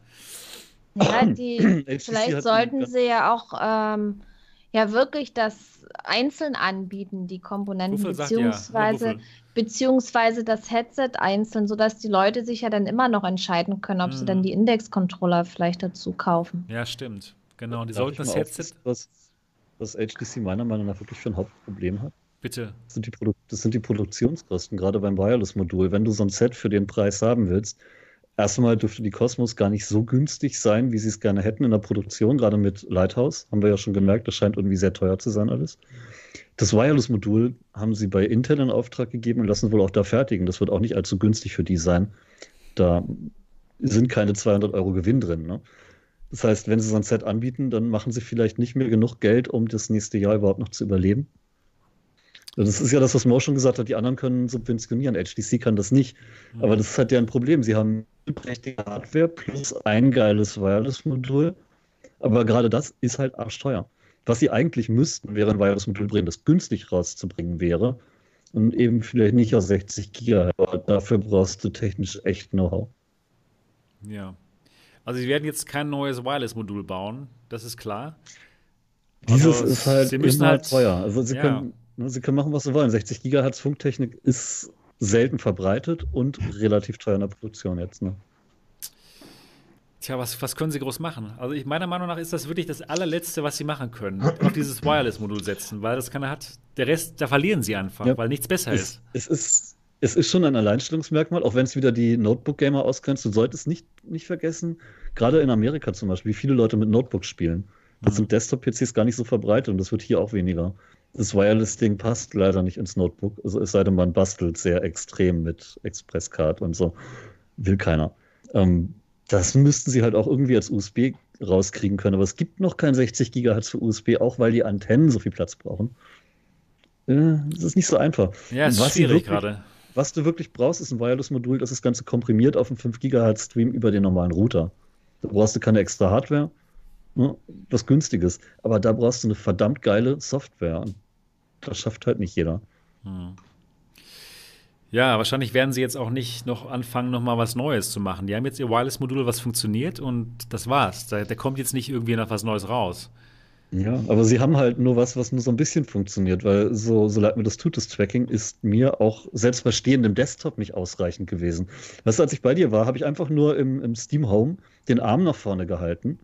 Ja, die, vielleicht sollten sie ja auch ähm, ja wirklich das einzeln anbieten, die Komponenten, Wuffel sagt ja. beziehungsweise, beziehungsweise das Headset einzeln, sodass die Leute sich ja dann immer noch entscheiden können, ob sie Mhm. dann die Index-Controller vielleicht dazu kaufen. Ja, stimmt. Genau, die Darf sollten das Headset. Was, was HTC meiner Meinung nach wirklich für ein Hauptproblem hat? Bitte. Das sind, die Produ das sind die Produktionskosten, gerade beim Wireless-Modul. Wenn du so ein Set für den Preis haben willst, erstmal dürfte die Cosmos gar nicht so günstig sein, wie sie es gerne hätten in der Produktion, gerade mit Lighthouse. Haben wir ja schon gemerkt, das scheint irgendwie sehr teuer zu sein alles. Das Wireless-Modul haben sie bei Intel in Auftrag gegeben und lassen wohl auch da fertigen. Das wird auch nicht allzu günstig für die sein. Da sind keine 200 Euro Gewinn drin. Ne? Das heißt, wenn sie so ein Set anbieten, dann machen sie vielleicht nicht mehr genug Geld, um das nächste Jahr überhaupt noch zu überleben. Das ist ja das, was Mo schon gesagt hat, die anderen können subventionieren. HTC kann das nicht. Aber das ist halt ja ein Problem. Sie haben prächtige Hardware plus ein geiles Wireless-Modul. Aber gerade das ist halt arschteuer. Was sie eigentlich müssten, wäre ein Wireless-Modul bringen, das günstig rauszubringen wäre. Und eben vielleicht nicht aus 60 Gigahertz. Aber dafür brauchst du technisch echt Know-how. Ja. Also, sie werden jetzt kein neues Wireless-Modul bauen, das ist klar. Dieses Also, ist halt sie müssen halt- teuer. Also sie, ja. können, ne, sie können machen, was sie wollen. 60 Gigahertz Funktechnik ist selten verbreitet und relativ teuer in der Produktion jetzt. Ne? Tja, was, was können sie groß machen? Also, ich, meiner Meinung nach ist das wirklich das allerletzte, was sie machen können. Auf dieses Wireless-Modul setzen, weil das keiner hat. Der Rest, da verlieren sie einfach, Ja. weil nichts besser Es, ist. es, ist, es ist schon ein Alleinstellungsmerkmal, auch wenn es wieder die Notebook-Gamer ausgrenzt. Du solltest nicht, nicht vergessen, gerade in Amerika zum Beispiel, wie viele Leute mit Notebooks spielen. Das Mhm. sind Desktop-PCs gar nicht so verbreitet und das wird hier auch weniger. Das Wireless-Ding passt leider nicht ins Notebook, also es sei denn, man bastelt sehr extrem mit Express-Card und so. Will keiner. Ähm, das müssten sie halt auch irgendwie als USB rauskriegen können, aber es gibt noch kein 60 Gigahertz für USB, auch weil die Antennen so viel Platz brauchen. Äh, Das ist nicht so einfach. Ja, ist Was schwierig gerade. Was du wirklich brauchst, ist ein Wireless-Modul, das das Ganze komprimiert auf einen 5 GHz Stream über den normalen Router. Da brauchst du keine extra Hardware, ne, was günstiges. Aber da brauchst du eine verdammt geile Software. Und das schafft halt nicht jeder. Hm. Ja, wahrscheinlich werden sie jetzt auch nicht noch anfangen, noch mal was Neues zu machen. Die haben jetzt ihr Wireless-Modul, was funktioniert und das war's. Da, da kommt jetzt nicht irgendwie noch was Neues raus. Ja, aber sie haben halt nur was, was nur so ein bisschen funktioniert, weil so, so leid mir das tut, das Tracking ist mir auch selbst bei stehendem Desktop nicht ausreichend gewesen. Weißt du, als ich bei dir war, habe ich einfach nur im, im Steam Home den Arm nach vorne gehalten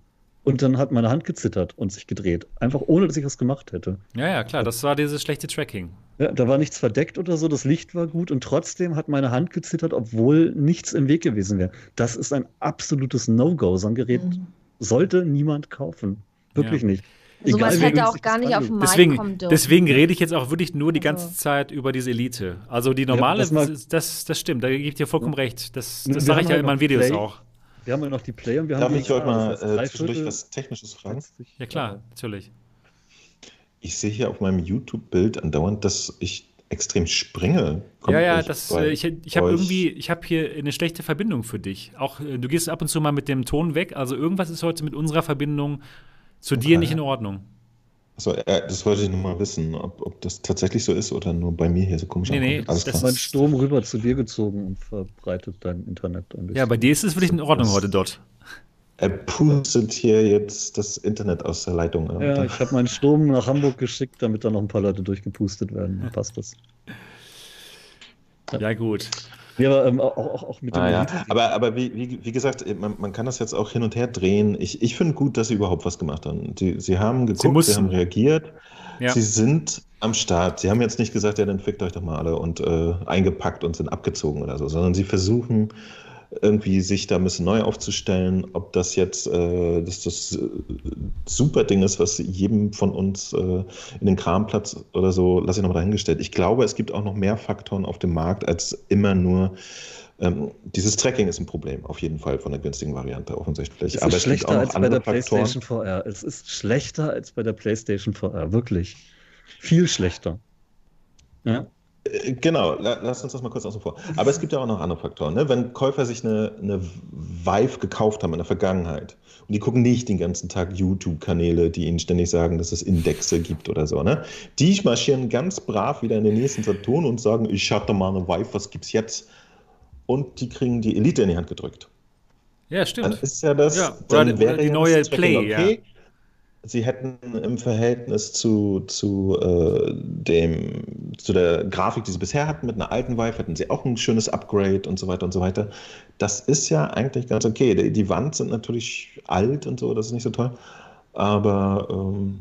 und dann hat meine Hand gezittert und sich gedreht. Einfach ohne, dass ich was gemacht hätte. Ja, ja, klar, das war dieses schlechte Tracking. Ja, da war nichts verdeckt oder so, das Licht war gut und trotzdem hat meine Hand gezittert, obwohl nichts im Weg gewesen wäre. Das ist ein absolutes No-Go. So ein Gerät Mhm. sollte niemand kaufen. Wirklich Ja. nicht. Sowas hätte auch gar nicht auf den Markt Deswegen, kommen dürfen. deswegen rede ich jetzt auch wirklich nur die Also- ganze Zeit über diese Elite. Also die normale, das mag- das, das, das stimmt, da gebe ich dir vollkommen recht. Das, das sage ich ja halt in meinen Videos Play. auch. Wir haben ja noch die Play und wir Darf haben ich euch mal äh, zwischendurch was Technisches fragen? Ja, klar, natürlich. Ich sehe hier auf meinem YouTube-Bild andauernd, dass ich extrem springe. Kommt ja, ja, das, äh, ich, ich habe irgendwie, ich habe hier eine schlechte Verbindung für dich. Auch äh, du gehst ab und zu mal mit dem Ton weg. Also irgendwas ist heute mit unserer Verbindung zu dir Okay. nicht in Ordnung. Achso, äh, das wollte ich nur mal wissen, ob, ob das tatsächlich so ist oder nur bei mir hier so komisch Nee, nee. Alles das klar. mein Strom rüber zu dir gezogen und verbreitet dein Internet ein bisschen. Ja, bei dir ist es wirklich in Ordnung heute dort. Er pustet hier jetzt das Internet aus der Leitung. Ja, ich habe meinen Strom nach Hamburg geschickt, damit da noch ein paar Leute durchgepustet werden. Dann passt das. Ja, gut. Ja, aber ähm, auch, auch, auch mit dem Ah, ja. Aber, aber wie, wie, wie gesagt, man, man kann das jetzt auch hin und her drehen. Ich, ich finde gut, dass sie überhaupt was gemacht haben. Sie, sie haben geguckt, sie, mussten. haben reagiert, Ja. sie sind am Start. Sie haben jetzt nicht gesagt, ja, dann fickt euch doch mal alle und äh, eingepackt und sind abgezogen oder so, sondern sie versuchen irgendwie sich da ein bisschen neu aufzustellen. Ob das jetzt äh, das, das äh, super Ding ist, was jedem von uns äh, in den Kramplatz oder so, lasse ich noch mal dahingestellt. Ich glaube, es gibt auch noch mehr Faktoren auf dem Markt als immer nur ähm, dieses Tracking ist ein Problem, auf jeden Fall von der günstigen Variante offensichtlich. Es Aber es schlechter als bei der Faktoren. PlayStation VR. Es ist schlechter als bei der PlayStation VR, wirklich. Viel schlechter. Ja? Äh, Genau, la- lass uns das mal kurz außen vor. Aber es gibt ja auch noch andere Faktoren. Ne? Wenn Käufer sich eine, eine Vive gekauft haben in der Vergangenheit und die gucken nicht den ganzen Tag YouTube-Kanäle, die ihnen ständig sagen, dass es Indexe gibt oder so, ne? die marschieren ganz brav wieder in den nächsten Saturn und sagen, ich hatte mal eine Vive, was gibt's jetzt? Und die kriegen die Elite in die Hand gedrückt. Ja, Dann stimmt. ist ja das, Ja, oder dann die- wäre oder die ja neue Play, okay. Sie hätten im Verhältnis zu, zu, äh, dem, zu der Grafik, die sie bisher hatten, mit einer alten Vive, hätten sie auch ein schönes Upgrade und so weiter und so weiter. Das ist ja eigentlich ganz okay. Die, die Wand sind natürlich alt und so, das ist nicht so toll. Aber ähm,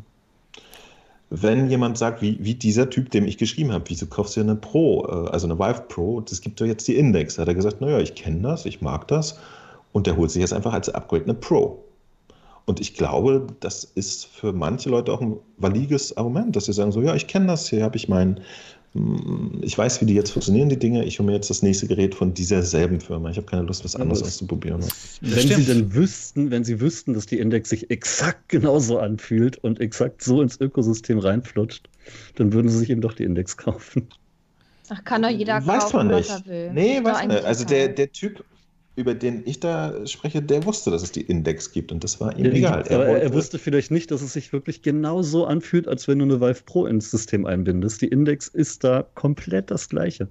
wenn jemand sagt, wie, wie dieser Typ, dem ich geschrieben habe, wieso kaufst du eine Pro, äh, also eine Vive Pro, das gibt doch jetzt die Index, hat er gesagt, naja, ich kenne das, ich mag das und der holt sich jetzt einfach als Upgrade eine Pro. Und ich glaube, das ist für manche Leute auch ein valides Argument, dass sie sagen, so, ja, ich kenne das, hier habe ich mein, mm, ich weiß, wie die jetzt funktionieren, die Dinge, ich hole mir jetzt das nächste Gerät von dieser selben Firma. Ich habe keine Lust, was anderes es- auszuprobieren. Wenn stimmt. sie denn wüssten, wenn sie wüssten, dass die Index sich exakt genauso anfühlt und exakt so ins Ökosystem reinflutscht, dann würden sie sich eben doch die Index kaufen. Ach, kann doch jeder Weiß kaufen, man was nicht. er will. Nee, weiß man eigentlich nicht. Also der, der Typ, über den ich da spreche, der wusste, dass es die Index gibt und das war ihm Ja, egal. er, wollte- er wusste vielleicht nicht, dass es sich wirklich genau so anfühlt, als wenn du eine Vive Pro ins System einbindest. Die Index ist da komplett das gleiche.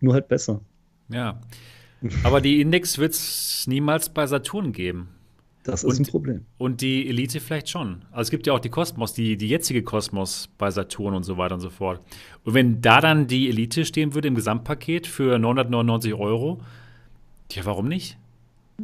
Nur halt besser. Ja. Aber die Index wird es niemals bei Saturn geben. Das ist Und- ein Problem. Und die Elite vielleicht schon. Also es gibt ja auch die Kosmos, die, die jetzige Kosmos bei Saturn und so weiter und so fort. Und wenn da dann die Elite stehen würde im Gesamtpaket für 999 Euro, ja, warum nicht?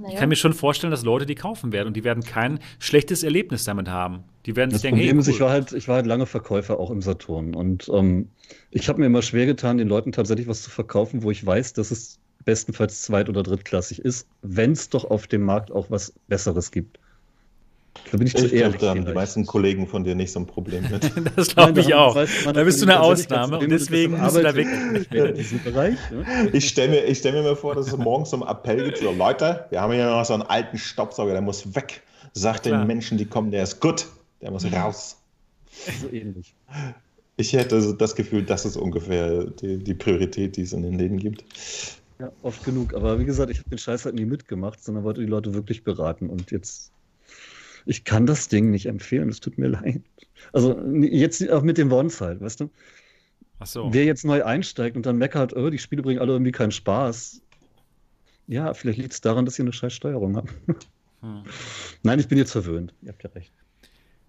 Ich Naja. kann mir schon vorstellen, dass Leute die kaufen werden und die werden kein schlechtes Erlebnis damit haben. Die werden Das sich denken, Problem hey, ist, ich cool. war halt, ich war halt lange Verkäufer auch im Saturn. Und ähm, ich habe mir immer schwer getan, den Leuten tatsächlich was zu verkaufen, wo ich weiß, dass es bestenfalls zweit- oder drittklassig ist, wenn es doch auf dem Markt auch was Besseres gibt. Da bin ich, zu ich glaube, ehrlich. da haben die meisten Kollegen von dir nicht so ein Problem mit. das glaube ich da auch. weiß Da bist du eine Ausnahme und deswegen musst du da arbeite weg. Bereich. Ne? Ich stelle mir, ich stell mir mal vor, dass es morgens so einen Appell gibt, so Leute, wir haben hier noch so einen alten Staubsauger, der muss weg. Sagt den Menschen, die kommen, der ist gut, der muss raus. So ähnlich. Ich hätte das Gefühl, das ist ungefähr die, die Priorität, die es in den Läden gibt. Ja, oft genug. Aber wie gesagt, ich habe den Scheiß halt nie mitgemacht, sondern wollte die Leute wirklich beraten. Und jetzt, ich kann das Ding nicht empfehlen. Es tut mir leid. Also jetzt auch mit dem Wons halt, weißt du? Ach so. Wer jetzt neu einsteigt und dann meckert, oh, die Spiele bringen alle irgendwie keinen Spaß. Ja, vielleicht liegt es daran, dass ihr eine scheiß Steuerung habt. Hm. Nein, ich bin jetzt verwöhnt. Ihr habt ja recht.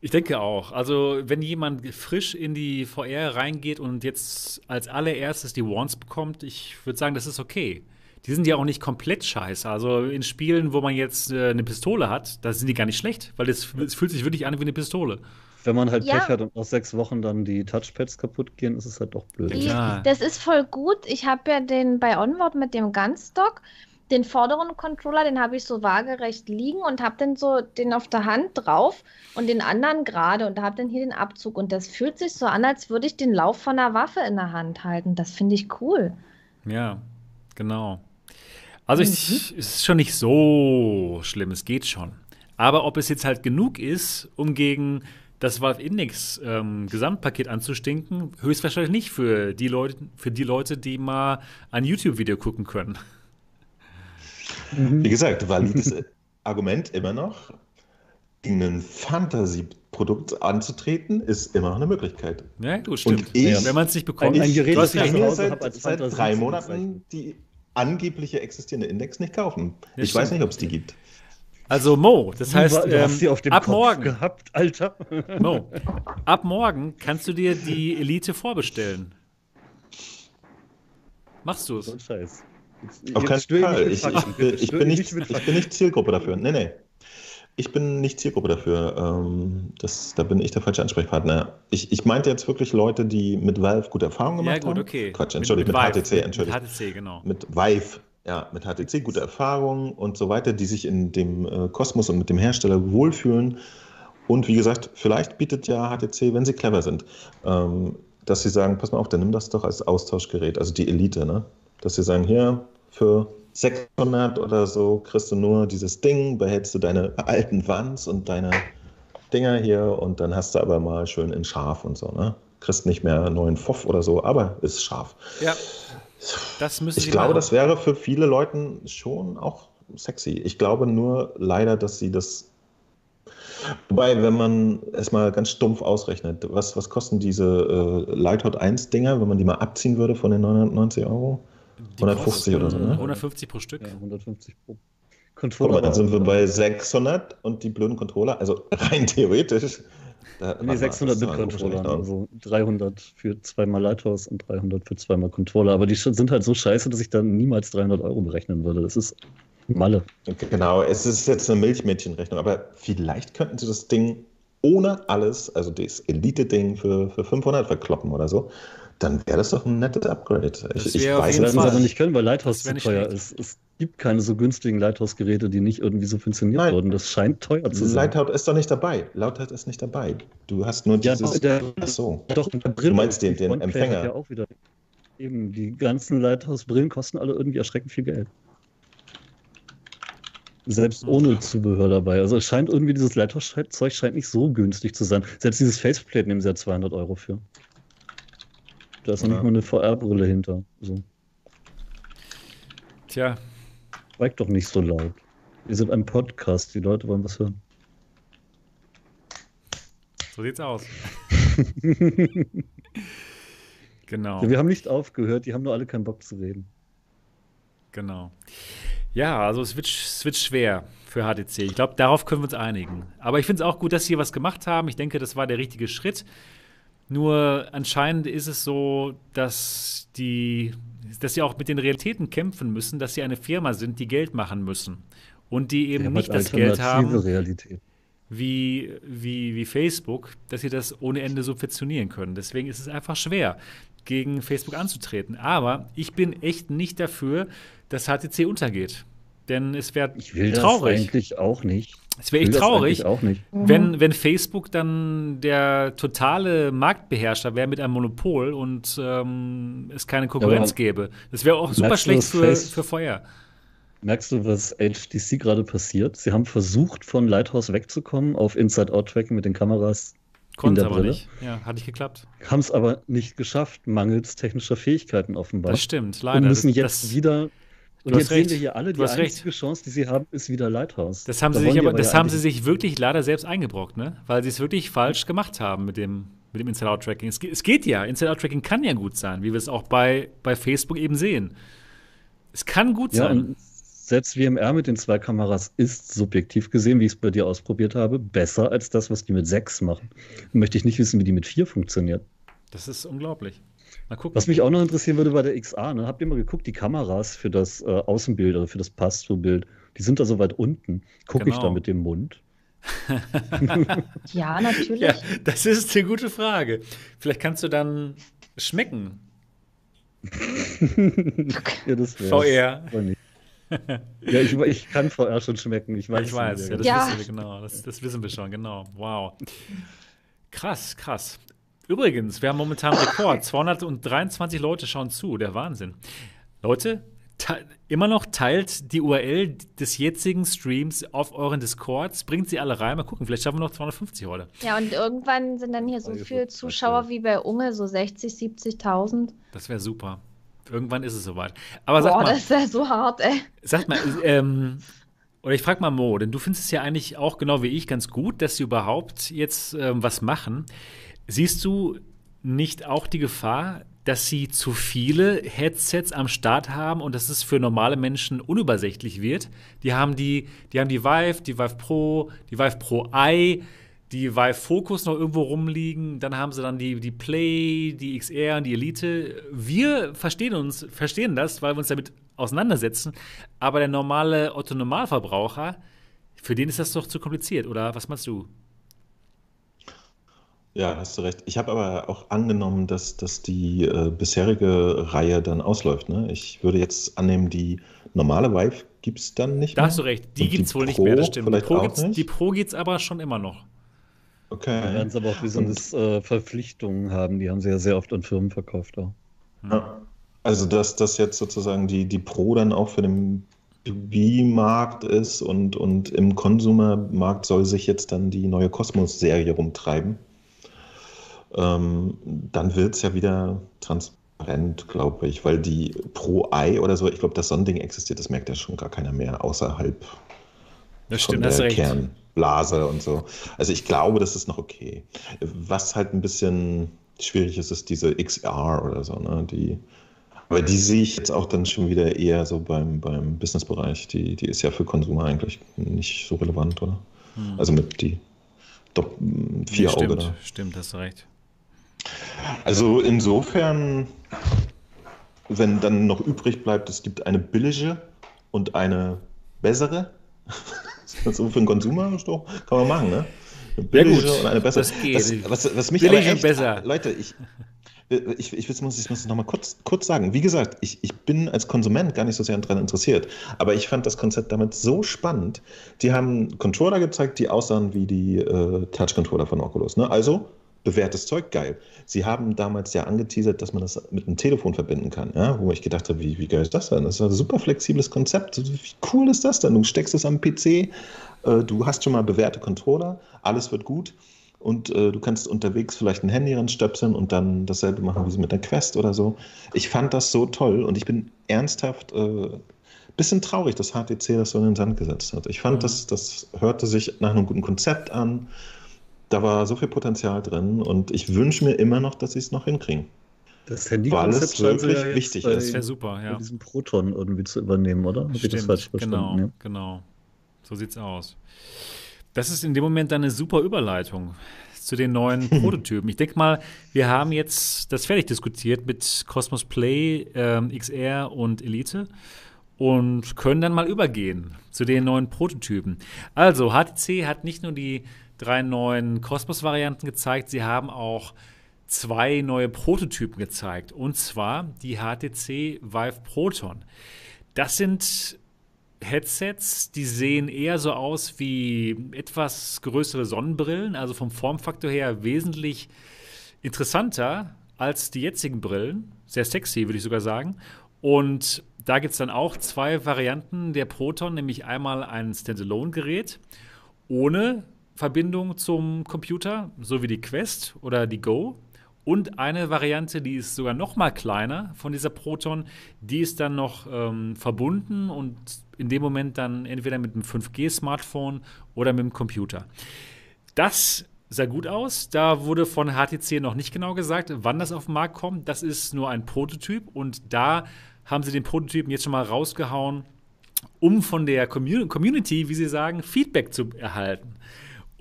Ich denke auch. Also, wenn jemand frisch in die VR reingeht und jetzt als allererstes die Wands bekommt, ich würde sagen, das ist okay. Die sind ja auch nicht komplett scheiße. Also in Spielen, wo man jetzt äh, eine Pistole hat, da sind die gar nicht schlecht, weil es fühlt sich wirklich an wie eine Pistole. Wenn man halt Ja. Pech hat und nach sechs Wochen dann die Touchpads kaputt gehen, ist es halt doch blöd. Ja. Das ist voll gut. Ich habe ja den bei Onward mit dem Gunstock, den vorderen Controller, den habe ich so waagerecht liegen und habe dann so den auf der Hand drauf und den anderen gerade und habe dann hier den Abzug. Und das fühlt sich so an, als würde ich den Lauf von einer Waffe in der Hand halten. Das finde ich cool. Ja, genau. Also ich, es ist schon nicht so schlimm, es geht schon. Aber ob es jetzt halt genug ist, um gegen das Valve Index ähm, Gesamtpaket anzustinken, höchstwahrscheinlich nicht für die Leute, für die Leute, die mal ein YouTube-Video gucken können. Wie gesagt, valides Argument immer noch. Gegen ein Fantasy-Produkt anzutreten, ist immer noch eine Möglichkeit. Ja, gut, stimmt. Und ich- Wenn man es nicht bekommt. Ein- ein Gerät, das hast ich seit, als seit drei Monaten die angebliche existierende Index nicht kaufen. Ja, ich weiß nicht, ob es die gibt. Also Mo, das heißt, du, du hast ähm, sie auf dem ab Kopf morgen, gehabt, Alter. Mo, ab morgen kannst du dir die Elite vorbestellen. Machst du So es? ein Scheiß. Jetzt- Auf keinen Fall. Ich, ich, ich, bin nicht, ich bin nicht Zielgruppe dafür. Nee, nee. Ich bin nicht Zielgruppe dafür. Ähm, das, da bin ich der falsche Ansprechpartner. Ich, ich meinte jetzt wirklich Leute, die mit Valve gute Erfahrungen Ja, gemacht gut, haben. okay. Quatsch, Entschuldigung, mit, Vive. HTC, Entschuldigung. Mit HTC, genau. Mit Vive ja, mit HTC gute Erfahrungen und so weiter, die sich in dem äh, Kosmos und mit dem Hersteller wohlfühlen. Und wie gesagt, vielleicht bietet ja HTC, wenn sie clever sind, ähm, dass sie sagen, pass mal auf, dann nimm das doch als Austauschgerät, also die Elite, ne? Dass sie sagen, hier für 600 oder so kriegst du nur dieses Ding, behältst du deine alten Wands und deine Dinger hier und dann hast du aber mal schön in scharf und so, ne? Kriegst nicht mehr neuen Foff oder so, aber ist scharf. Ja. Das müssen Ich sie glaube, machen. das wäre für viele Leute schon auch sexy. Ich glaube nur leider, dass sie das. Wobei, wenn man es mal ganz stumpf ausrechnet, was, was kosten diese äh, Lighthot 1 Dinger, wenn man die mal abziehen würde von den 990 Euro? Die 150 oder so, ne? 150 pro Stück. Ja, 150 pro Guck Controller. mal, dann sind wir bei 600 und die blöden Controller, also rein theoretisch. Da, Nee, 600 mit Controllern. Also 300 für zweimal Lighthouse und 300 für zweimal Controller. Aber die sind halt so scheiße, dass ich da niemals 300 Euro berechnen würde. Das ist Malle. Genau, es ist jetzt eine Milchmädchenrechnung, aber vielleicht könnten sie das Ding ohne alles, also das Elite-Ding für, für 500 verkloppen oder so. Dann wäre das doch ein nettes Upgrade. Ich, ich weiß sie Fall. aber nicht können, weil Lighthouse zu nicht teuer schlecht. ist. Es gibt keine so günstigen Lighthouse-Geräte, die nicht irgendwie subventioniert Nein. wurden. Das scheint teuer zu sein. Lightout ist doch nicht dabei. Lightout ist nicht dabei. Du hast nur Ja, dieses. doch, der- Ach so. Doch, der Brille. meinst den- Die den Empfänger. Ja auch wieder. Eben, die ganzen Lighthouse-Brillen kosten alle irgendwie erschreckend viel Geld. Selbst ohne Zubehör dabei. Also es scheint irgendwie, dieses Lighthouse-Zeug scheint nicht so günstig zu sein. Selbst dieses Faceplate nehmen sie ja 200 Euro für. Da ist noch nicht mal eine VR-Brille hinter. So. Tja, Schweig doch nicht so laut. Wir sind ein Podcast, die Leute wollen was hören. so sieht's aus. genau. Ja, wir haben nicht aufgehört, die haben nur alle keinen Bock zu reden. Genau. Ja, also es wird, es wird schwer für HTC. Ich glaube, darauf können wir uns einigen. Aber ich finde es auch gut, dass sie was gemacht haben. Ich denke, das war der richtige Schritt. Nur anscheinend ist es so, dass die, dass sie auch mit den Realitäten kämpfen müssen, dass sie eine Firma sind, die Geld machen müssen. Und die eben haben nicht halt das Geld haben, Realität. wie, wie, wie Facebook, dass sie das ohne Ende subventionieren können. Deswegen ist es einfach schwer, gegen Facebook anzutreten. Aber ich bin echt nicht dafür, dass HTC untergeht. Denn es wäre Ich will traurig. das eigentlich auch nicht. Es wäre echt traurig, nicht. wenn, wenn Facebook dann der totale Marktbeherrscher wäre mit einem Monopol und ähm, es keine Konkurrenz aber gäbe. Das wäre auch super schlecht für, für Feuer. Merkst du, was HTC gerade passiert? Sie haben versucht, von Lighthouse wegzukommen auf Inside-Out-Tracking mit den Kameras. Konnte der aber Brille. nicht. Ja, hat nicht geklappt. Haben es aber nicht geschafft, mangels technischer Fähigkeiten offenbar. Das stimmt, leider. Und müssen das, jetzt das, wieder. Und jetzt sehen wir hier alle, die hast recht. einzige Chance, die sie haben, ist wieder Lighthouse. Das haben, Da sie sich aber, das ja haben sie sich wirklich leider selbst eingebrockt, ne? Weil sie es wirklich falsch gemacht haben mit dem, mit dem Inside-Out-Tracking. Es, es geht ja. Inside-Out-Tracking kann ja gut sein, wie wir es auch bei, bei Facebook eben sehen. Es kann gut Ja, sein. selbst WMR mit den zwei Kameras ist subjektiv gesehen, wie ich es bei dir ausprobiert habe, besser als das, was die mit sechs machen. Möchte ich nicht wissen, wie die mit vier funktioniert. Das ist unglaublich. Mal gucken. Was mich auch noch interessieren würde bei der XA, ne? habt ihr mal geguckt, die Kameras für das äh, Außenbild oder für das Pass-Through-Bild, die sind da so weit unten. Gucke ich Genau. da mit dem Mund? Ja, natürlich. ja, das ist eine gute Frage. Vielleicht kannst du dann schmecken. ja, das wär's. VR. Ja, ich, ich kann VR schon schmecken. Ich weiß, Ich weiß, nicht, ja, das Ja. wissen wir genau. Das, das wissen wir schon, genau. Wow. Krass, krass. Übrigens, wir haben momentan einen Rekord. 223 Leute schauen zu. Der Wahnsinn. Leute, te- immer noch teilt die URL des jetzigen Streams auf euren Discords. Bringt sie alle rein. Mal gucken, vielleicht schaffen wir noch 250 heute. Ja, und irgendwann sind dann hier so ich viele Zuschauer wie bei Unge, so 60, 70.000. Das wäre super. Irgendwann ist es soweit. Aber sag Boah, mal, das wäre so hart, ey. Sag mal, ähm, oder ich frage mal Mo, denn du findest es ja eigentlich auch genau wie ich ganz gut, dass sie überhaupt jetzt ähm, was machen. Siehst du nicht auch die Gefahr, dass sie zu viele Headsets am Start haben und dass es für normale Menschen unübersichtlich wird? Die haben die, die haben die Vive, die Vive Pro, die Vive Pro i, die Vive Focus noch irgendwo rumliegen, dann haben sie dann die, die Play, die XR und die Elite. Wir verstehen uns, verstehen das, weil wir uns damit auseinandersetzen, aber der normale Otto-Normalverbraucher, für den ist das doch zu kompliziert, oder was meinst du? Ja, hast du recht. Ich habe aber auch angenommen, dass, dass die äh, bisherige Reihe dann ausläuft. Ne? Ich würde jetzt annehmen, die normale Vive gibt es dann nicht Da mehr. hast du recht, die gibt es wohl nicht Pro mehr, das stimmt. Die vielleicht Pro, gibt's, nicht? die Pro gibt's aber schon immer noch. Da Okay. werden sie aber auch besonders äh, Verpflichtungen haben. Die haben sie ja sehr oft an Firmen verkauft auch. Ja. Also, dass das jetzt sozusagen die, die Pro dann auch für den B2B-Markt ist und, und im Konsumermarkt soll sich jetzt dann die neue Cosmos-Serie rumtreiben. Ähm, dann wird es ja wieder transparent, glaube ich, weil die Pro Eye oder so, ich glaube, das Sonnending existiert, das merkt ja schon gar keiner mehr außerhalb Das von stimmt, du der. Kernblase und so. Also ich glaube, das ist noch okay. Was halt ein bisschen schwierig ist, ist diese XR oder so, ne? Die, aber die sehe ich jetzt auch dann schon wieder eher so beim, beim Businessbereich. Die, die ist ja für Konsumer eigentlich nicht so relevant, oder? Hm. Also mit die Dopp- vier Nee, Auge stimmt, da. stimmt, hast recht. Also insofern, wenn dann noch übrig bleibt, es gibt eine billige und eine bessere. so für den Konsumer kann man machen, ne? Eine billige gut, und eine bessere. das geht. Das, was, was mich Billig aber und echt, besser. Leute, ich, ich, ich, ich muss es muss es nochmal kurz, kurz sagen. Wie gesagt, ich, ich bin als Konsument gar nicht so sehr daran interessiert, aber ich fand das Konzept damit so spannend. Die haben Controller gezeigt, die aussahen wie die äh, Touch-Controller von Oculus. Ne? Also bewährtes Zeug, geil. Sie haben damals ja angeteasert, dass man das mit einem Telefon verbinden kann, ja? wo ich gedacht habe, wie, wie geil ist das denn? Das ist ein super flexibles Konzept. Wie cool ist das denn? Du steckst es am PC, äh, du hast schon mal bewährte Controller, alles wird gut und äh, du kannst unterwegs vielleicht ein Handy ranstöpseln und dann dasselbe machen wie sie mit der Quest oder so. Ich fand das so toll und ich bin ernsthaft äh, bisschen traurig, dass HTC das so in den Sand gesetzt hat. Ich fand, Mhm. das, das hörte sich nach einem guten Konzept an. Da war so viel Potenzial drin und ich wünsche mir immer noch, dass sie es noch hinkriegen. Das Weil Handy-Konzept sie wirklich jetzt wichtig bei, ist. Das wäre super, ja. diesem Proton irgendwie zu übernehmen, oder? Hab ich das falsch Stimmt, genau, verstanden? Ja. genau. So sieht's aus. Das ist in dem Moment dann eine super Überleitung zu den neuen Prototypen. Ich denke mal, wir haben jetzt das fertig diskutiert mit Cosmos Play, ähm, XR und Elite und können dann mal übergehen zu den neuen Prototypen. Also, HTC hat nicht nur die drei neuen Cosmos-Varianten gezeigt, sie haben auch zwei neue Prototypen gezeigt. Und zwar die HTC Vive Proton. Das sind Headsets, die sehen eher so aus wie etwas größere Sonnenbrillen, also vom Formfaktor her wesentlich interessanter als die jetzigen Brillen. Sehr sexy, würde ich sogar sagen. Und da gibt es dann auch zwei Varianten der Proton, nämlich einmal ein Standalone-Gerät ohne Verbindung zum Computer, so wie die Quest oder die Go. Und eine Variante, die ist sogar noch mal kleiner von dieser Proton, die ist dann noch ähm, verbunden und in dem Moment dann entweder mit einem 5G-Smartphone oder mit dem Computer. Das sah gut aus. Da wurde von HTC noch nicht genau gesagt, wann das auf den Markt kommt. Das ist nur ein Prototyp und da haben sie den Prototypen jetzt schon mal rausgehauen, um von der Commu- Community, wie sie sagen, Feedback zu erhalten.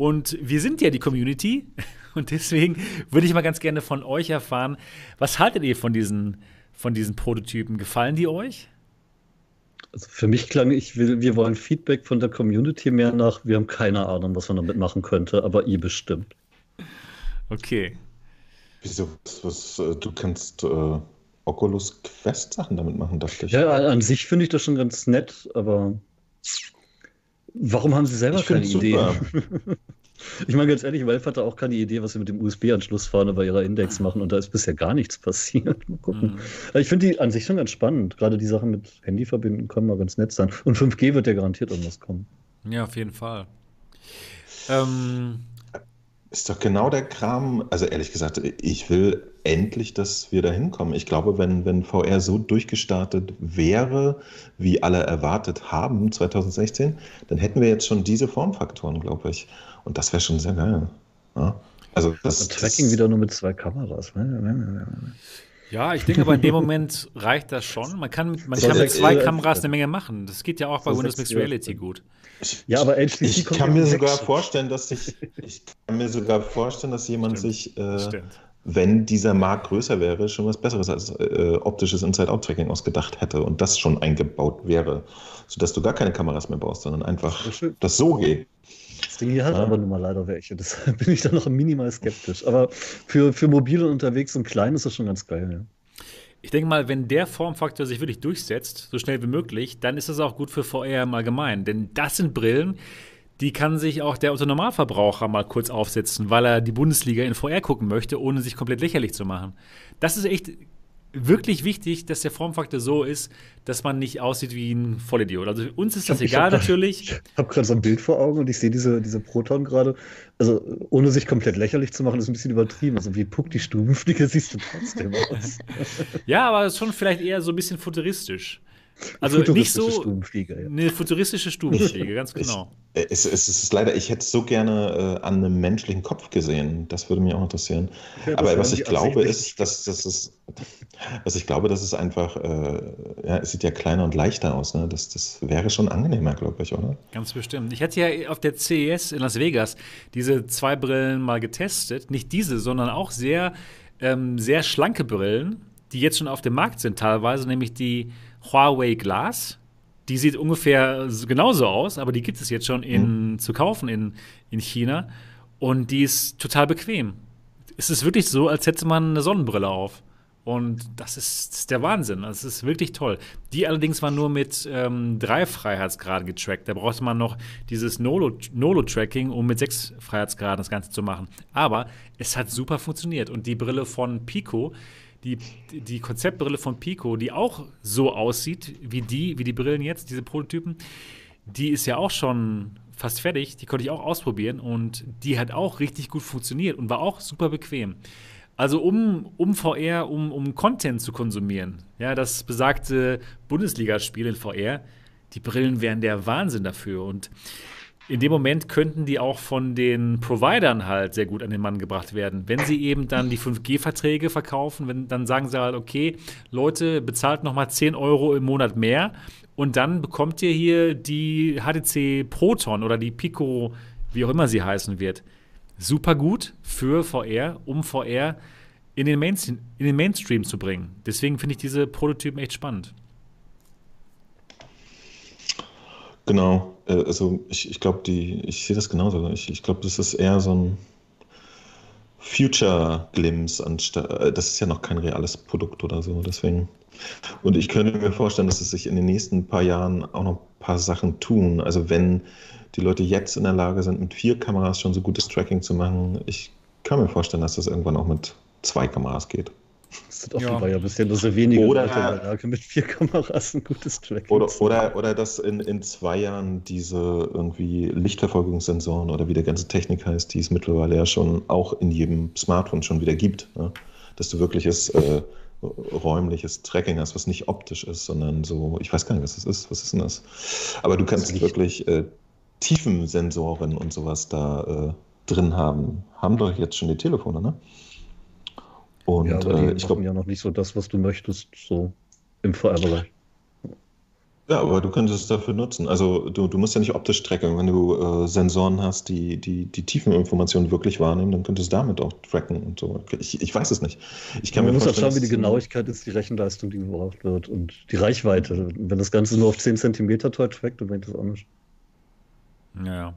Und wir sind ja die Community und deswegen würde ich mal ganz gerne von euch erfahren, was haltet ihr von diesen, von diesen Prototypen? Gefallen die euch? Also für mich klang, ich will, wir wollen Feedback von der Community mehr nach, wir haben keine Ahnung, was man damit machen könnte, aber ihr bestimmt. Okay. Wieso? Was, was, äh, du kannst äh, Oculus Quest Sachen damit machen, dachte ich. Ja, an sich finde ich das schon ganz nett, aber warum haben sie selber ich keine Idee? Ich meine ganz ehrlich, Valve hatte auch keine Idee, was sie mit dem USB-Anschluss vorne bei ihrer Index machen und da ist bisher gar nichts passiert. Mal gucken. Mhm. Ich finde die an sich schon ganz spannend. Gerade die Sachen mit Handy verbinden können mal ganz nett sein. Und 5G wird ja garantiert irgendwas kommen. Ja, auf jeden Fall. Ähm, Ist doch genau der Kram. Also ehrlich gesagt, ich will endlich, dass wir da hinkommen. Ich glaube, wenn, wenn VR so durchgestartet wäre, wie alle erwartet haben 2016, dann hätten wir jetzt schon diese Formfaktoren, glaube ich. Und das wäre schon sehr geil. Ja? Also das, Und Tracking das, wieder nur mit zwei Kameras. ja, ich denke aber in dem Moment reicht das schon. Man kann, mit- man So kann mit zwei äh, Kameras eine Menge machen. Das geht ja auch bei so Windows Mixed Reality gut. Ja, aber HTC ich kommt kann mir sogar vorstellen, dass sich, ich kann mir sogar vorstellen, dass jemand Stimmt. sich, äh, Stimmt. Wenn dieser Markt größer wäre, schon was Besseres als äh, optisches Inside-Out-Tracking ausgedacht hätte und das schon eingebaut wäre, sodass du gar keine Kameras mehr baust, sondern einfach schön. das so geht. Das Ding hier hat ja. aber nun mal leider welche, deshalb bin ich da noch minimal skeptisch. Aber für, für mobile unterwegs und klein ist das schon ganz geil, ja. Ich denke mal, wenn der Formfaktor sich wirklich durchsetzt, so schnell wie möglich, dann ist das auch gut für VR im Allgemeinen. Denn das sind Brillen, die kann sich auch der Normalverbraucher mal kurz aufsetzen, weil er die Bundesliga in VR gucken möchte, ohne sich komplett lächerlich zu machen. Das ist echt wirklich wichtig, dass der Formfaktor so ist, dass man nicht aussieht wie ein Vollidiot. Also uns ist das egal hab, natürlich. Ich habe gerade so ein Bild vor Augen und ich sehe diese, diese Proton gerade. Also ohne sich komplett lächerlich zu machen, ist ein bisschen übertrieben. Also wie Puck die Stubenfliege siehst du trotzdem aus. ja, aber schon vielleicht eher so ein bisschen futuristisch. Also nicht so Stubenfliege, ja. eine futuristische Stubenfliege, ganz genau. Ich, es, es, ist leider, ich hätte es so gerne äh, an einem menschlichen Kopf gesehen. Das würde mich auch interessieren. Ja, Aber was ich glaube ist, dass das ist, was ich glaube, das ist einfach, äh, ja, es sieht ja kleiner und leichter aus. Ne? Das, das wäre schon angenehmer, glaube ich, oder? Ganz bestimmt. Ich hatte ja auf der CES in Las Vegas diese zwei Brillen mal getestet. Nicht diese, sondern auch sehr, ähm, sehr schlanke Brillen, die jetzt schon auf dem Markt sind teilweise, nämlich die Huawei Glass. Die sieht ungefähr genauso aus, aber die gibt es jetzt schon in, mhm. zu kaufen in, in China. Und die ist total bequem. Es ist wirklich so, als hätte man eine Sonnenbrille auf. Und das ist, das ist der Wahnsinn. Das ist wirklich toll. Die allerdings war nur mit ähm, drei Freiheitsgraden getrackt. Da brauchte man noch dieses Nolo-Tracking, um mit sechs Freiheitsgraden das Ganze zu machen. Aber es hat super funktioniert. Und die Brille von Pico, die, die Konzeptbrille von Pico, die auch so aussieht wie die, wie die Brillen jetzt, diese Prototypen, die ist ja auch schon fast fertig. Die konnte ich auch ausprobieren und die hat auch richtig gut funktioniert und war auch super bequem. Also um, um VR, um, um Content zu konsumieren, ja, das besagte Bundesligaspiel in VR, die Brillen wären der Wahnsinn dafür. Und in dem Moment könnten die auch von den Providern halt sehr gut an den Mann gebracht werden. Wenn sie eben dann die 5G-Verträge verkaufen, wenn, dann sagen sie halt, okay, Leute, bezahlt nochmal 10 Euro im Monat mehr und dann bekommt ihr hier die HTC Proton oder die Pico, wie auch immer sie heißen wird. Super gut für VR, um VR in den, Mainstream, in den Mainstream zu bringen. Deswegen finde ich diese Prototypen echt spannend. Genau, äh, also ich, ich glaube, die, ich sehe das genauso. Ich, ich glaube, das ist eher so ein Future Glimpse anstatt, äh, das ist ja noch kein reales Produkt oder so, deswegen. Und ich könnte mir vorstellen, dass es sich in den nächsten paar Jahren auch noch ein paar Sachen tun. Also wenn die Leute jetzt in der Lage sind, mit vier Kameras schon so gutes Tracking zu machen, ich kann mir vorstellen, dass das irgendwann auch mit zwei Kameras geht. Das sind offenbar ja, ja bisher nur so wenige oder, Leute in der Lage, mit vier Kameras ein gutes Tracking oder, oder, oder dass in, in zwei Jahren diese irgendwie Lichtverfolgungssensoren oder wie der ganze Technik heißt, die es mittlerweile ja schon auch in jedem Smartphone schon wieder gibt, ne? dass du wirkliches äh, räumliches Tracking hast, was nicht optisch ist, sondern so, ich weiß gar nicht, was das ist. Was ist denn das? Aber du kannst wirklich äh, Tiefensensoren und sowas da äh, drin haben. Haben doch jetzt schon die Telefone, ne? Und ja, aber die äh, ich glaube ja noch nicht so das, was du möchtest, so im VR-Bereich. Ja, aber du könntest es dafür nutzen. Also du, du musst ja nicht optisch tracken. Wenn du äh, Sensoren hast, die, die die Tiefeninformationen wirklich wahrnehmen, dann könntest du damit auch tracken und so. Ich, ich weiß es nicht. Ich kann ja, man muss auch schauen, wie die Genauigkeit ist, die Rechenleistung, die gebraucht wird und die Reichweite. Wenn das Ganze nur auf 10 cm toll trackt, dann bringt das auch nicht. Ja.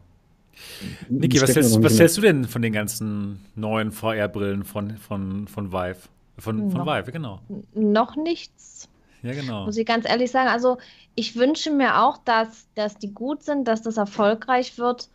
Niki, was, hältst, was hältst du denn von den ganzen neuen VR-Brillen von, von, von Vive? Von, von noch, Vive, genau. Noch nichts. Ja, genau. Muss ich ganz ehrlich sagen. Also, ich wünsche mir auch, dass, dass die gut sind, dass das erfolgreich wird.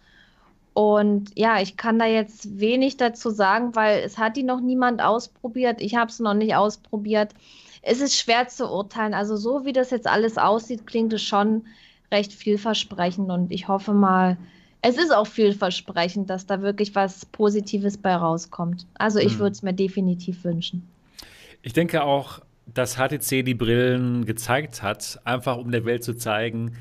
Und ja, ich kann da jetzt wenig dazu sagen, weil es hat die noch niemand ausprobiert. Ich habe es noch nicht ausprobiert. Es ist schwer zu urteilen. Also so wie das jetzt alles aussieht, klingt es schon recht vielversprechend. Und ich hoffe mal, es ist auch vielversprechend, dass da wirklich was Positives bei rauskommt. Also ich mhm. würde es mir definitiv wünschen. Ich denke auch, dass HTC die Brillen gezeigt hat, einfach um der Welt zu zeigen,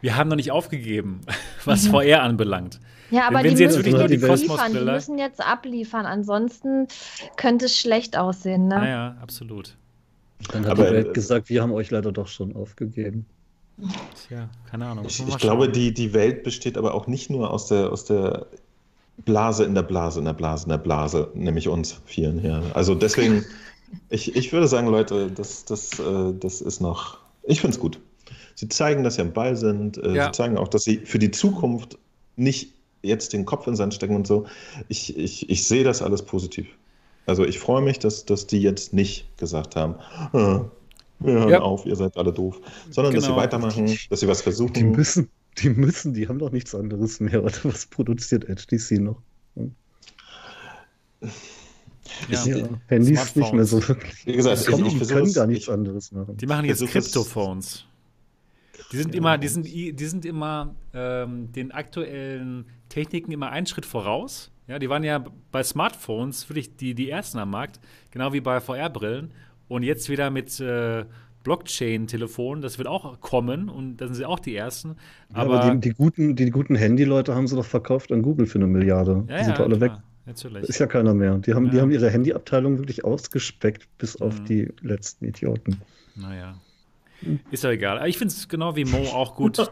wir haben noch nicht aufgegeben, was mhm. VR anbelangt. Ja, aber die müssen, jetzt die, liefern, die müssen jetzt abliefern, ansonsten könnte es schlecht aussehen. Ne? Ja, absolut. Dann hat aber, die Welt gesagt, wir haben euch leider doch schon aufgegeben. Tja, keine Ahnung. Ich, ich glaube, die, die Welt besteht aber auch nicht nur aus der, aus der Blase in der Blase, in der Blase, in der Blase, nämlich uns vielen hier. Also deswegen, ich, ich würde sagen, Leute, das, das, äh, das ist noch, ich finde es gut. Sie zeigen, dass sie am Ball sind. Äh, ja. Sie zeigen auch, dass sie für die Zukunft nicht jetzt den Kopf in den Sand stecken und so. Ich, ich, ich sehe das alles positiv. Also ich freue mich, dass, dass die jetzt nicht gesagt haben, "Ah, wir hören Ja. auf, ihr seid alle doof, sondern dass sie Genau. weitermachen, dass sie was versuchen. Die müssen, die müssen, die haben doch nichts anderes mehr. Oder was produziert HTC noch? Ja. Ich- Ja, Handys Smartphones. nicht mehr so wirklich. Wie gesagt, ich- ich die können gar nichts ich- anderes machen. Die machen jetzt Kryptophones. Die sind immer, die sind, die sind immer ähm, den aktuellen Techniken immer einen Schritt voraus. Ja, die waren ja bei Smartphones wirklich die, die ersten am Markt, genau wie bei VR-Brillen. Und jetzt wieder mit äh, Blockchain-Telefonen, das wird auch kommen und da sind sie auch die ersten. Ja, aber die, die guten, die guten Handy-Leute haben sie doch verkauft an Google für eine Milliarde. ja, die sind ja, doch alle weg. klar, natürlich. Da ist ja keiner mehr. Die haben, die Ja. haben ihre Handyabteilung wirklich ausgespeckt, bis auf Mhm. die letzten Idioten. Naja. Ist ja egal. Aber ich finde es genau wie Mo auch gut.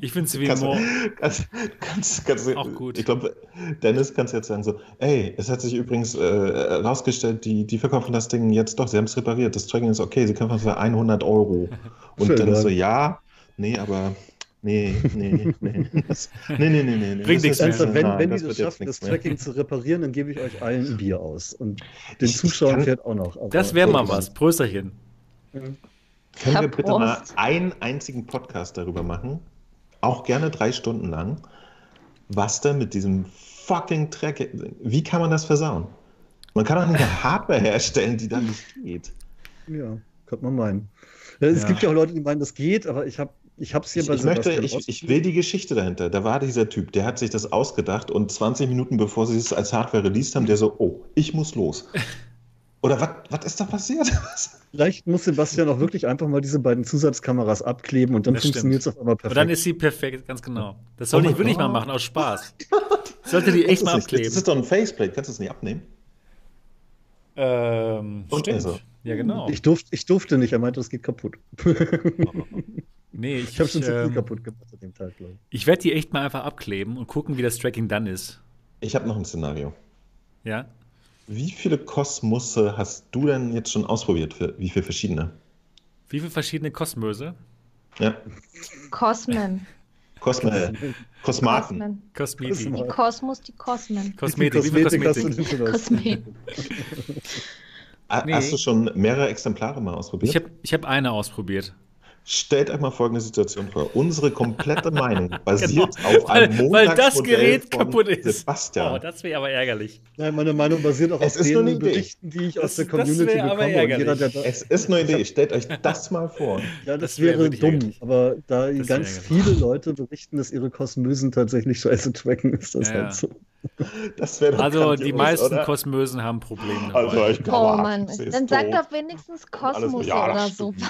Ich finde es wie Kannst, Mo. kannst, kannst, kannst, Auch gut. Ich glaube, Dennis kannst jetzt sagen so, ey, es hat sich übrigens äh, rausgestellt, die, die verkaufen das Ding jetzt doch, sie haben es repariert, das Tracking ist okay, sie kaufen es für 100 Euro. Und Schön, Dennis ja. so, ja, nee, aber nee, nee, nee, das, nee, nee, nee, nee. Bringt das nichts mehr. Wenn, nein, wenn die das das wird jetzt schaffen, das nichts mehr. Tracking zu reparieren, dann gebe ich euch allen ein Bier aus. Und den Zuschauern kann- fährt auch noch. Das wäre mal was. Prösterchen. Können wir bitte mal Prost. einen einzigen Podcast darüber machen, auch gerne drei Stunden lang, was denn mit diesem fucking Track, wie kann man das versauen? Man kann doch nicht eine Hardware herstellen, die dann nicht geht. Ja, könnte man meinen. Ja, Es Ja. gibt ja auch Leute, die meinen, das geht, aber ich habe ich hab's hier Ich, bei ich, möchte, ich, ich will die Geschichte dahinter. Da war dieser Typ, der hat sich das ausgedacht und 20 Minuten bevor sie es als Hardware released haben, der so, oh, ich muss los. Oder was was ist da passiert? Vielleicht muss Sebastian auch wirklich einfach mal diese beiden Zusatzkameras abkleben und dann funktioniert es auf einmal Und perfekt. dann ist sie perfekt, ganz genau. Das soll Oh ich wirklich mal machen, aus Spaß. Sollte die echt mal nicht- Das abkleben. ist doch ein Faceplate, kannst du es nicht abnehmen? Ähm, Und stimmt. also. Ja, genau. ich, durfte, ich durfte nicht, er meinte, das geht kaputt. nee, ich, Ich habe schon zu viel ähm, kaputt gemacht an dem Tag, glaube ich. ich werde die echt mal einfach abkleben und gucken, wie das Tracking dann ist. Ich habe noch ein Szenario. Ja? Wie viele Kosmusse hast du denn jetzt schon ausprobiert? Für, wie viele verschiedene? Wie viele verschiedene Kosmöse? Ja, Kosmen. Kosme, Kosmaten. Kosmen. Kosmetik. Die Kosmos, die Kosmen. Kosmetik. Wie viel Kosmetik hast du Kosmetik? Nee. Hast du schon mehrere Exemplare mal ausprobiert? Ich habe ich hab eine ausprobiert. Stellt euch mal folgende Situation vor. Unsere komplette Meinung basiert Genau. auf einem Weil, weil das Montagsmodell Gerät kaputt ist. Sebastian. Oh, das wäre aber ärgerlich. Nein, meine Meinung basiert auch Es auf ist nur den eine Idee. Berichten, die ich Das- aus der Community bekomme. Jeder, ärgerlich. der da, es ist nur eine Idee. Stellt euch das mal vor. ja, das, das wär wäre dumm. ärgerlich. Aber da Das ganz viele Leute berichten, dass ihre Kosmösen tatsächlich scheiße tracken, ist das Ja, halt so. Das wäre doch Also die meisten oder? Kosmösen haben Probleme Also ich Oh glaube, Mann. sie ist Dann sag tot. doch wenigstens Kosmos ja, oder so.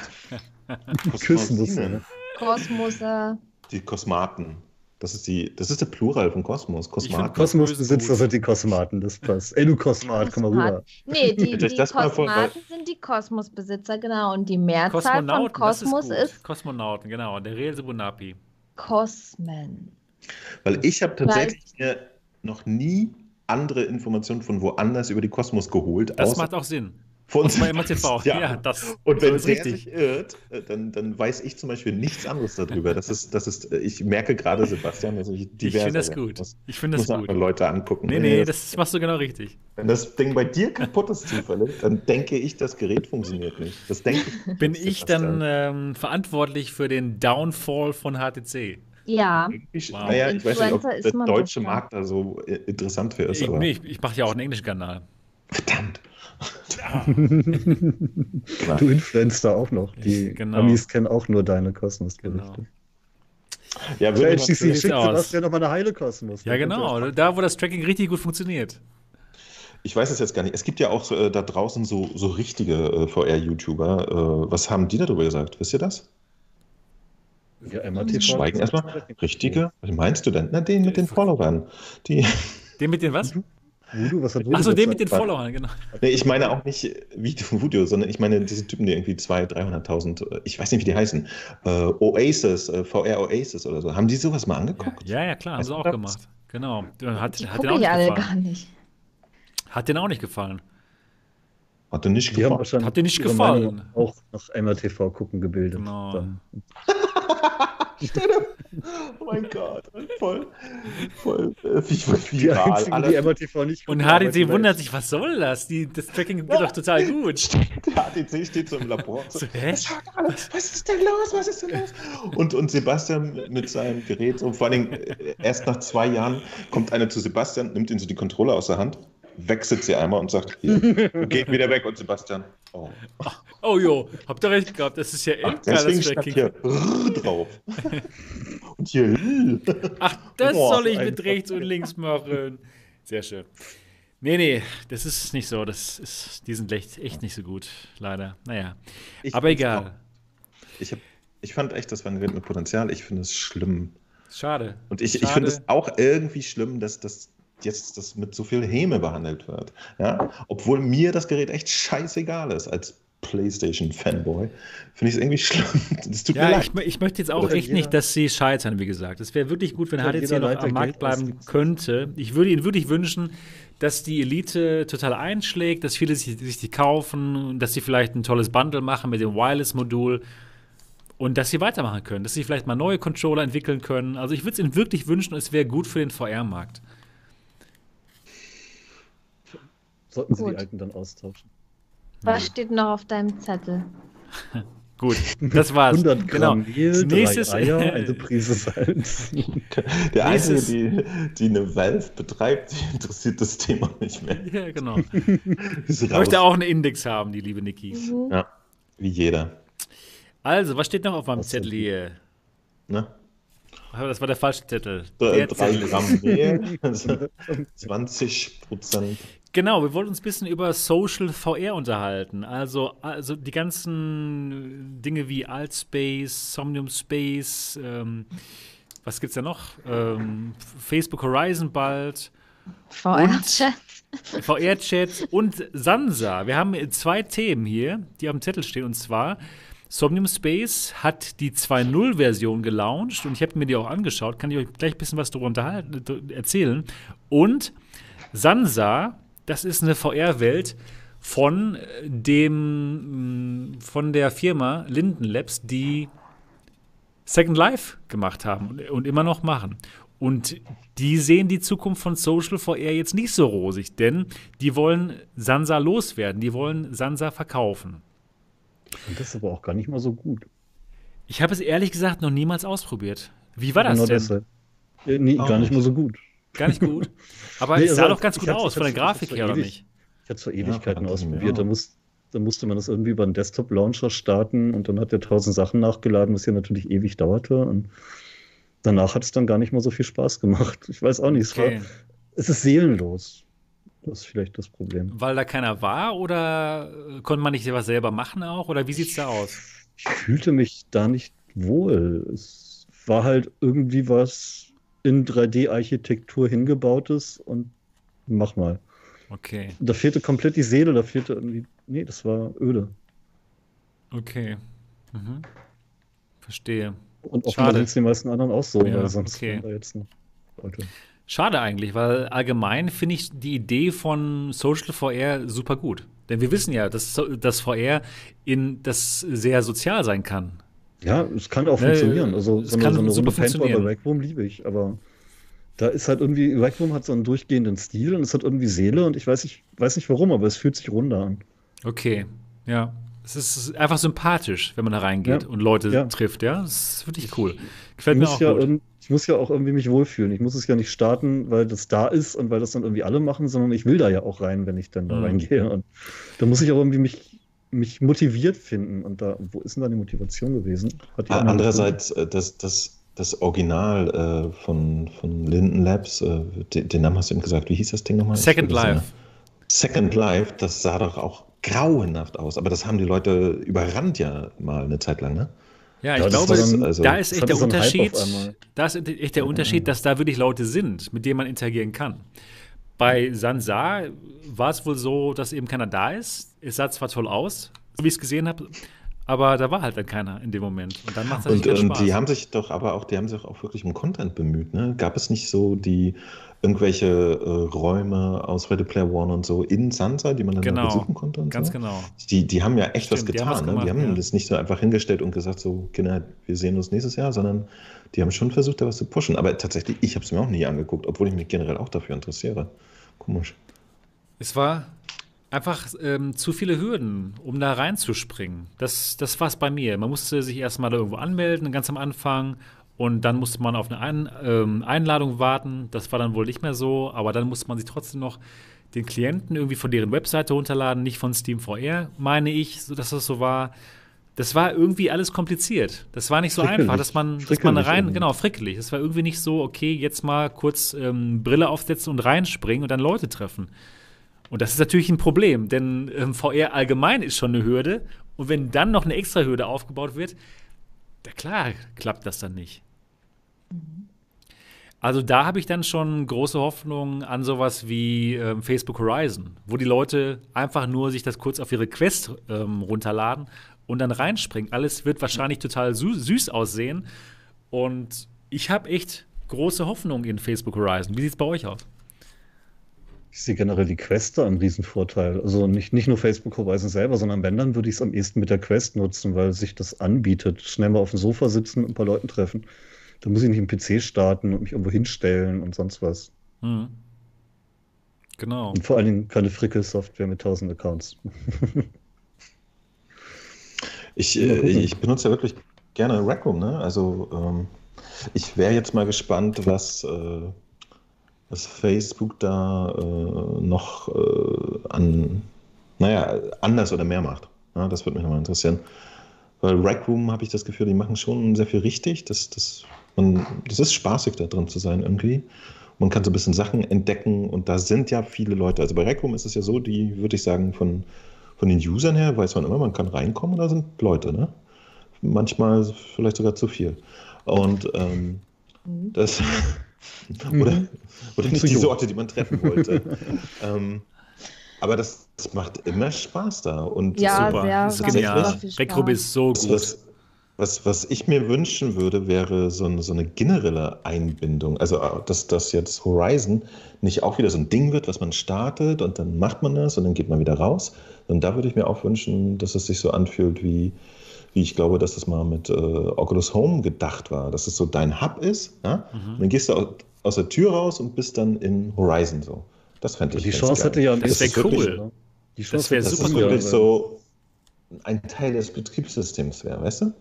Küssen Kosmose. Die Kosmaten. Das ist, die, das ist der Plural von Kosmos. Kosmaten. Kos- Kosmosbesitzer sind die Kosmaten, das passt. Ey, du Kosmat, komm mal rüber. Nee, die, die vor, Kosmaten sind die Kosmosbesitzer, genau. Und die Mehrzahl von ist Kosmos gut. ist, Kosmonauten, genau. Der Subunapi. Kosmen. Weil ich habe tatsächlich mir noch nie andere Informationen von woanders über die Kosmos geholt. Das macht auch Sinn. Von Und bei MTV. Ja. Ja, das Und wenn der richtig. sich irrt, äh, dann, dann weiß ich zum Beispiel nichts anderes darüber. Das ist, das ist, äh, ich merke gerade, Sebastian, dass ich Ich diverser finde das gut. muss. Ich finde muss das gut. Leute angucken. Nee, nee, das machst du genau richtig. wenn das Ding bei dir kaputt ist zufällig, dann denke ich, das Gerät funktioniert nicht. Das denke ich. Bin ich dann ähm, verantwortlich für den Downfall von HTC? Ja. Ich, Wow. Naja, ich weiß nicht, ob der deutsche. Markt da so interessant für ist. Ich, nee, ich, ich mache ja auch einen englischen Kanal. Verdammt. Du influenzt da auch noch. Die Ich- genau. Amis kennen auch nur deine Kosmos-Berichte. Genau. Ja, Ja, würde HTC natürlich- schickt. Sebastian nochmal eine heile Kosmos. Ja, genau. Da, wo das Tracking richtig gut funktioniert. Ich weiß es jetzt gar nicht. Es gibt ja auch so, äh, da draußen so, so richtige äh, VR-YouTuber. Äh, was haben die darüber gesagt? Wisst ihr das? Ja, MATV. Schweigen erstmal. Richtige? Was meinst du denn? Na, den mit den Followern. Die, Den mit den was? Voodoo, was hat Voodoo Achso, den mit den? Followern, genau. nee, ich meine auch nicht Video, Video, sondern ich meine diese Typen, die irgendwie 200.000, 300.000, äh, ich weiß nicht, wie die heißen, äh, Oasis, äh, VR Oasis oder so. Haben die sowas mal angeguckt? ja, ja, klar, haben sie du auch das? gemacht. Genau. Hat, Die hat gucke den auch ich nicht alle gefallen. gar nicht. Hat den auch nicht gefallen. Hat dir nicht Die haben gefallen? wahrscheinlich Hat dir nicht gefallen. Meinung auch nach MRTV gucken gebildet. Genau. Oh mein Gott, voll, voll, äh, wie, Die viral. einzigen, Alle- die MRTV nicht Und die wundert sich, was soll das? Die, das Tracking geht doch total gut. Der HTC steht so im Labor. So, So, hä? was, ist denn los? Was ist denn los? Und, und Sebastian mit seinem Gerät, so vor allen Dingen äh, erst nach zwei Jahren kommt einer zu Sebastian, nimmt ihn so die Kontrolle aus der Hand, wechselt sie einmal und sagt, hier, geht wieder weg. Und Sebastian, oh, Oh jo, habt ihr recht gehabt, das ist ja ach, echt deswegen geiles stand Tracking. hier drauf. Und hier, Ach, das Boah, soll ich mit rechts und links machen. Sehr schön. Nee, nee, das ist nicht so. Das ist, die sind echt, echt nicht so gut, leider. Naja, Ich aber egal. Ich, hab, ich fand echt, das war ein Gerät mit Potenzial. Ich finde es schlimm. Schade. Und ich, ich finde es auch irgendwie schlimm, dass das jetzt das mit so viel Häme behandelt wird. Ja? Obwohl mir das Gerät echt scheißegal ist als PlayStation-Fanboy. Finde ich es irgendwie schlimm. Das tut mir Ja, leid. ich, ich möchte jetzt auch Oder echt jeder- nicht, dass sie scheitern, wie gesagt. Es wäre wirklich gut, wenn jeder noch am Markt bleiben könnte. Ich würde ihnen wirklich wünschen, dass die Elite total einschlägt, dass viele sich, sich die kaufen, dass sie vielleicht ein tolles Bundle machen mit dem Wireless-Modul und dass sie weitermachen können, dass sie vielleicht mal neue Controller entwickeln können. Also ich würde es ihnen wirklich wünschen, es wäre gut für den VR-Markt. Sollten sie Gut. die alten dann austauschen. Was steht noch auf deinem Zettel? Gut, das war's. 100 Gramm genau. Mehl, Nächstes- drei Eier, eine Prise Salz. Der Einzige, die, die eine Valve betreibt, die interessiert das Thema nicht mehr. Ja, genau. Ich möchte auch einen Index haben, die liebe Niki. Mhm. Ja, wie jeder. Also, was steht noch auf meinem. Zettel hier? Ne? Das war der falsche Zettel. Drei Der drei Zettel. Gramm Mehl, also 20 Prozent. Genau, wir wollten uns ein bisschen über Social VR unterhalten. Also, also die ganzen Dinge wie Altspace, Somnium Space, ähm, was gibt's da noch? Ähm, Facebook Horizon bald, VR-Chat. VR-Chat und Sansa. Wir haben zwei Themen hier, die dem Zettel stehen, und zwar Somnium Space hat die 2.0-Version gelauncht und ich habe mir die auch angeschaut, kann ich euch gleich ein bisschen was darüber erzählen. Und Sansa, das ist eine VR-Welt von äh, dem, mh, von der Firma Linden Labs, die Second Life gemacht haben und, immer noch machen. Und die sehen die Zukunft von Social VR jetzt nicht so rosig, denn die wollen Sansa loswerden, die wollen Sansa verkaufen. Und das ist aber auch gar nicht mal so gut. Ich habe es ehrlich gesagt noch niemals ausprobiert. Wie war das Genau denn? deshalb. Ja, nee, gar nicht nicht. mal so gut. Gar nicht gut. Aber Nee, es sah also doch ganz gut aus, von der Grafik her, oder nicht? Ich hatte es vor Ja, Ewigkeiten verdammt, ausprobiert. ja. Da, muss, da musste man das irgendwie über einen Desktop-Launcher starten und dann hat er tausend Sachen nachgeladen, was ja natürlich ewig dauerte. Und danach hat es dann gar nicht mal so viel Spaß gemacht. Ich weiß auch nicht. Es, war, es ist seelenlos. Das ist vielleicht das Problem. Weil da keiner war oder äh, konnte man nicht was selber machen auch? Oder wie sieht's da aus? Ich fühlte mich da nicht wohl. Es war halt irgendwie was in 3D-Architektur hingebautes und mach mal. Okay, Da fehlte komplett die Seele, da fehlte irgendwie. Nee, das war öde. okay. Mhm. Verstehe. Und offenbar sind es die meisten anderen auch so, Ja, weil sonst okay. da jetzt noch Leute. Schade eigentlich, weil allgemein finde ich die Idee von Social VR super gut. Denn wir wissen ja, dass dass VR in das sehr sozial sein kann. Ja, es kann auch funktionieren. Also so eine, so eine Runde Paintball bei Room liebe ich, aber da ist halt irgendwie, Room hat so einen durchgehenden Stil und es hat irgendwie Seele und ich weiß nicht, weiß nicht warum, aber es fühlt sich runder an. Okay, ja. Es ist einfach sympathisch, wenn man da reingeht Ja. und Leute Ja. trifft, ja. Das ist wirklich cool. Ich Gefällt mir muss, auch ja gut. ich muss ja auch irgendwie mich wohlfühlen. Ich muss es ja nicht starten, weil das da ist und weil das dann irgendwie alle machen, sondern ich will da ja auch rein, wenn ich dann da Mhm. reingehe. Und da muss ich auch irgendwie mich, mich motiviert finden. Und da, wo ist denn da die Motivation gewesen? Hat die Ah, Andererseits, äh, das, das, das Original äh, von, von Linden Labs, äh, den, den Namen hast du eben gesagt, wie hieß das Ding nochmal? Second Life. Second Life, das sah doch auch grauenhaft aus, aber das haben die Leute überrannt ja mal eine Zeit lang, ne? Ja, Ja, ich das glaube, war dann- also- da ist echt der Unterschied. Da ist echt der Unterschied, dass da wirklich Leute sind, mit denen man interagieren kann. Bei Sansa war es wohl so, dass eben keiner da ist. Es sah zwar toll aus, so wie ich es gesehen habe, aber da war halt dann keiner in dem Moment. Und dann macht es und, und die haben sich doch aber auch, die haben sich auch wirklich um Content bemüht. Ne? Gab es nicht so die irgendwelche äh, Räume aus Ready Player One und so in Sansa, die man dann genau. besuchen konnte? Und Ganz so? genau. Die, die haben ja echt Stimmt, was die getan. haben was ne? gemacht, die haben ja. das nicht so einfach hingestellt und gesagt, so, Kinder, wir sehen uns nächstes Jahr, sondern die haben schon versucht, da was zu pushen. Aber tatsächlich, ich habe es mir auch nie angeguckt, obwohl ich mich generell auch dafür interessiere. Komisch. Es war einfach ähm, zu viele Hürden, um da reinzuspringen. Das, das war es bei mir. Man musste sich erstmal irgendwo anmelden, ganz am Anfang. Und dann musste man auf eine Ein ähm, Einladung warten. Das war dann wohl nicht mehr so. Aber dann musste man sich trotzdem noch den Klienten irgendwie von deren Webseite runterladen, nicht von Steam VR, meine ich, dass das so war. Das war irgendwie alles kompliziert. Das war nicht so Frickelig. einfach, dass man, dass man rein, irgendwie. genau, frickelig. Das war irgendwie nicht so, okay, jetzt mal kurz ähm, Brille aufsetzen und reinspringen und dann Leute treffen. Und das ist natürlich ein Problem, denn ähm, VR allgemein ist schon eine Hürde. Und wenn dann noch eine extra Hürde aufgebaut wird, ja klar, klappt das dann nicht. Also da habe ich dann schon große Hoffnung an sowas wie ähm, Facebook Horizon, wo die Leute einfach nur sich das kurz auf ihre Quest ähm, runterladen und dann reinspringen. Alles wird wahrscheinlich total sü süß aussehen. Und ich habe echt große Hoffnung in Facebook Horizon. Wie sieht es bei euch aus? Ich sehe generell die Quest da einen Riesenvorteil. Also nicht, nicht nur Facebook Horizon selber, sondern wenn, dann würde ich es am ehesten mit der Quest nutzen, weil sich das anbietet. Schnell mal auf dem Sofa sitzen und ein paar Leuten treffen. Da muss ich nicht im PC starten und mich irgendwo hinstellen und sonst was. Hm. Genau. Und vor allen Dingen keine Frickel-Software mit tausend Accounts. Ich, äh, ich benutze ja wirklich gerne Rec Room, ne? Also ähm, ich wäre jetzt mal gespannt, was, äh, was Facebook da äh, noch äh, an, naja, anders oder mehr macht. Ja, das würde mich nochmal interessieren. Weil Rec Room habe ich das Gefühl, die machen schon sehr viel richtig. Das, das, man, das ist spaßig, da drin zu sein irgendwie. Man kann so ein bisschen Sachen entdecken und da sind ja viele Leute. Also bei Rec Room ist es ja so, die würde ich sagen, von, von den Usern her weiß man immer, man kann reinkommen und da sind Leute, ne? Manchmal vielleicht sogar zu viel. Und ähm, das oder, oder nicht die. Sorte, die man treffen wollte. ähm, aber das, das macht immer Spaß da. Und Ja, Super. sehr, das ist genial. Rekrub Spaß. ist so das, gut. was, was, was ich mir wünschen würde, wäre so eine, so eine generelle Einbindung. Also, äh, dass das jetzt Horizon nicht auch wieder so ein Ding wird, was man startet und dann macht man das und dann geht man wieder raus. Und da würde ich mir auch wünschen, dass es sich so anfühlt wie, wie ich glaube, dass es mal mit äh, Oculus Home gedacht war, dass es so dein Hub ist. Ja? Mhm. Und dann gehst du aus, der Tür raus und bist dann in Horizon so. Das fände ich die Chance hätte ja am Das ehesten wär wirklich- cool. Die Das Chance wär hätte Dass super cool, so ein Teil des Betriebssystems wäre, weißt du?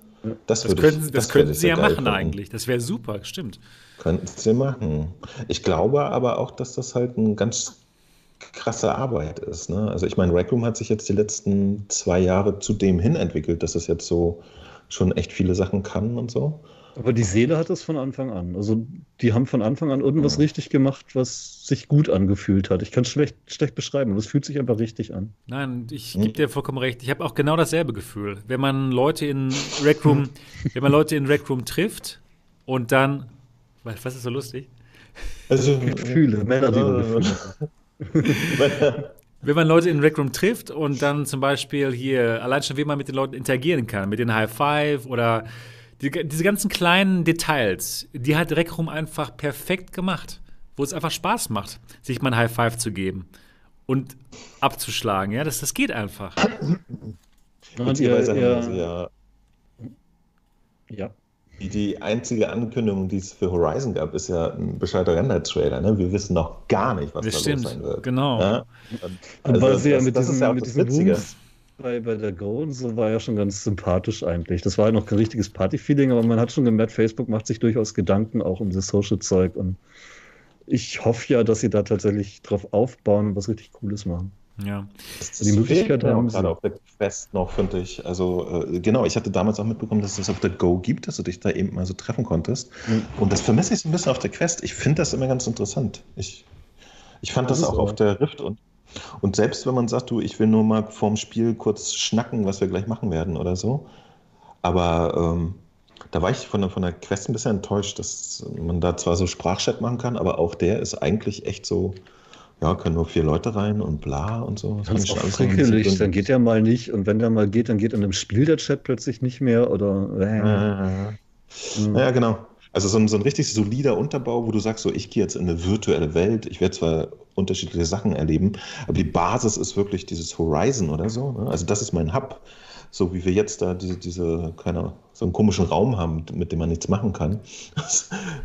Das, Das könnten, ich, das würde könnten sie ja machen finden. eigentlich. Das wäre super, stimmt. Könnten sie machen. Ich glaube aber auch, dass das halt eine ganz krasse Arbeit ist. Ne? Also ich meine, Rec Room hat sich jetzt die letzten zwei Jahre zu dem hin entwickelt, dass es jetzt so schon echt viele Sachen kann und so. Aber die Seele hat es von Anfang an. Also die haben von Anfang an irgendwas Ja. richtig gemacht, was sich gut angefühlt hat. Ich kann es schlecht, schlecht beschreiben, aber es fühlt sich einfach richtig an. Nein, ich Hm. gebe dir vollkommen recht. Ich habe auch genau dasselbe Gefühl. Wenn man Leute in Rec Room, wenn man Leute in Rec Room trifft und dann, was ist so lustig? Also Gefühle, Männer, die Gefühle. Wenn man Leute in Rec Room trifft und dann zum Beispiel hier, allein schon, wie man mit den Leuten interagieren kann, mit den High Five oder die, diese ganzen kleinen Details, die hat Rec Room einfach perfekt gemacht, wo es einfach Spaß macht, sich mal ein High Five zu geben und abzuschlagen. Ja, das, das geht einfach. Und ihr, ihr, ja ja. die, einzige Ankündigung, die es für Horizon gab, ist ja ein bescheuerter Render-Trailer. Ne? Wir wissen noch gar nicht, was Das da stimmt, los sein wird. genau. Ja? Und Also weil sie ja das- mit das ist diesem, ja auch mit das diesem Witzige. Bei, bei der Go und so war ja schon ganz sympathisch eigentlich. Das war ja noch kein richtiges Party-Feeling, aber man hat schon gemerkt, Facebook macht sich durchaus Gedanken auch um das Social-Zeug und ich hoffe ja, dass sie da tatsächlich drauf aufbauen und was richtig Cooles machen. Ja. Das Die Möglichkeit haben gerade auf der Quest noch, finde ich. Also, äh, genau, ich hatte damals auch mitbekommen, dass es das auf der Go gibt, dass du dich da eben mal so treffen konntest. Mhm. Und das vermisse ich so ein bisschen auf der Quest. Ich finde das immer ganz interessant. Ich, ich fand Das das, auch so. auf der Rift und, und selbst wenn man sagt, du, ich will nur mal vorm Spiel kurz schnacken, was wir gleich machen werden oder so. Aber ähm, da war ich von der, von der Quest ein bisschen enttäuscht, dass man da zwar so Sprachchat machen kann, aber auch der ist eigentlich echt so, ja, können nur vier Leute rein und bla und so. Das schon auch frickelig, dann geht der mal nicht und wenn der mal geht, dann geht in einem Spiel der Chat plötzlich nicht mehr oder äh, Ja, hm. ja, genau. Also so ein, so ein richtig solider Unterbau, wo du sagst, so ich gehe jetzt in eine virtuelle Welt, ich werde zwar unterschiedliche Sachen erleben, aber die Basis ist wirklich dieses Horizon oder so. Ne? Also das ist mein Hub, so wie wir jetzt da diese, diese keine so einen komischen Raum haben, mit dem man nichts machen kann.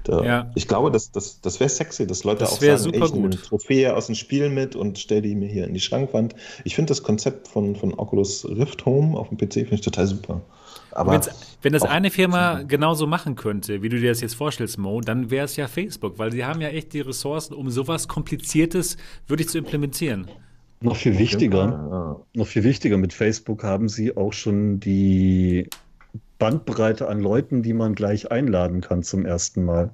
Da, Ja. Ich glaube, das, das, das wäre sexy, dass Leute Das auch sagen, super ey, ich nehme eine. Trophäe aus dem Spiel mit und stelle die mir hier in die Schrankwand. Ich finde das Konzept von, von Oculus Rift Home auf dem PC finde ich total super. Aber Wenn's, wenn das eine Firma genauso machen könnte, wie du dir das jetzt vorstellst, Mo, dann wäre es ja Facebook, weil sie haben ja echt die Ressourcen, um sowas Kompliziertes wirklich zu implementieren. noch viel wichtiger. Noch viel wichtiger, mit Facebook haben sie auch schon die Bandbreite an Leuten, die man gleich einladen kann zum ersten Mal.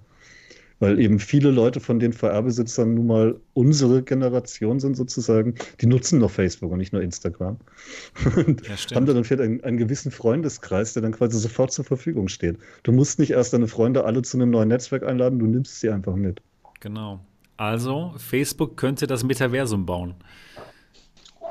Weil eben viele Leute von den VR-Besitzern nun mal unsere Generation sind sozusagen, die nutzen noch Facebook und nicht nur Instagram. Und Ja, haben dann vielleicht einen, einen gewissen Freundeskreis, der dann quasi sofort zur Verfügung steht. Du musst nicht erst deine Freunde alle zu einem neuen Netzwerk einladen, du nimmst sie einfach mit. Genau. Also, Facebook könnte das Metaversum bauen.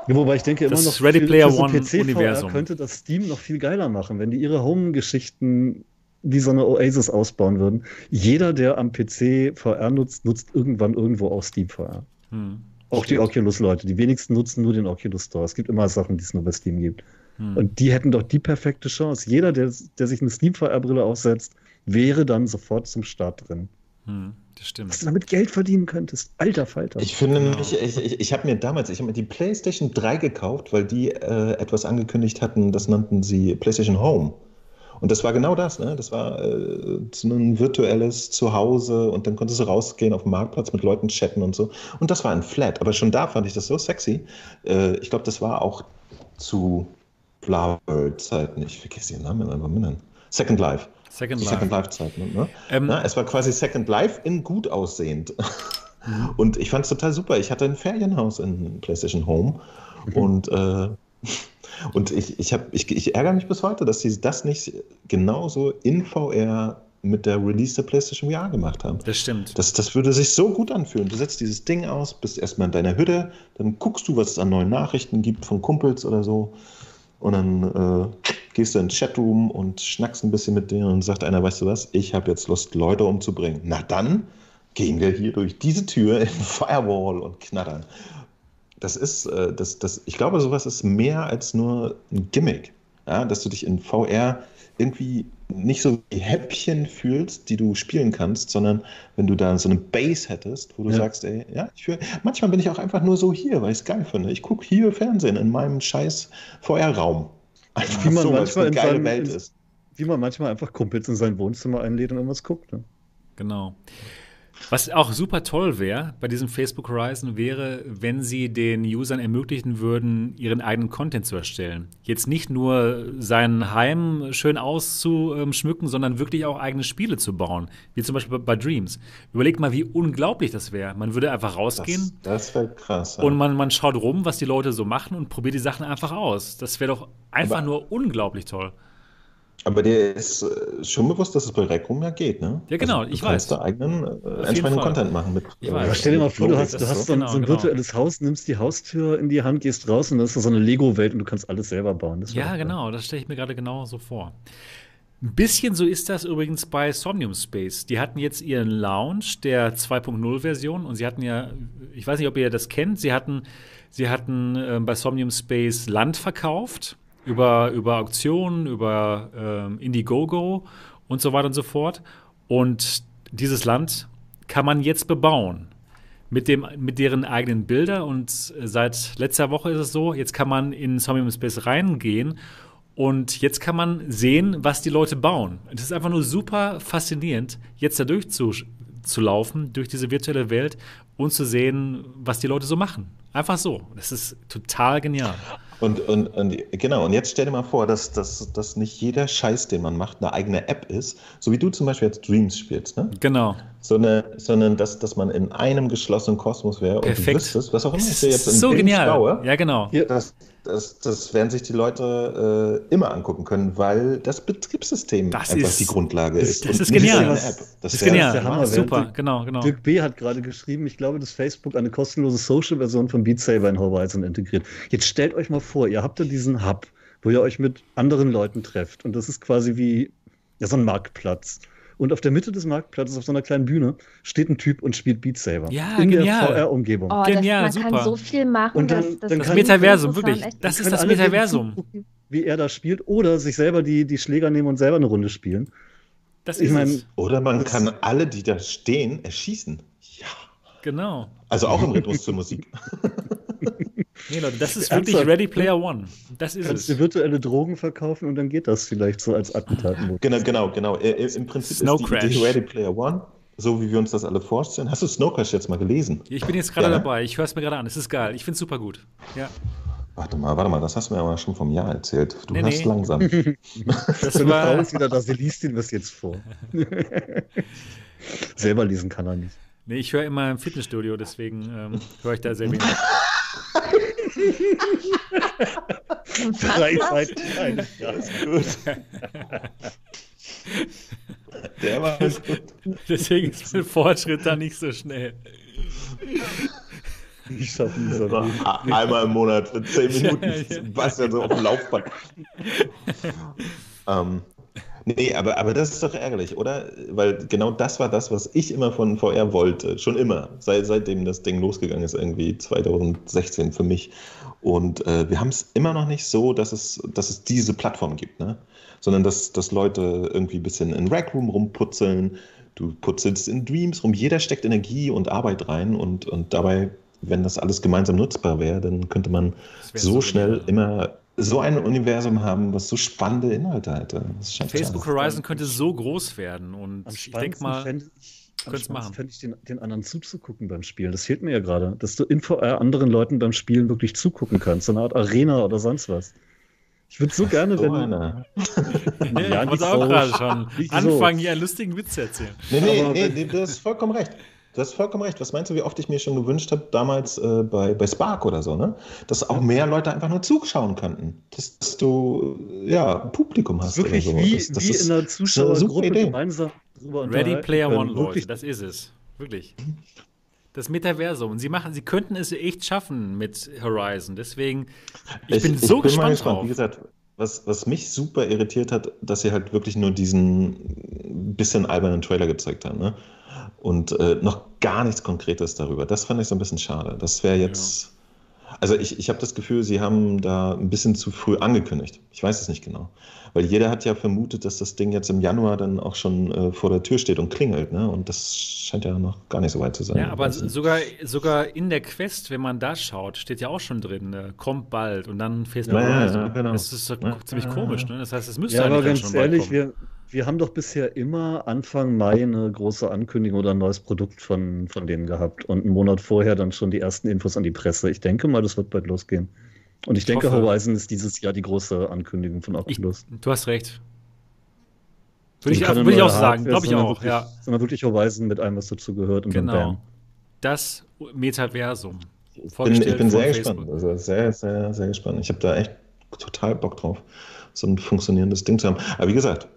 Ja, wobei ich denke immer Das noch, Ready für- Player One PC-VR Universum. könnte das Steam noch viel geiler machen, wenn die ihre Home-Geschichten wie so eine Oasis ausbauen würden. Jeder, der am PC VR nutzt, nutzt irgendwann irgendwo auch Steam VR. Hm. Auch die Oculus-Leute. Die wenigsten nutzen nur den Oculus Store. Es gibt immer Sachen, die es nur bei Steam gibt. Hm. Und die hätten doch die perfekte Chance. Jeder, der, der sich eine Steam VR-Brille aufsetzt, wäre dann sofort zum Start drin. Hm. Das Was stimmt. du damit Geld verdienen könntest. Alter Falter. Ich finde Genau. nämlich, ich, ich, ich habe mir damals, ich habe mir die PlayStation 3 gekauft, weil die äh, etwas angekündigt hatten, das nannten sie PlayStation Home. Und das war genau das, ne? Das war äh, so ein virtuelles Zuhause und dann konntest du rausgehen auf den Marktplatz mit Leuten chatten und so. Und das war ein Flat. Aber schon da fand ich das so sexy. Äh, ich glaube, das war auch zu Flower-Zeiten. Ich vergesse den Namen einfach mindern. Second Life. Second Life. Second Life-Zeiten. Ne? Ähm, Na, es war quasi Second Life in gut aussehend. Mhm. Und ich fand es total super. Ich hatte ein Ferienhaus in PlayStation Home Mhm. und, äh, und ich, ich, hab, ich, ich ärgere mich bis heute, dass sie das nicht genauso in VR mit der Release der PlayStation VR gemacht haben. das stimmt. Das, das würde sich so gut anfühlen. Du setzt dieses Ding aus, bist erstmal in deiner Hütte, dann guckst du, was es an neuen Nachrichten gibt von Kumpels oder so. Und dann äh, gehst du in den Chatroom und schnackst ein bisschen mit denen und sagt einer, weißt du was, ich habe jetzt Lust, Leute umzubringen. Na dann gehen wir hier durch diese Tür in Firewall und knattern. Das ist, äh, das, das, ich glaube, sowas ist mehr als nur ein Gimmick. Ja, dass du dich in VR irgendwie nicht so wie Häppchen fühlst, die du spielen kannst, sondern wenn du da so eine Base hättest, wo du Ja. sagst, ey, ja, ich fühl, manchmal bin ich auch einfach nur so hier, weil ich es geil finde. Ich gucke hier Fernsehen in meinem scheiß VR-Raum. Einfach Wie man so, manchmal eine in geile seinem- Welt ist. Wie man manchmal einfach Kumpels in sein Wohnzimmer einlädt und irgendwas guckt. Ne? Genau. Was auch super toll wäre bei diesem Facebook Horizon wäre, wenn sie den Usern ermöglichen würden, ihren eigenen Content zu erstellen. Jetzt nicht nur sein Heim schön auszuschmücken, sondern wirklich auch eigene Spiele zu bauen. Wie zum Beispiel bei Dreams. Überlegt mal, wie unglaublich das wäre. Man würde einfach Das, rausgehen das wäre krass. ja. und man, man schaut rum, was die Leute so machen und probiert die Sachen einfach aus. Das wäre doch einfach Aber- nur unglaublich toll. Aber dir ist äh, schon bewusst, dass es bei Rec Room ja geht, ne? Ja, genau, du ich kannst weiß. da eigenen äh, entsprechenden Fall. Content machen mit. Ich äh, weiß. Aber stell dir mal vor, du hast, du hast so. Genau, so ein genau. virtuelles Haus, nimmst die Haustür in die Hand, gehst raus und dann ist da so eine Lego-Welt und du kannst alles selber bauen. Das Ja, genau, das stelle ich mir gerade genau so vor. Ein bisschen so ist das übrigens bei Somnium Space. Die hatten jetzt ihren Launch der 2.0-Version und sie hatten ja, ich weiß nicht, ob ihr das kennt, sie hatten, sie hatten äh, bei Somnium Space Land verkauft über, über Auktionen, über ähm, Indiegogo und so weiter und so fort. Und dieses Land kann man jetzt bebauen mit, dem, mit deren eigenen Bilder. Und äh, seit letzter Woche ist es so, jetzt kann man in Somnium Space reingehen und jetzt kann man sehen, was die Leute bauen. Es ist einfach nur super faszinierend, jetzt da durchzulaufen, durch diese virtuelle Welt und zu sehen, was die Leute so machen. Einfach so. Das ist total genial. Und, und, und genau, und jetzt stell dir mal vor, dass, dass, dass nicht jeder Scheiß, den man macht, eine eigene App ist, so wie du zum Beispiel jetzt Dreams spielst, ne? Genau. sondern, sondern dass, dass man in einem geschlossenen Kosmos wäre und du Perfekt. wüsstest, was auch immer ich dir jetzt in so Dreams genial. baue, Ja, genau. Dass, Das, das werden sich die Leute äh, immer angucken können, weil das Betriebssystem Das einfach ist- die Grundlage das- ist. das und ist genial. Das. Das Das ist genial. der Hammer. Super, Dirk- genau, genau. Dirk B. hat gerade geschrieben, ich glaube, dass Facebook eine kostenlose Social-Version von Beat Saber in Horizon integriert. Jetzt stellt euch mal vor, ihr habt da diesen Hub, wo ihr euch mit anderen Leuten trefft. Und das ist quasi wie ja, so ein Marktplatz. Und auf der Mitte des Marktplatzes, auf so einer kleinen Bühne, steht ein Typ und spielt Beat Saber. Ja, in genial. der VR-Umgebung. Oh, Genial, das, man super. kann so viel machen. Und dann- das, das, dann Das kann- Metaversum, wirklich. Das ist das Metaversum. Wie er da spielt, oder sich selber die, die Schläger nehmen und selber eine Runde spielen. Das Ich es. Oder man kann alle, die da stehen, erschießen. Ja. Genau. Also auch im Rhythmus zur Musik. Nee, Leute, das ist Ernsthaft? wirklich Ready Player One. Das ist kannst es. du virtuelle Drogen verkaufen und dann geht das vielleicht so als Attentatmodus. Genau, genau, genau. Äh, äh, Im Prinzip Snow ist die Crash. Idee Ready Player One, so wie wir uns das alle vorstellen. Hast du Snow Crash jetzt mal gelesen? Ich bin jetzt gerade Ja, ne? dabei. Ich höre es mir gerade an. Es ist geil. Ich finde es super gut. Ja. Warte mal, warte mal, das hast du mir aber schon vom Jahr erzählt. Du Nee, hörst nee. langsam. Das war. ist wieder da, sie liest ihn was jetzt vor. Selber lesen kann er nicht. Nee, ich höre immer im Fitnessstudio, deswegen ähm, höre ich da sehr wenig. Drei? Seiten. Ja. Der war gut. Deswegen ist mein Fortschritt da nicht so schnell. Ich schaffe dieser So, Einmal im Monat für 10 Minuten. Ja, ja. Was ja so auf dem Laufband. ähm, nee, aber, aber das ist doch ärgerlich, oder? Weil genau das war das, was ich immer von VR wollte. Schon immer. Seit, seitdem das Ding losgegangen ist, irgendwie 2016 für mich. Und äh, wir haben es immer noch nicht so, dass es, dass es diese Plattform gibt, ne? Sondern dass, dass Leute irgendwie ein bisschen in Rec Room rumputzeln. Du putzelst in Dreams rum. Jeder steckt Energie und Arbeit rein und, und dabei, wenn das alles gemeinsam nutzbar wäre, dann könnte man so, so schnell immer so ein Universum haben, was so spannende Inhalte hätte. Facebook. Horizon könnte so groß werden und Am ich denke mal, fände ich, machen. fände ich den, den anderen zuzugucken beim Spielen. Das fehlt mir ja gerade, dass du in VR anderen Leuten beim Spielen wirklich zugucken kannst. So eine Art Arena oder sonst was. Ich würde so gerne, wenn. einer. nee, Ja, ich wollte auch so. gerade schon so. anfangen, hier einen lustigen Witz zu erzählen. Nee, nee, nee, du hast vollkommen recht. Du hast vollkommen recht. Was meinst du, wie oft ich mir schon gewünscht habe, damals äh, bei, bei Spark oder so, ne? Dass auch mehr Leute einfach nur zuschauen könnten. Dass, dass du ja Publikum hast. Wirklich oder so. wie, das, das wie in einer eine super Zuschauergruppe Idee. gemeinsam drüber Ready Player. One, Leute, Wirklich, das ist es. Wirklich. Das Metaversum. Und sie machen, sie könnten es echt schaffen mit Horizon. Deswegen, ich, bin so mal gespannt, gespannt. drauf. Wie gesagt, was, was mich super irritiert hat, dass sie halt wirklich nur diesen bisschen albernen Trailer gezeigt haben. Ne? Und äh, noch gar nichts Konkretes darüber. Das fand ich so ein bisschen schade. Das wäre jetzt. Also ich, ich habe das Gefühl, sie haben da ein bisschen zu früh angekündigt. Ich weiß es nicht genau. Weil jeder hat ja vermutet, dass das Ding jetzt im Januar dann auch schon äh, vor der Tür steht und klingelt. Ne? Und das scheint ja noch gar nicht so weit zu sein. Ja, aber sogar, sogar in der Quest, wenn man da schaut, steht ja auch schon drin, äh, kommt bald und dann Facebook Ja, ja, ja, genau. Das ist Ja. ziemlich komisch, ne? Das heißt, es müsste Ja, aber ganz schon bald ehrlich, kommen. wir, wir haben doch bisher immer Anfang Mai eine große Ankündigung oder ein neues Produkt von, von denen gehabt und einen Monat vorher dann schon die ersten Infos an die Presse. Ich denke mal, das wird bald losgehen. Und ich, Ich denke, hoffe. Horizon ist dieses Jahr die große Ankündigung von Ich, Oculus. du hast recht. Würde ich, würde ich auch sagen, glaube ich auch, wirklich, ja. Sondern wirklich Horizon mit allem, was dazu gehört und Genau. dann. Das Metaversum. Ich bin, ich bin sehr Facebook. gespannt. Also sehr, sehr, sehr gespannt. Ich habe da echt total Bock drauf, so ein funktionierendes Ding zu haben. Aber wie gesagt,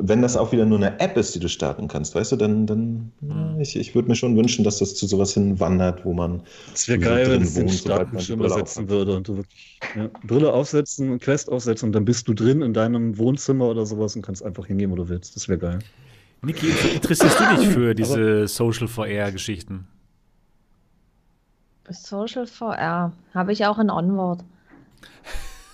wenn das auch wieder nur eine App ist, die du starten kannst, weißt du, dann, dann Mhm. ja, ich, ich würde mir schon wünschen, dass das zu sowas hinwandert, wo man Es wäre geil, wenn es den Startbildschirm aufhat. würde und du wirklich ja, Brille aufsetzen, Quest aufsetzen und dann bist du drin in deinem Wohnzimmer oder sowas und kannst einfach hingehen, wo du willst. Das wäre geil. Niki, interessierst du dich für diese Social VR-Geschichten? Social VR habe ich auch in Onward.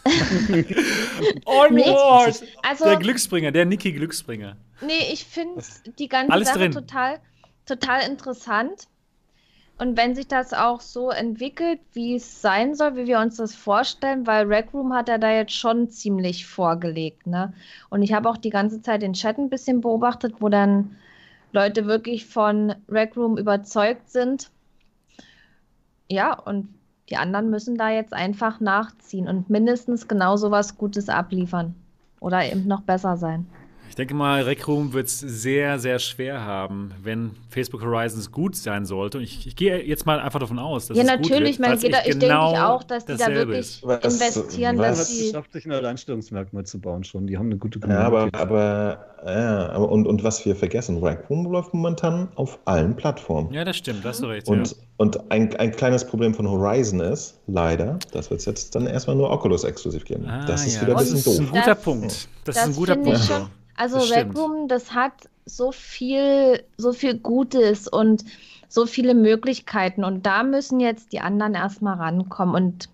Onward! Also, Der Glücksbringer, der Niki Glücksbringer. nee, ich finde die ganze Alles Sache drin. total, total interessant. Und wenn sich das auch so entwickelt, wie es sein soll, wie wir uns das vorstellen, weil Rec Room hat er da jetzt schon ziemlich vorgelegt, ne? Und ich habe auch die ganze Zeit den Chat ein bisschen beobachtet, wo dann Leute wirklich von Rec Room überzeugt sind. Ja, und die anderen müssen da jetzt einfach nachziehen und mindestens genauso was Gutes abliefern. Oder eben noch besser sein. Ich denke mal, Rec Room wird es sehr, sehr schwer haben, wenn Facebook Horizons gut sein sollte. Und ich, ich gehe jetzt mal einfach davon aus, dass ja, es natürlich. gut wird, man geht da, ich genau denke auch, dass die da wirklich ist. Was- investieren, was- dass es sie. geschafft, sich ein Alleinstellungsmerkmal zu bauen schon. Die haben eine gute Ja, aber, Community. aber, ja, aber und, und was wir vergessen, Rec Room läuft momentan auf allen Plattformen. Ja, das stimmt, da hast du recht. Und, ja. und ein, ein kleines Problem von Horizon ist, leider, dass wir es jetzt dann erstmal nur Oculus exklusiv geben. Ah, das ist ja, wieder ein das bisschen ist ein doof. guter Das- Punkt. Das, ist das ein guter ich Punkt. Also Das Red. Room, das hat so viel, so viel Gutes und so viele Möglichkeiten. Und da müssen jetzt die anderen erstmal rankommen. Und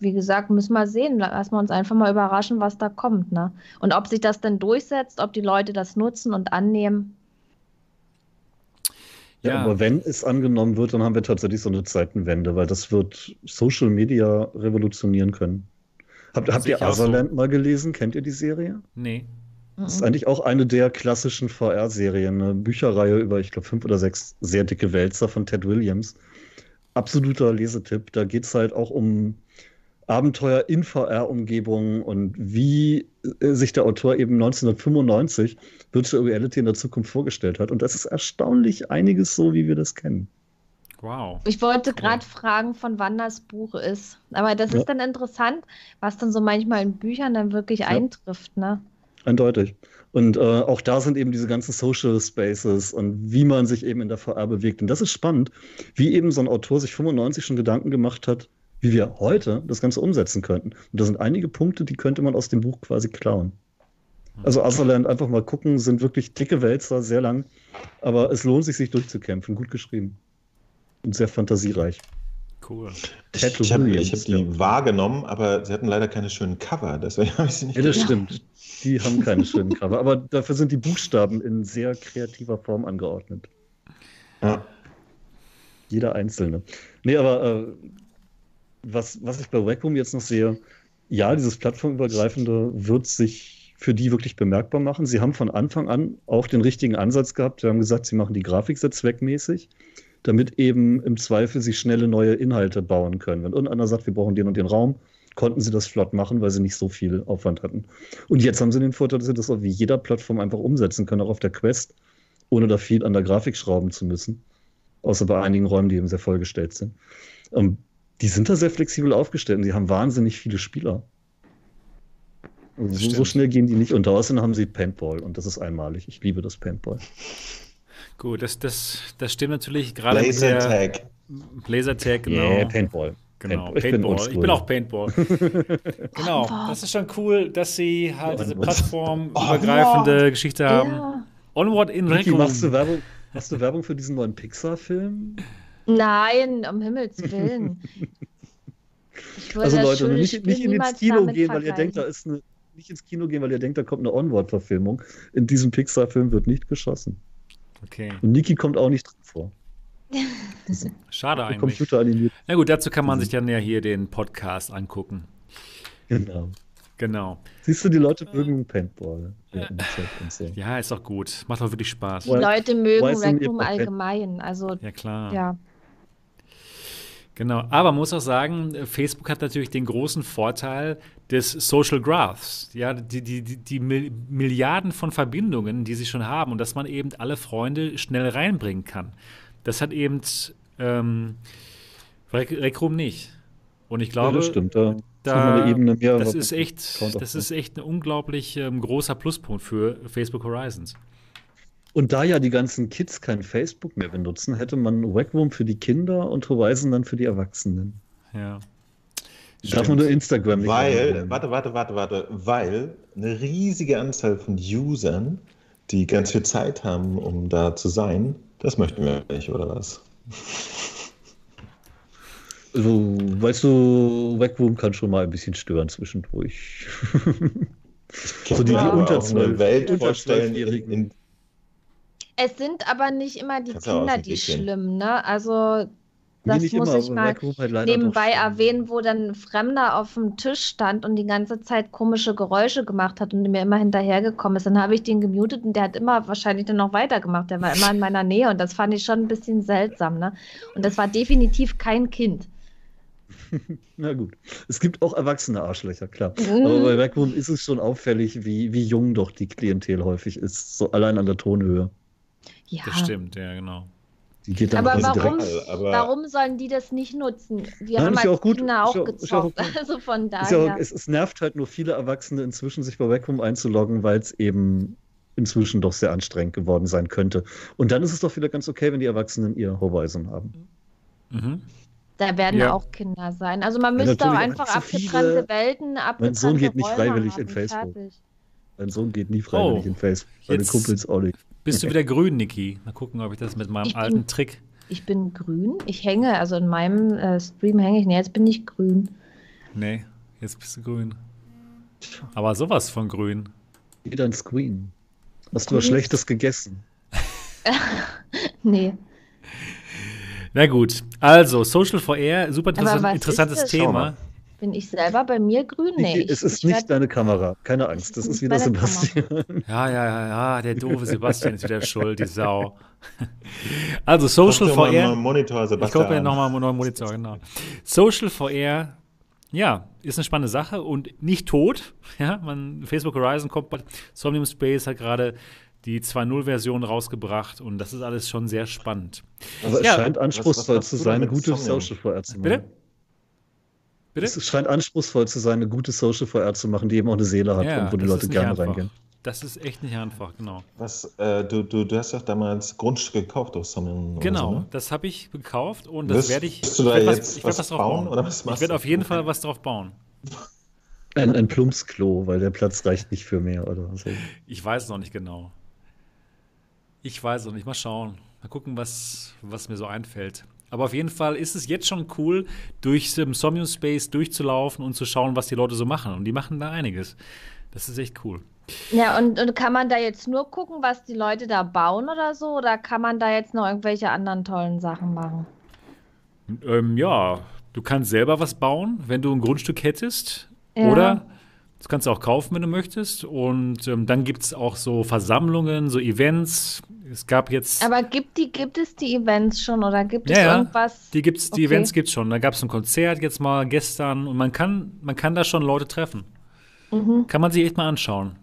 wie gesagt, müssen wir sehen. Lassen wir uns einfach mal überraschen, was da kommt. Ne? Und ob sich das dann durchsetzt, ob die Leute das nutzen und annehmen. Ja, Ja. aber wenn es angenommen wird, dann haben wir tatsächlich so eine Zeitenwende, weil das wird Social Media revolutionieren können. Habt, habt ihr auch so. Otherland mal gelesen? Kennt ihr die Serie? Nee. Das ist Mhm. eigentlich auch eine der klassischen VR-Serien, eine Bücherreihe über, ich glaube, fünf oder sechs sehr dicke Wälzer von Ted Williams. Absoluter Lesetipp. Da geht es halt auch um Abenteuer in VR-Umgebungen und wie äh, sich der Autor eben 1995 Virtual Reality in der Zukunft vorgestellt hat. Und das ist erstaunlich einiges so, wie wir das kennen. Wow. Ich wollte gerade fragen, von wann das Buch ist. Aber das Ja. ist dann interessant, was dann so manchmal in Büchern dann wirklich eintrifft. Ne? Eindeutig. Und äh, auch da sind eben diese ganzen Social Spaces und wie man sich eben in der VR bewegt. Und das ist spannend, wie eben so ein Autor sich 95 schon Gedanken gemacht hat, wie wir heute das Ganze umsetzen könnten. Und da sind einige Punkte, die könnte man aus dem Buch quasi klauen. Also Otherland einfach mal gucken, sind wirklich dicke Wälzer, sehr lang, aber es lohnt sich, sich durchzukämpfen. Gut geschrieben. Und sehr fantasiereich. Cool. Ich, ich habe hab die wahrgenommen, aber sie hatten leider keine schönen Cover, deswegen habe ich sie nicht Ja, das stimmt. Die haben keine schönen Cover, aber dafür sind die Buchstaben in sehr kreativer Form angeordnet. Ja. Jeder einzelne. Nee, aber äh, was, was ich bei Wacom jetzt noch sehe, ja, dieses plattformübergreifende wird sich für die wirklich bemerkbar machen. Sie haben von Anfang an auch den richtigen Ansatz gehabt. Sie haben gesagt, sie machen die Grafik sehr zweckmäßig, damit eben im Zweifel sie schnelle neue Inhalte bauen können. Wenn irgendeiner sagt, wir brauchen den und den Raum, konnten sie das flott machen, weil sie nicht so viel Aufwand hatten. Und jetzt haben sie den Vorteil, dass sie das auf jeder Plattform einfach umsetzen können, auch auf der Quest, ohne da viel an der Grafik schrauben zu müssen. Außer bei einigen Räumen, die eben sehr vollgestellt sind. Ähm, die sind da sehr flexibel aufgestellt und sie haben wahnsinnig viele Spieler. Also so, so schnell gehen die nicht unter. Außerdem haben sie Paintball und das ist einmalig. Ich liebe das Paintball. Gut, das, das, das stimmt natürlich gerade mit der Lasertag. Lasertag, genau. Yeah, Paintball. Genau, Paintball. Ich bin Paintball. oldschool. Ich bin auch Paintball. genau, das ist schon cool, dass sie halt diese plattformübergreifende Geschichte haben. Ja. Onward in Recon. machst du Werbung, machst du Werbung für diesen neuen Pixar-Film? Nein, um Himmels Willen. Also Leute, schöne nicht, nicht in ins Kino gehen, weil ihr denkt, da ist eine. Nicht ins Kino gehen, weil ihr denkt, da kommt eine Onward-Verfilmung. In diesem Pixar-Film wird nicht geschossen. Okay, Und Niki kommt auch nicht drin vor. schade eigentlich. Computer animiert. Na gut, dazu kann man sich dann ja hier den Podcast angucken. Genau. Genau. Siehst du, die Leute mögen Paintball. Ja, so. Ja, ist doch gut. Macht doch wirklich Spaß. Die Leute mögen perfekt? allgemein. Also, Ja, klar. ja. Genau, aber man muss auch sagen, Facebook hat natürlich den großen Vorteil des Social Graphs. Ja, die, die, die, die Mil- Milliarden von Verbindungen, die sie schon haben und dass man eben alle Freunde schnell reinbringen kann. Das hat eben ähm, Room nicht. Und ich Ja, glaube, das stimmt. Da, da- Ebene mehr. das ist echt, das ist echt ein unglaublich ähm, großer Pluspunkt für Facebook Horizons. Und da ja die ganzen Kids kein Facebook mehr benutzen, hätte man Wacroom für die Kinder und Horizon dann für die Erwachsenen. Ja. Darf man nur Instagram nicht Weil, anwenden. warte, warte, warte, warte, weil eine riesige Anzahl von Usern, die ganz viel Zeit haben, um da zu sein, das möchten wir nicht, oder was? Also, weißt du, Wacroom kann schon mal ein bisschen stören zwischendurch. Ich So die- die kann unter zwölf- Welt unter vorstellen, in, in, Es sind aber nicht immer die Kannst Kinder, die schlimm, ne? Also, das muss immer, ich mal nebenbei erwähnen, wo dann ein Fremder auf dem Tisch stand und die ganze Zeit komische Geräusche gemacht hat und mir immer hinterhergekommen ist. Dann habe ich den gemutet und der hat immer wahrscheinlich dann noch weitergemacht. Der war immer in meiner Nähe und das fand ich schon ein bisschen seltsam, ne? Und das war definitiv kein Kind. Na gut. Es gibt auch erwachsene Arschlöcher, klar. Mhm. Aber bei Backroom ist es schon auffällig, wie, wie jung doch die Klientel häufig ist. So allein an der Tonhöhe. Ja. Das stimmt, ja, genau. Die geht dann Aber quasi warum, direkt. aber- warum sollen die das nicht nutzen? Die Nein, haben ja als auch gut. Kinder auch gezockt. Also von daher. es, es nervt halt nur viele Erwachsene inzwischen, sich bei Backroom einzuloggen, weil es eben inzwischen doch sehr anstrengend geworden sein könnte. Und dann ist es doch wieder ganz okay, wenn die Erwachsenen ihr Horizon haben. Mhm. Da werden Ja. auch Kinder sein. Also man Ja, müsste auch einfach viele- abgetrennte Welten, abgetrennte Sohn geht nicht Räume freiwillig haben. in Facebook. Fertig. Mein Sohn geht nie freiwillig Oh, in Facebook. Seine jetzt- Kumpels auch nicht. Bist du wieder grün, Niki? Mal gucken, ob ich das mit meinem Ich bin- alten Trick. Ich bin grün. Ich hänge, also in meinem äh, Stream hänge ich. Nee, jetzt bin ich grün. Nee, jetzt bist du grün. Aber sowas von grün. Geh dein Screen. Hast du was. Schlechtes gegessen? Nee. Na gut, also Social VR, super interessantes Thema. Bin ich selber bei mir grün? Nee. Es ich- ist ich nicht werd- deine Kamera. Keine Angst, das ist wieder meine Kamera. Sebastian. Ja, ja, ja, ja, der doofe Sebastian ist wieder schuld, die Sau. Also Social VR. einen Monitor, Ich Sebastian. gucke mir nochmal einen neuen Monitor, genau. Social VR, ja, ist eine spannende Sache und nicht tot. Ja, man, Facebook Horizon kommt bald. Somnium Space hat gerade die 2.0-Version rausgebracht und das ist alles schon sehr spannend. Aber es Ja, scheint anspruchsvoll zu sein, gute? Social VR zu machen. Bitte? Bitte? Es scheint anspruchsvoll zu sein, eine gute Social VR zu machen, die eben auch eine Seele hat Ja, und wo die Leute gerne einfach. reingehen. Das ist echt nicht einfach, genau. Was, äh, du, du, du hast doch damals Grundstücke gekauft aus Somnium. Genau, Oder so, ne? das habe ich gekauft und das Wirst- werde ich. wirst du ich da werd jetzt ich werd was drauf bauen, oder was ich machst werde du? auf jeden Fall was drauf bauen. Ein, ein Plumpsklo, weil der Platz reicht nicht für mehr oder so. Ich weiß es noch nicht genau. Ich weiß es noch nicht. Mal schauen. Mal gucken, was, was mir so einfällt. Aber auf jeden Fall ist es jetzt schon cool, durch ähm, Somnium Space durchzulaufen und zu schauen, was die Leute so machen. Und die machen da einiges. Das ist echt cool. Ja, und, und kann man da jetzt nur gucken, was die Leute da bauen oder so? Oder kann man da jetzt noch irgendwelche anderen tollen Sachen machen? Ähm, ja, du kannst selber was bauen, wenn du ein Grundstück hättest. Ja. Oder das kannst du auch kaufen, wenn du möchtest. Und ähm, dann gibt es auch so Versammlungen, so Events. Es gab jetzt. Aber gibt, die, gibt es die Events schon oder gibt Ja, es irgendwas? Die gibt's, die Okay. Events gibt's schon. Da gab es ein Konzert jetzt mal gestern und man kann, man kann da schon Leute treffen. Mhm. Kann man sich echt mal anschauen.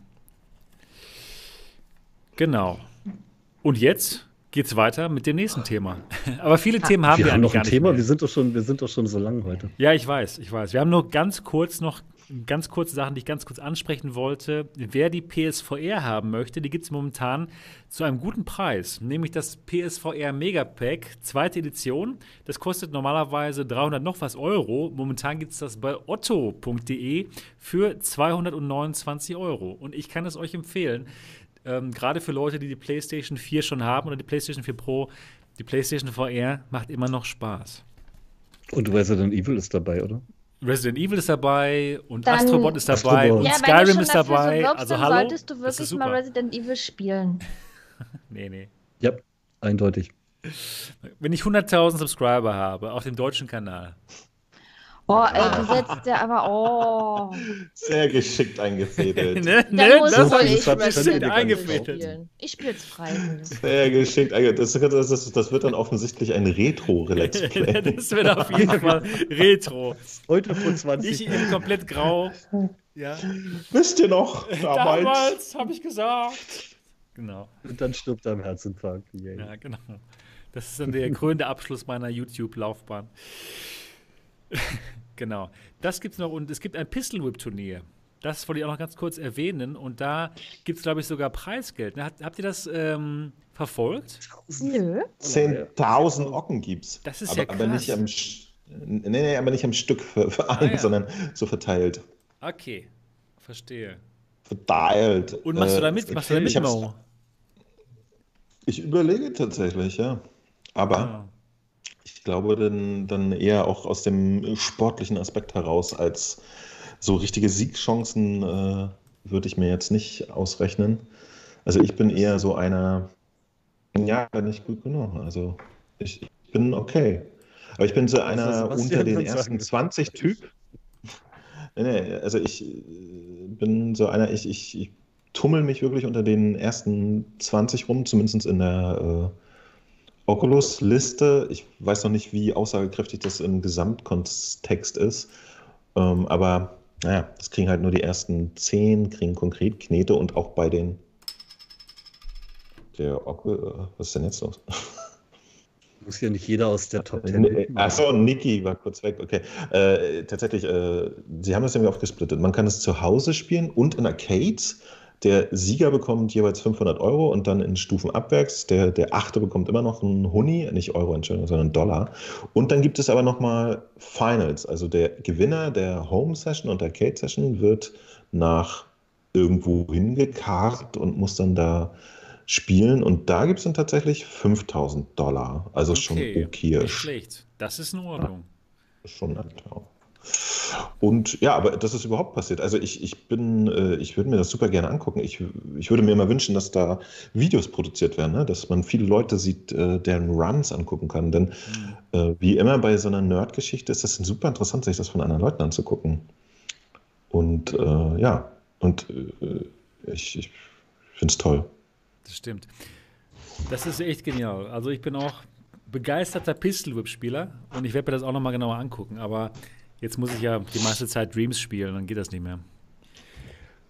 Genau. Und jetzt geht's weiter mit dem nächsten Thema. Aber viele Themen haben wir, wir haben eigentlich noch ein gar Thema, nicht wir mehr. sind, doch schon, wir sind doch schon so lang heute. Ja, ich weiß, ich weiß. Wir haben nur ganz kurz noch ganz kurze Sachen, die ich ganz kurz ansprechen wollte. Wer die PSVR haben möchte, die gibt es momentan zu einem guten Preis, nämlich das PSVR Megapack, zweite Edition. Das kostet normalerweise 300 noch was Euro. Momentan gibt es das bei otto.de für 229 Euro. Und ich kann es euch empfehlen, ähm, gerade für Leute, die die PlayStation 4 schon haben oder die PlayStation 4 Pro, die PlayStation VR macht immer noch Spaß. Und Resident Evil ist dabei, oder? Resident Evil ist dabei und Dann- Astrobot ist dabei Astrobot. und Ja, wenn du Skyrim schon ist dafür dabei. so wirbst, also dann hallo. solltest du das ist wirklich mal super. Resident Evil spielen. Nee, nee. Ja, eindeutig. Wenn ich 100.000 Subscriber habe auf dem deutschen Kanal. Oh, ey, du setzt ja aber, oh. Sehr geschickt eingefädelt. ne, muss so wohl viel ich Evil eingefädelt. Ich spiele es freiwillig. Sehr geschickt eingefädelt. Das, das, das, das wird dann offensichtlich ein Retro-Let's Play. das wird auf jeden Fall Retro. Heute vor 20 Ich in komplett grau. Ja. Wisst ihr noch? Damals. Damals habe ich gesagt. Genau. Und dann stirbt er am Herzinfarkt. Yay. Ja, genau. Das ist dann der krönende Abschluss meiner YouTube-Laufbahn. Genau. Das gibt's noch und es gibt ein Pistol Whip Turnier. Das wollte ich auch noch ganz kurz erwähnen und da gibt es, glaube ich, sogar Preisgeld. Habt, habt ihr das ähm, verfolgt? Nö. 10.000 Ocken gibt's. Das ist aber, ja aber krass. nicht am nee, nee, aber nicht am Stück für, für einen, ja. sondern so verteilt. Okay, verstehe. Verteilt. Und machst du Äh, da mit? Machst du da ich mit, Mo? Ich überlege tatsächlich, ja. Aber Ah. Ich glaube dann, dann eher auch aus dem sportlichen Aspekt heraus, als so richtige Siegchancen äh, würde ich mir jetzt nicht ausrechnen. Also ich bin eher so einer, ja, nicht gut genug. Also ich, ich bin okay. Aber ich bin so einer unter den ersten sagen. 20 Typ. Nee, nee, also ich äh, bin so einer, ich, ich, ich tummel mich wirklich unter den ersten 20 rum, zumindest in der Oculus-Liste, ich weiß noch nicht, wie aussagekräftig das im Gesamtkontext ist, ähm, aber naja, das kriegen halt nur die ersten zehn, kriegen konkret Knete und auch bei den der Oculus, was ist denn jetzt los? Muss ja nicht jeder aus der Top 10. Achso, Niki war kurz weg. Okay. Äh, tatsächlich, äh, sie haben das irgendwie aufgesplittet. Man kann es zu Hause spielen und in Arcades. Der Sieger bekommt jeweils 500 Euro und dann in Stufen abwärts. Der, der Achte bekommt immer noch einen Huni, nicht Euro, Entschuldigung, sondern Dollar. Und dann gibt es aber nochmal Finals. Also der Gewinner der Home Session und der Arcade Session wird nach irgendwo hingekarrt und muss dann da spielen. Und da gibt es dann tatsächlich 5000 Dollar. Also okay. schon okay. Nicht schlecht. Das ist in Ordnung. Ja, schon ein und ja, aber das ist überhaupt passiert. Also ich, ich bin, äh, ich würde mir das super gerne angucken. Ich, ich würde mir immer wünschen, dass da Videos produziert werden, ne? dass man viele Leute sieht, äh, deren Runs angucken kann. Denn mhm. äh, wie immer bei so einer Nerd-Geschichte ist das super interessant, sich das von anderen Leuten anzugucken. Und äh, ja, und äh, ich, ich finde es toll. Das stimmt. Das ist echt genial. Also ich bin auch begeisterter Pistol-Whip-Spieler und ich werde mir das auch nochmal genauer angucken. Aber Jetzt muss ich ja die meiste Zeit Dreams spielen, dann geht das nicht mehr.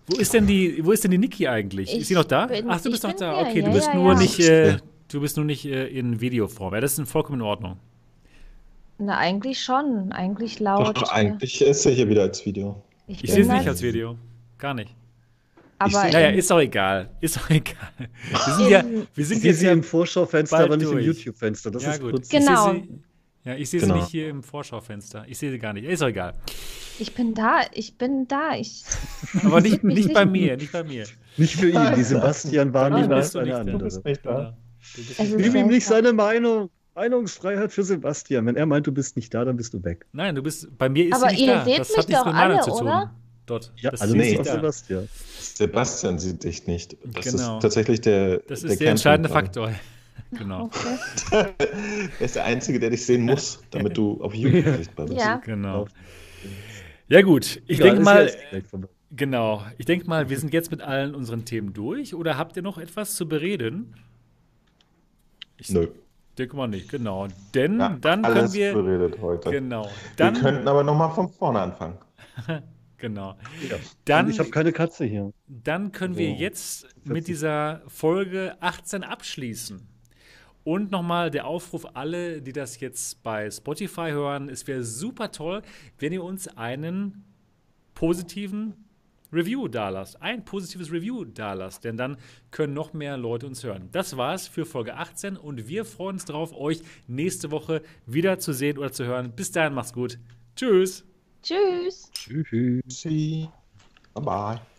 Wo ist denn die, wo ist denn die Niki eigentlich? Ich ist sie noch da? Bin, Ach, du bist noch da. Hier. Okay, ja, du bist ja, nur ja. nicht, äh, du bist nur nicht äh, in Videoform. Ja, das ist vollkommen in Ordnung. Na, eigentlich schon. Eigentlich laut. Doch, eigentlich ist er hier wieder als Video. Ich, ich sehe es nicht als Video. Gar nicht. Aber naja, ist doch egal. Ist doch egal. Wir sind ja, wir sind jetzt hier im Vorschaufenster, aber nicht im YouTube-Fenster. Das ja, ist gut. Kurz. Genau. Ja, ich sehe genau. sie nicht hier im Vorschaufenster. Ich sehe sie gar nicht. Ist doch egal. Ich bin da, ich bin da. Ich Aber nicht, nicht bei mir, nicht bei mir. Nicht für ihn. Die Sebastian war nie da. Du bist nicht da. Gib ihm nicht seine Meinung. Meinungsfreiheit für Sebastian. Wenn er meint, du bist nicht da, dann bist du weg. Nein, du bist bei mir ist Aber sie nicht ihr da. seht das mich hat nichts mit meiner alle, zu tun. Oder? Dort. Ja, das also nee, Sebastian. Sebastian sieht dich nicht. Das genau. ist tatsächlich der Das ist der, der entscheidende Faktor. Genau. Okay. er ist der Einzige, der dich sehen muss, damit du auf YouTube sichtbar bist. Ja. Genau. Ja, gut. Ich ja, denke mal. Genau. Ich denke mal, wir sind jetzt mit allen unseren Themen durch. Oder habt ihr noch etwas zu bereden? Ich Nö. Denke mal nicht, genau. Denn ja, dann können wir. Beredet heute. Genau. Dann, wir könnten aber nochmal von vorne anfangen. genau. Ja. Dann, ich habe keine Katze hier. Dann können wir jetzt mit dieser Folge 18 abschließen. Und nochmal der Aufruf alle, die das jetzt bei Spotify hören, es wäre super toll, wenn ihr uns einen positiven Review dalasst. Ein positives Review dalasst, denn dann können noch mehr Leute uns hören. Das war's für Folge 18 und wir freuen uns darauf, euch nächste Woche wieder zu sehen oder zu hören. Bis dahin, macht's gut. Tschüss. Tschüss. Tschüss. Bye bye.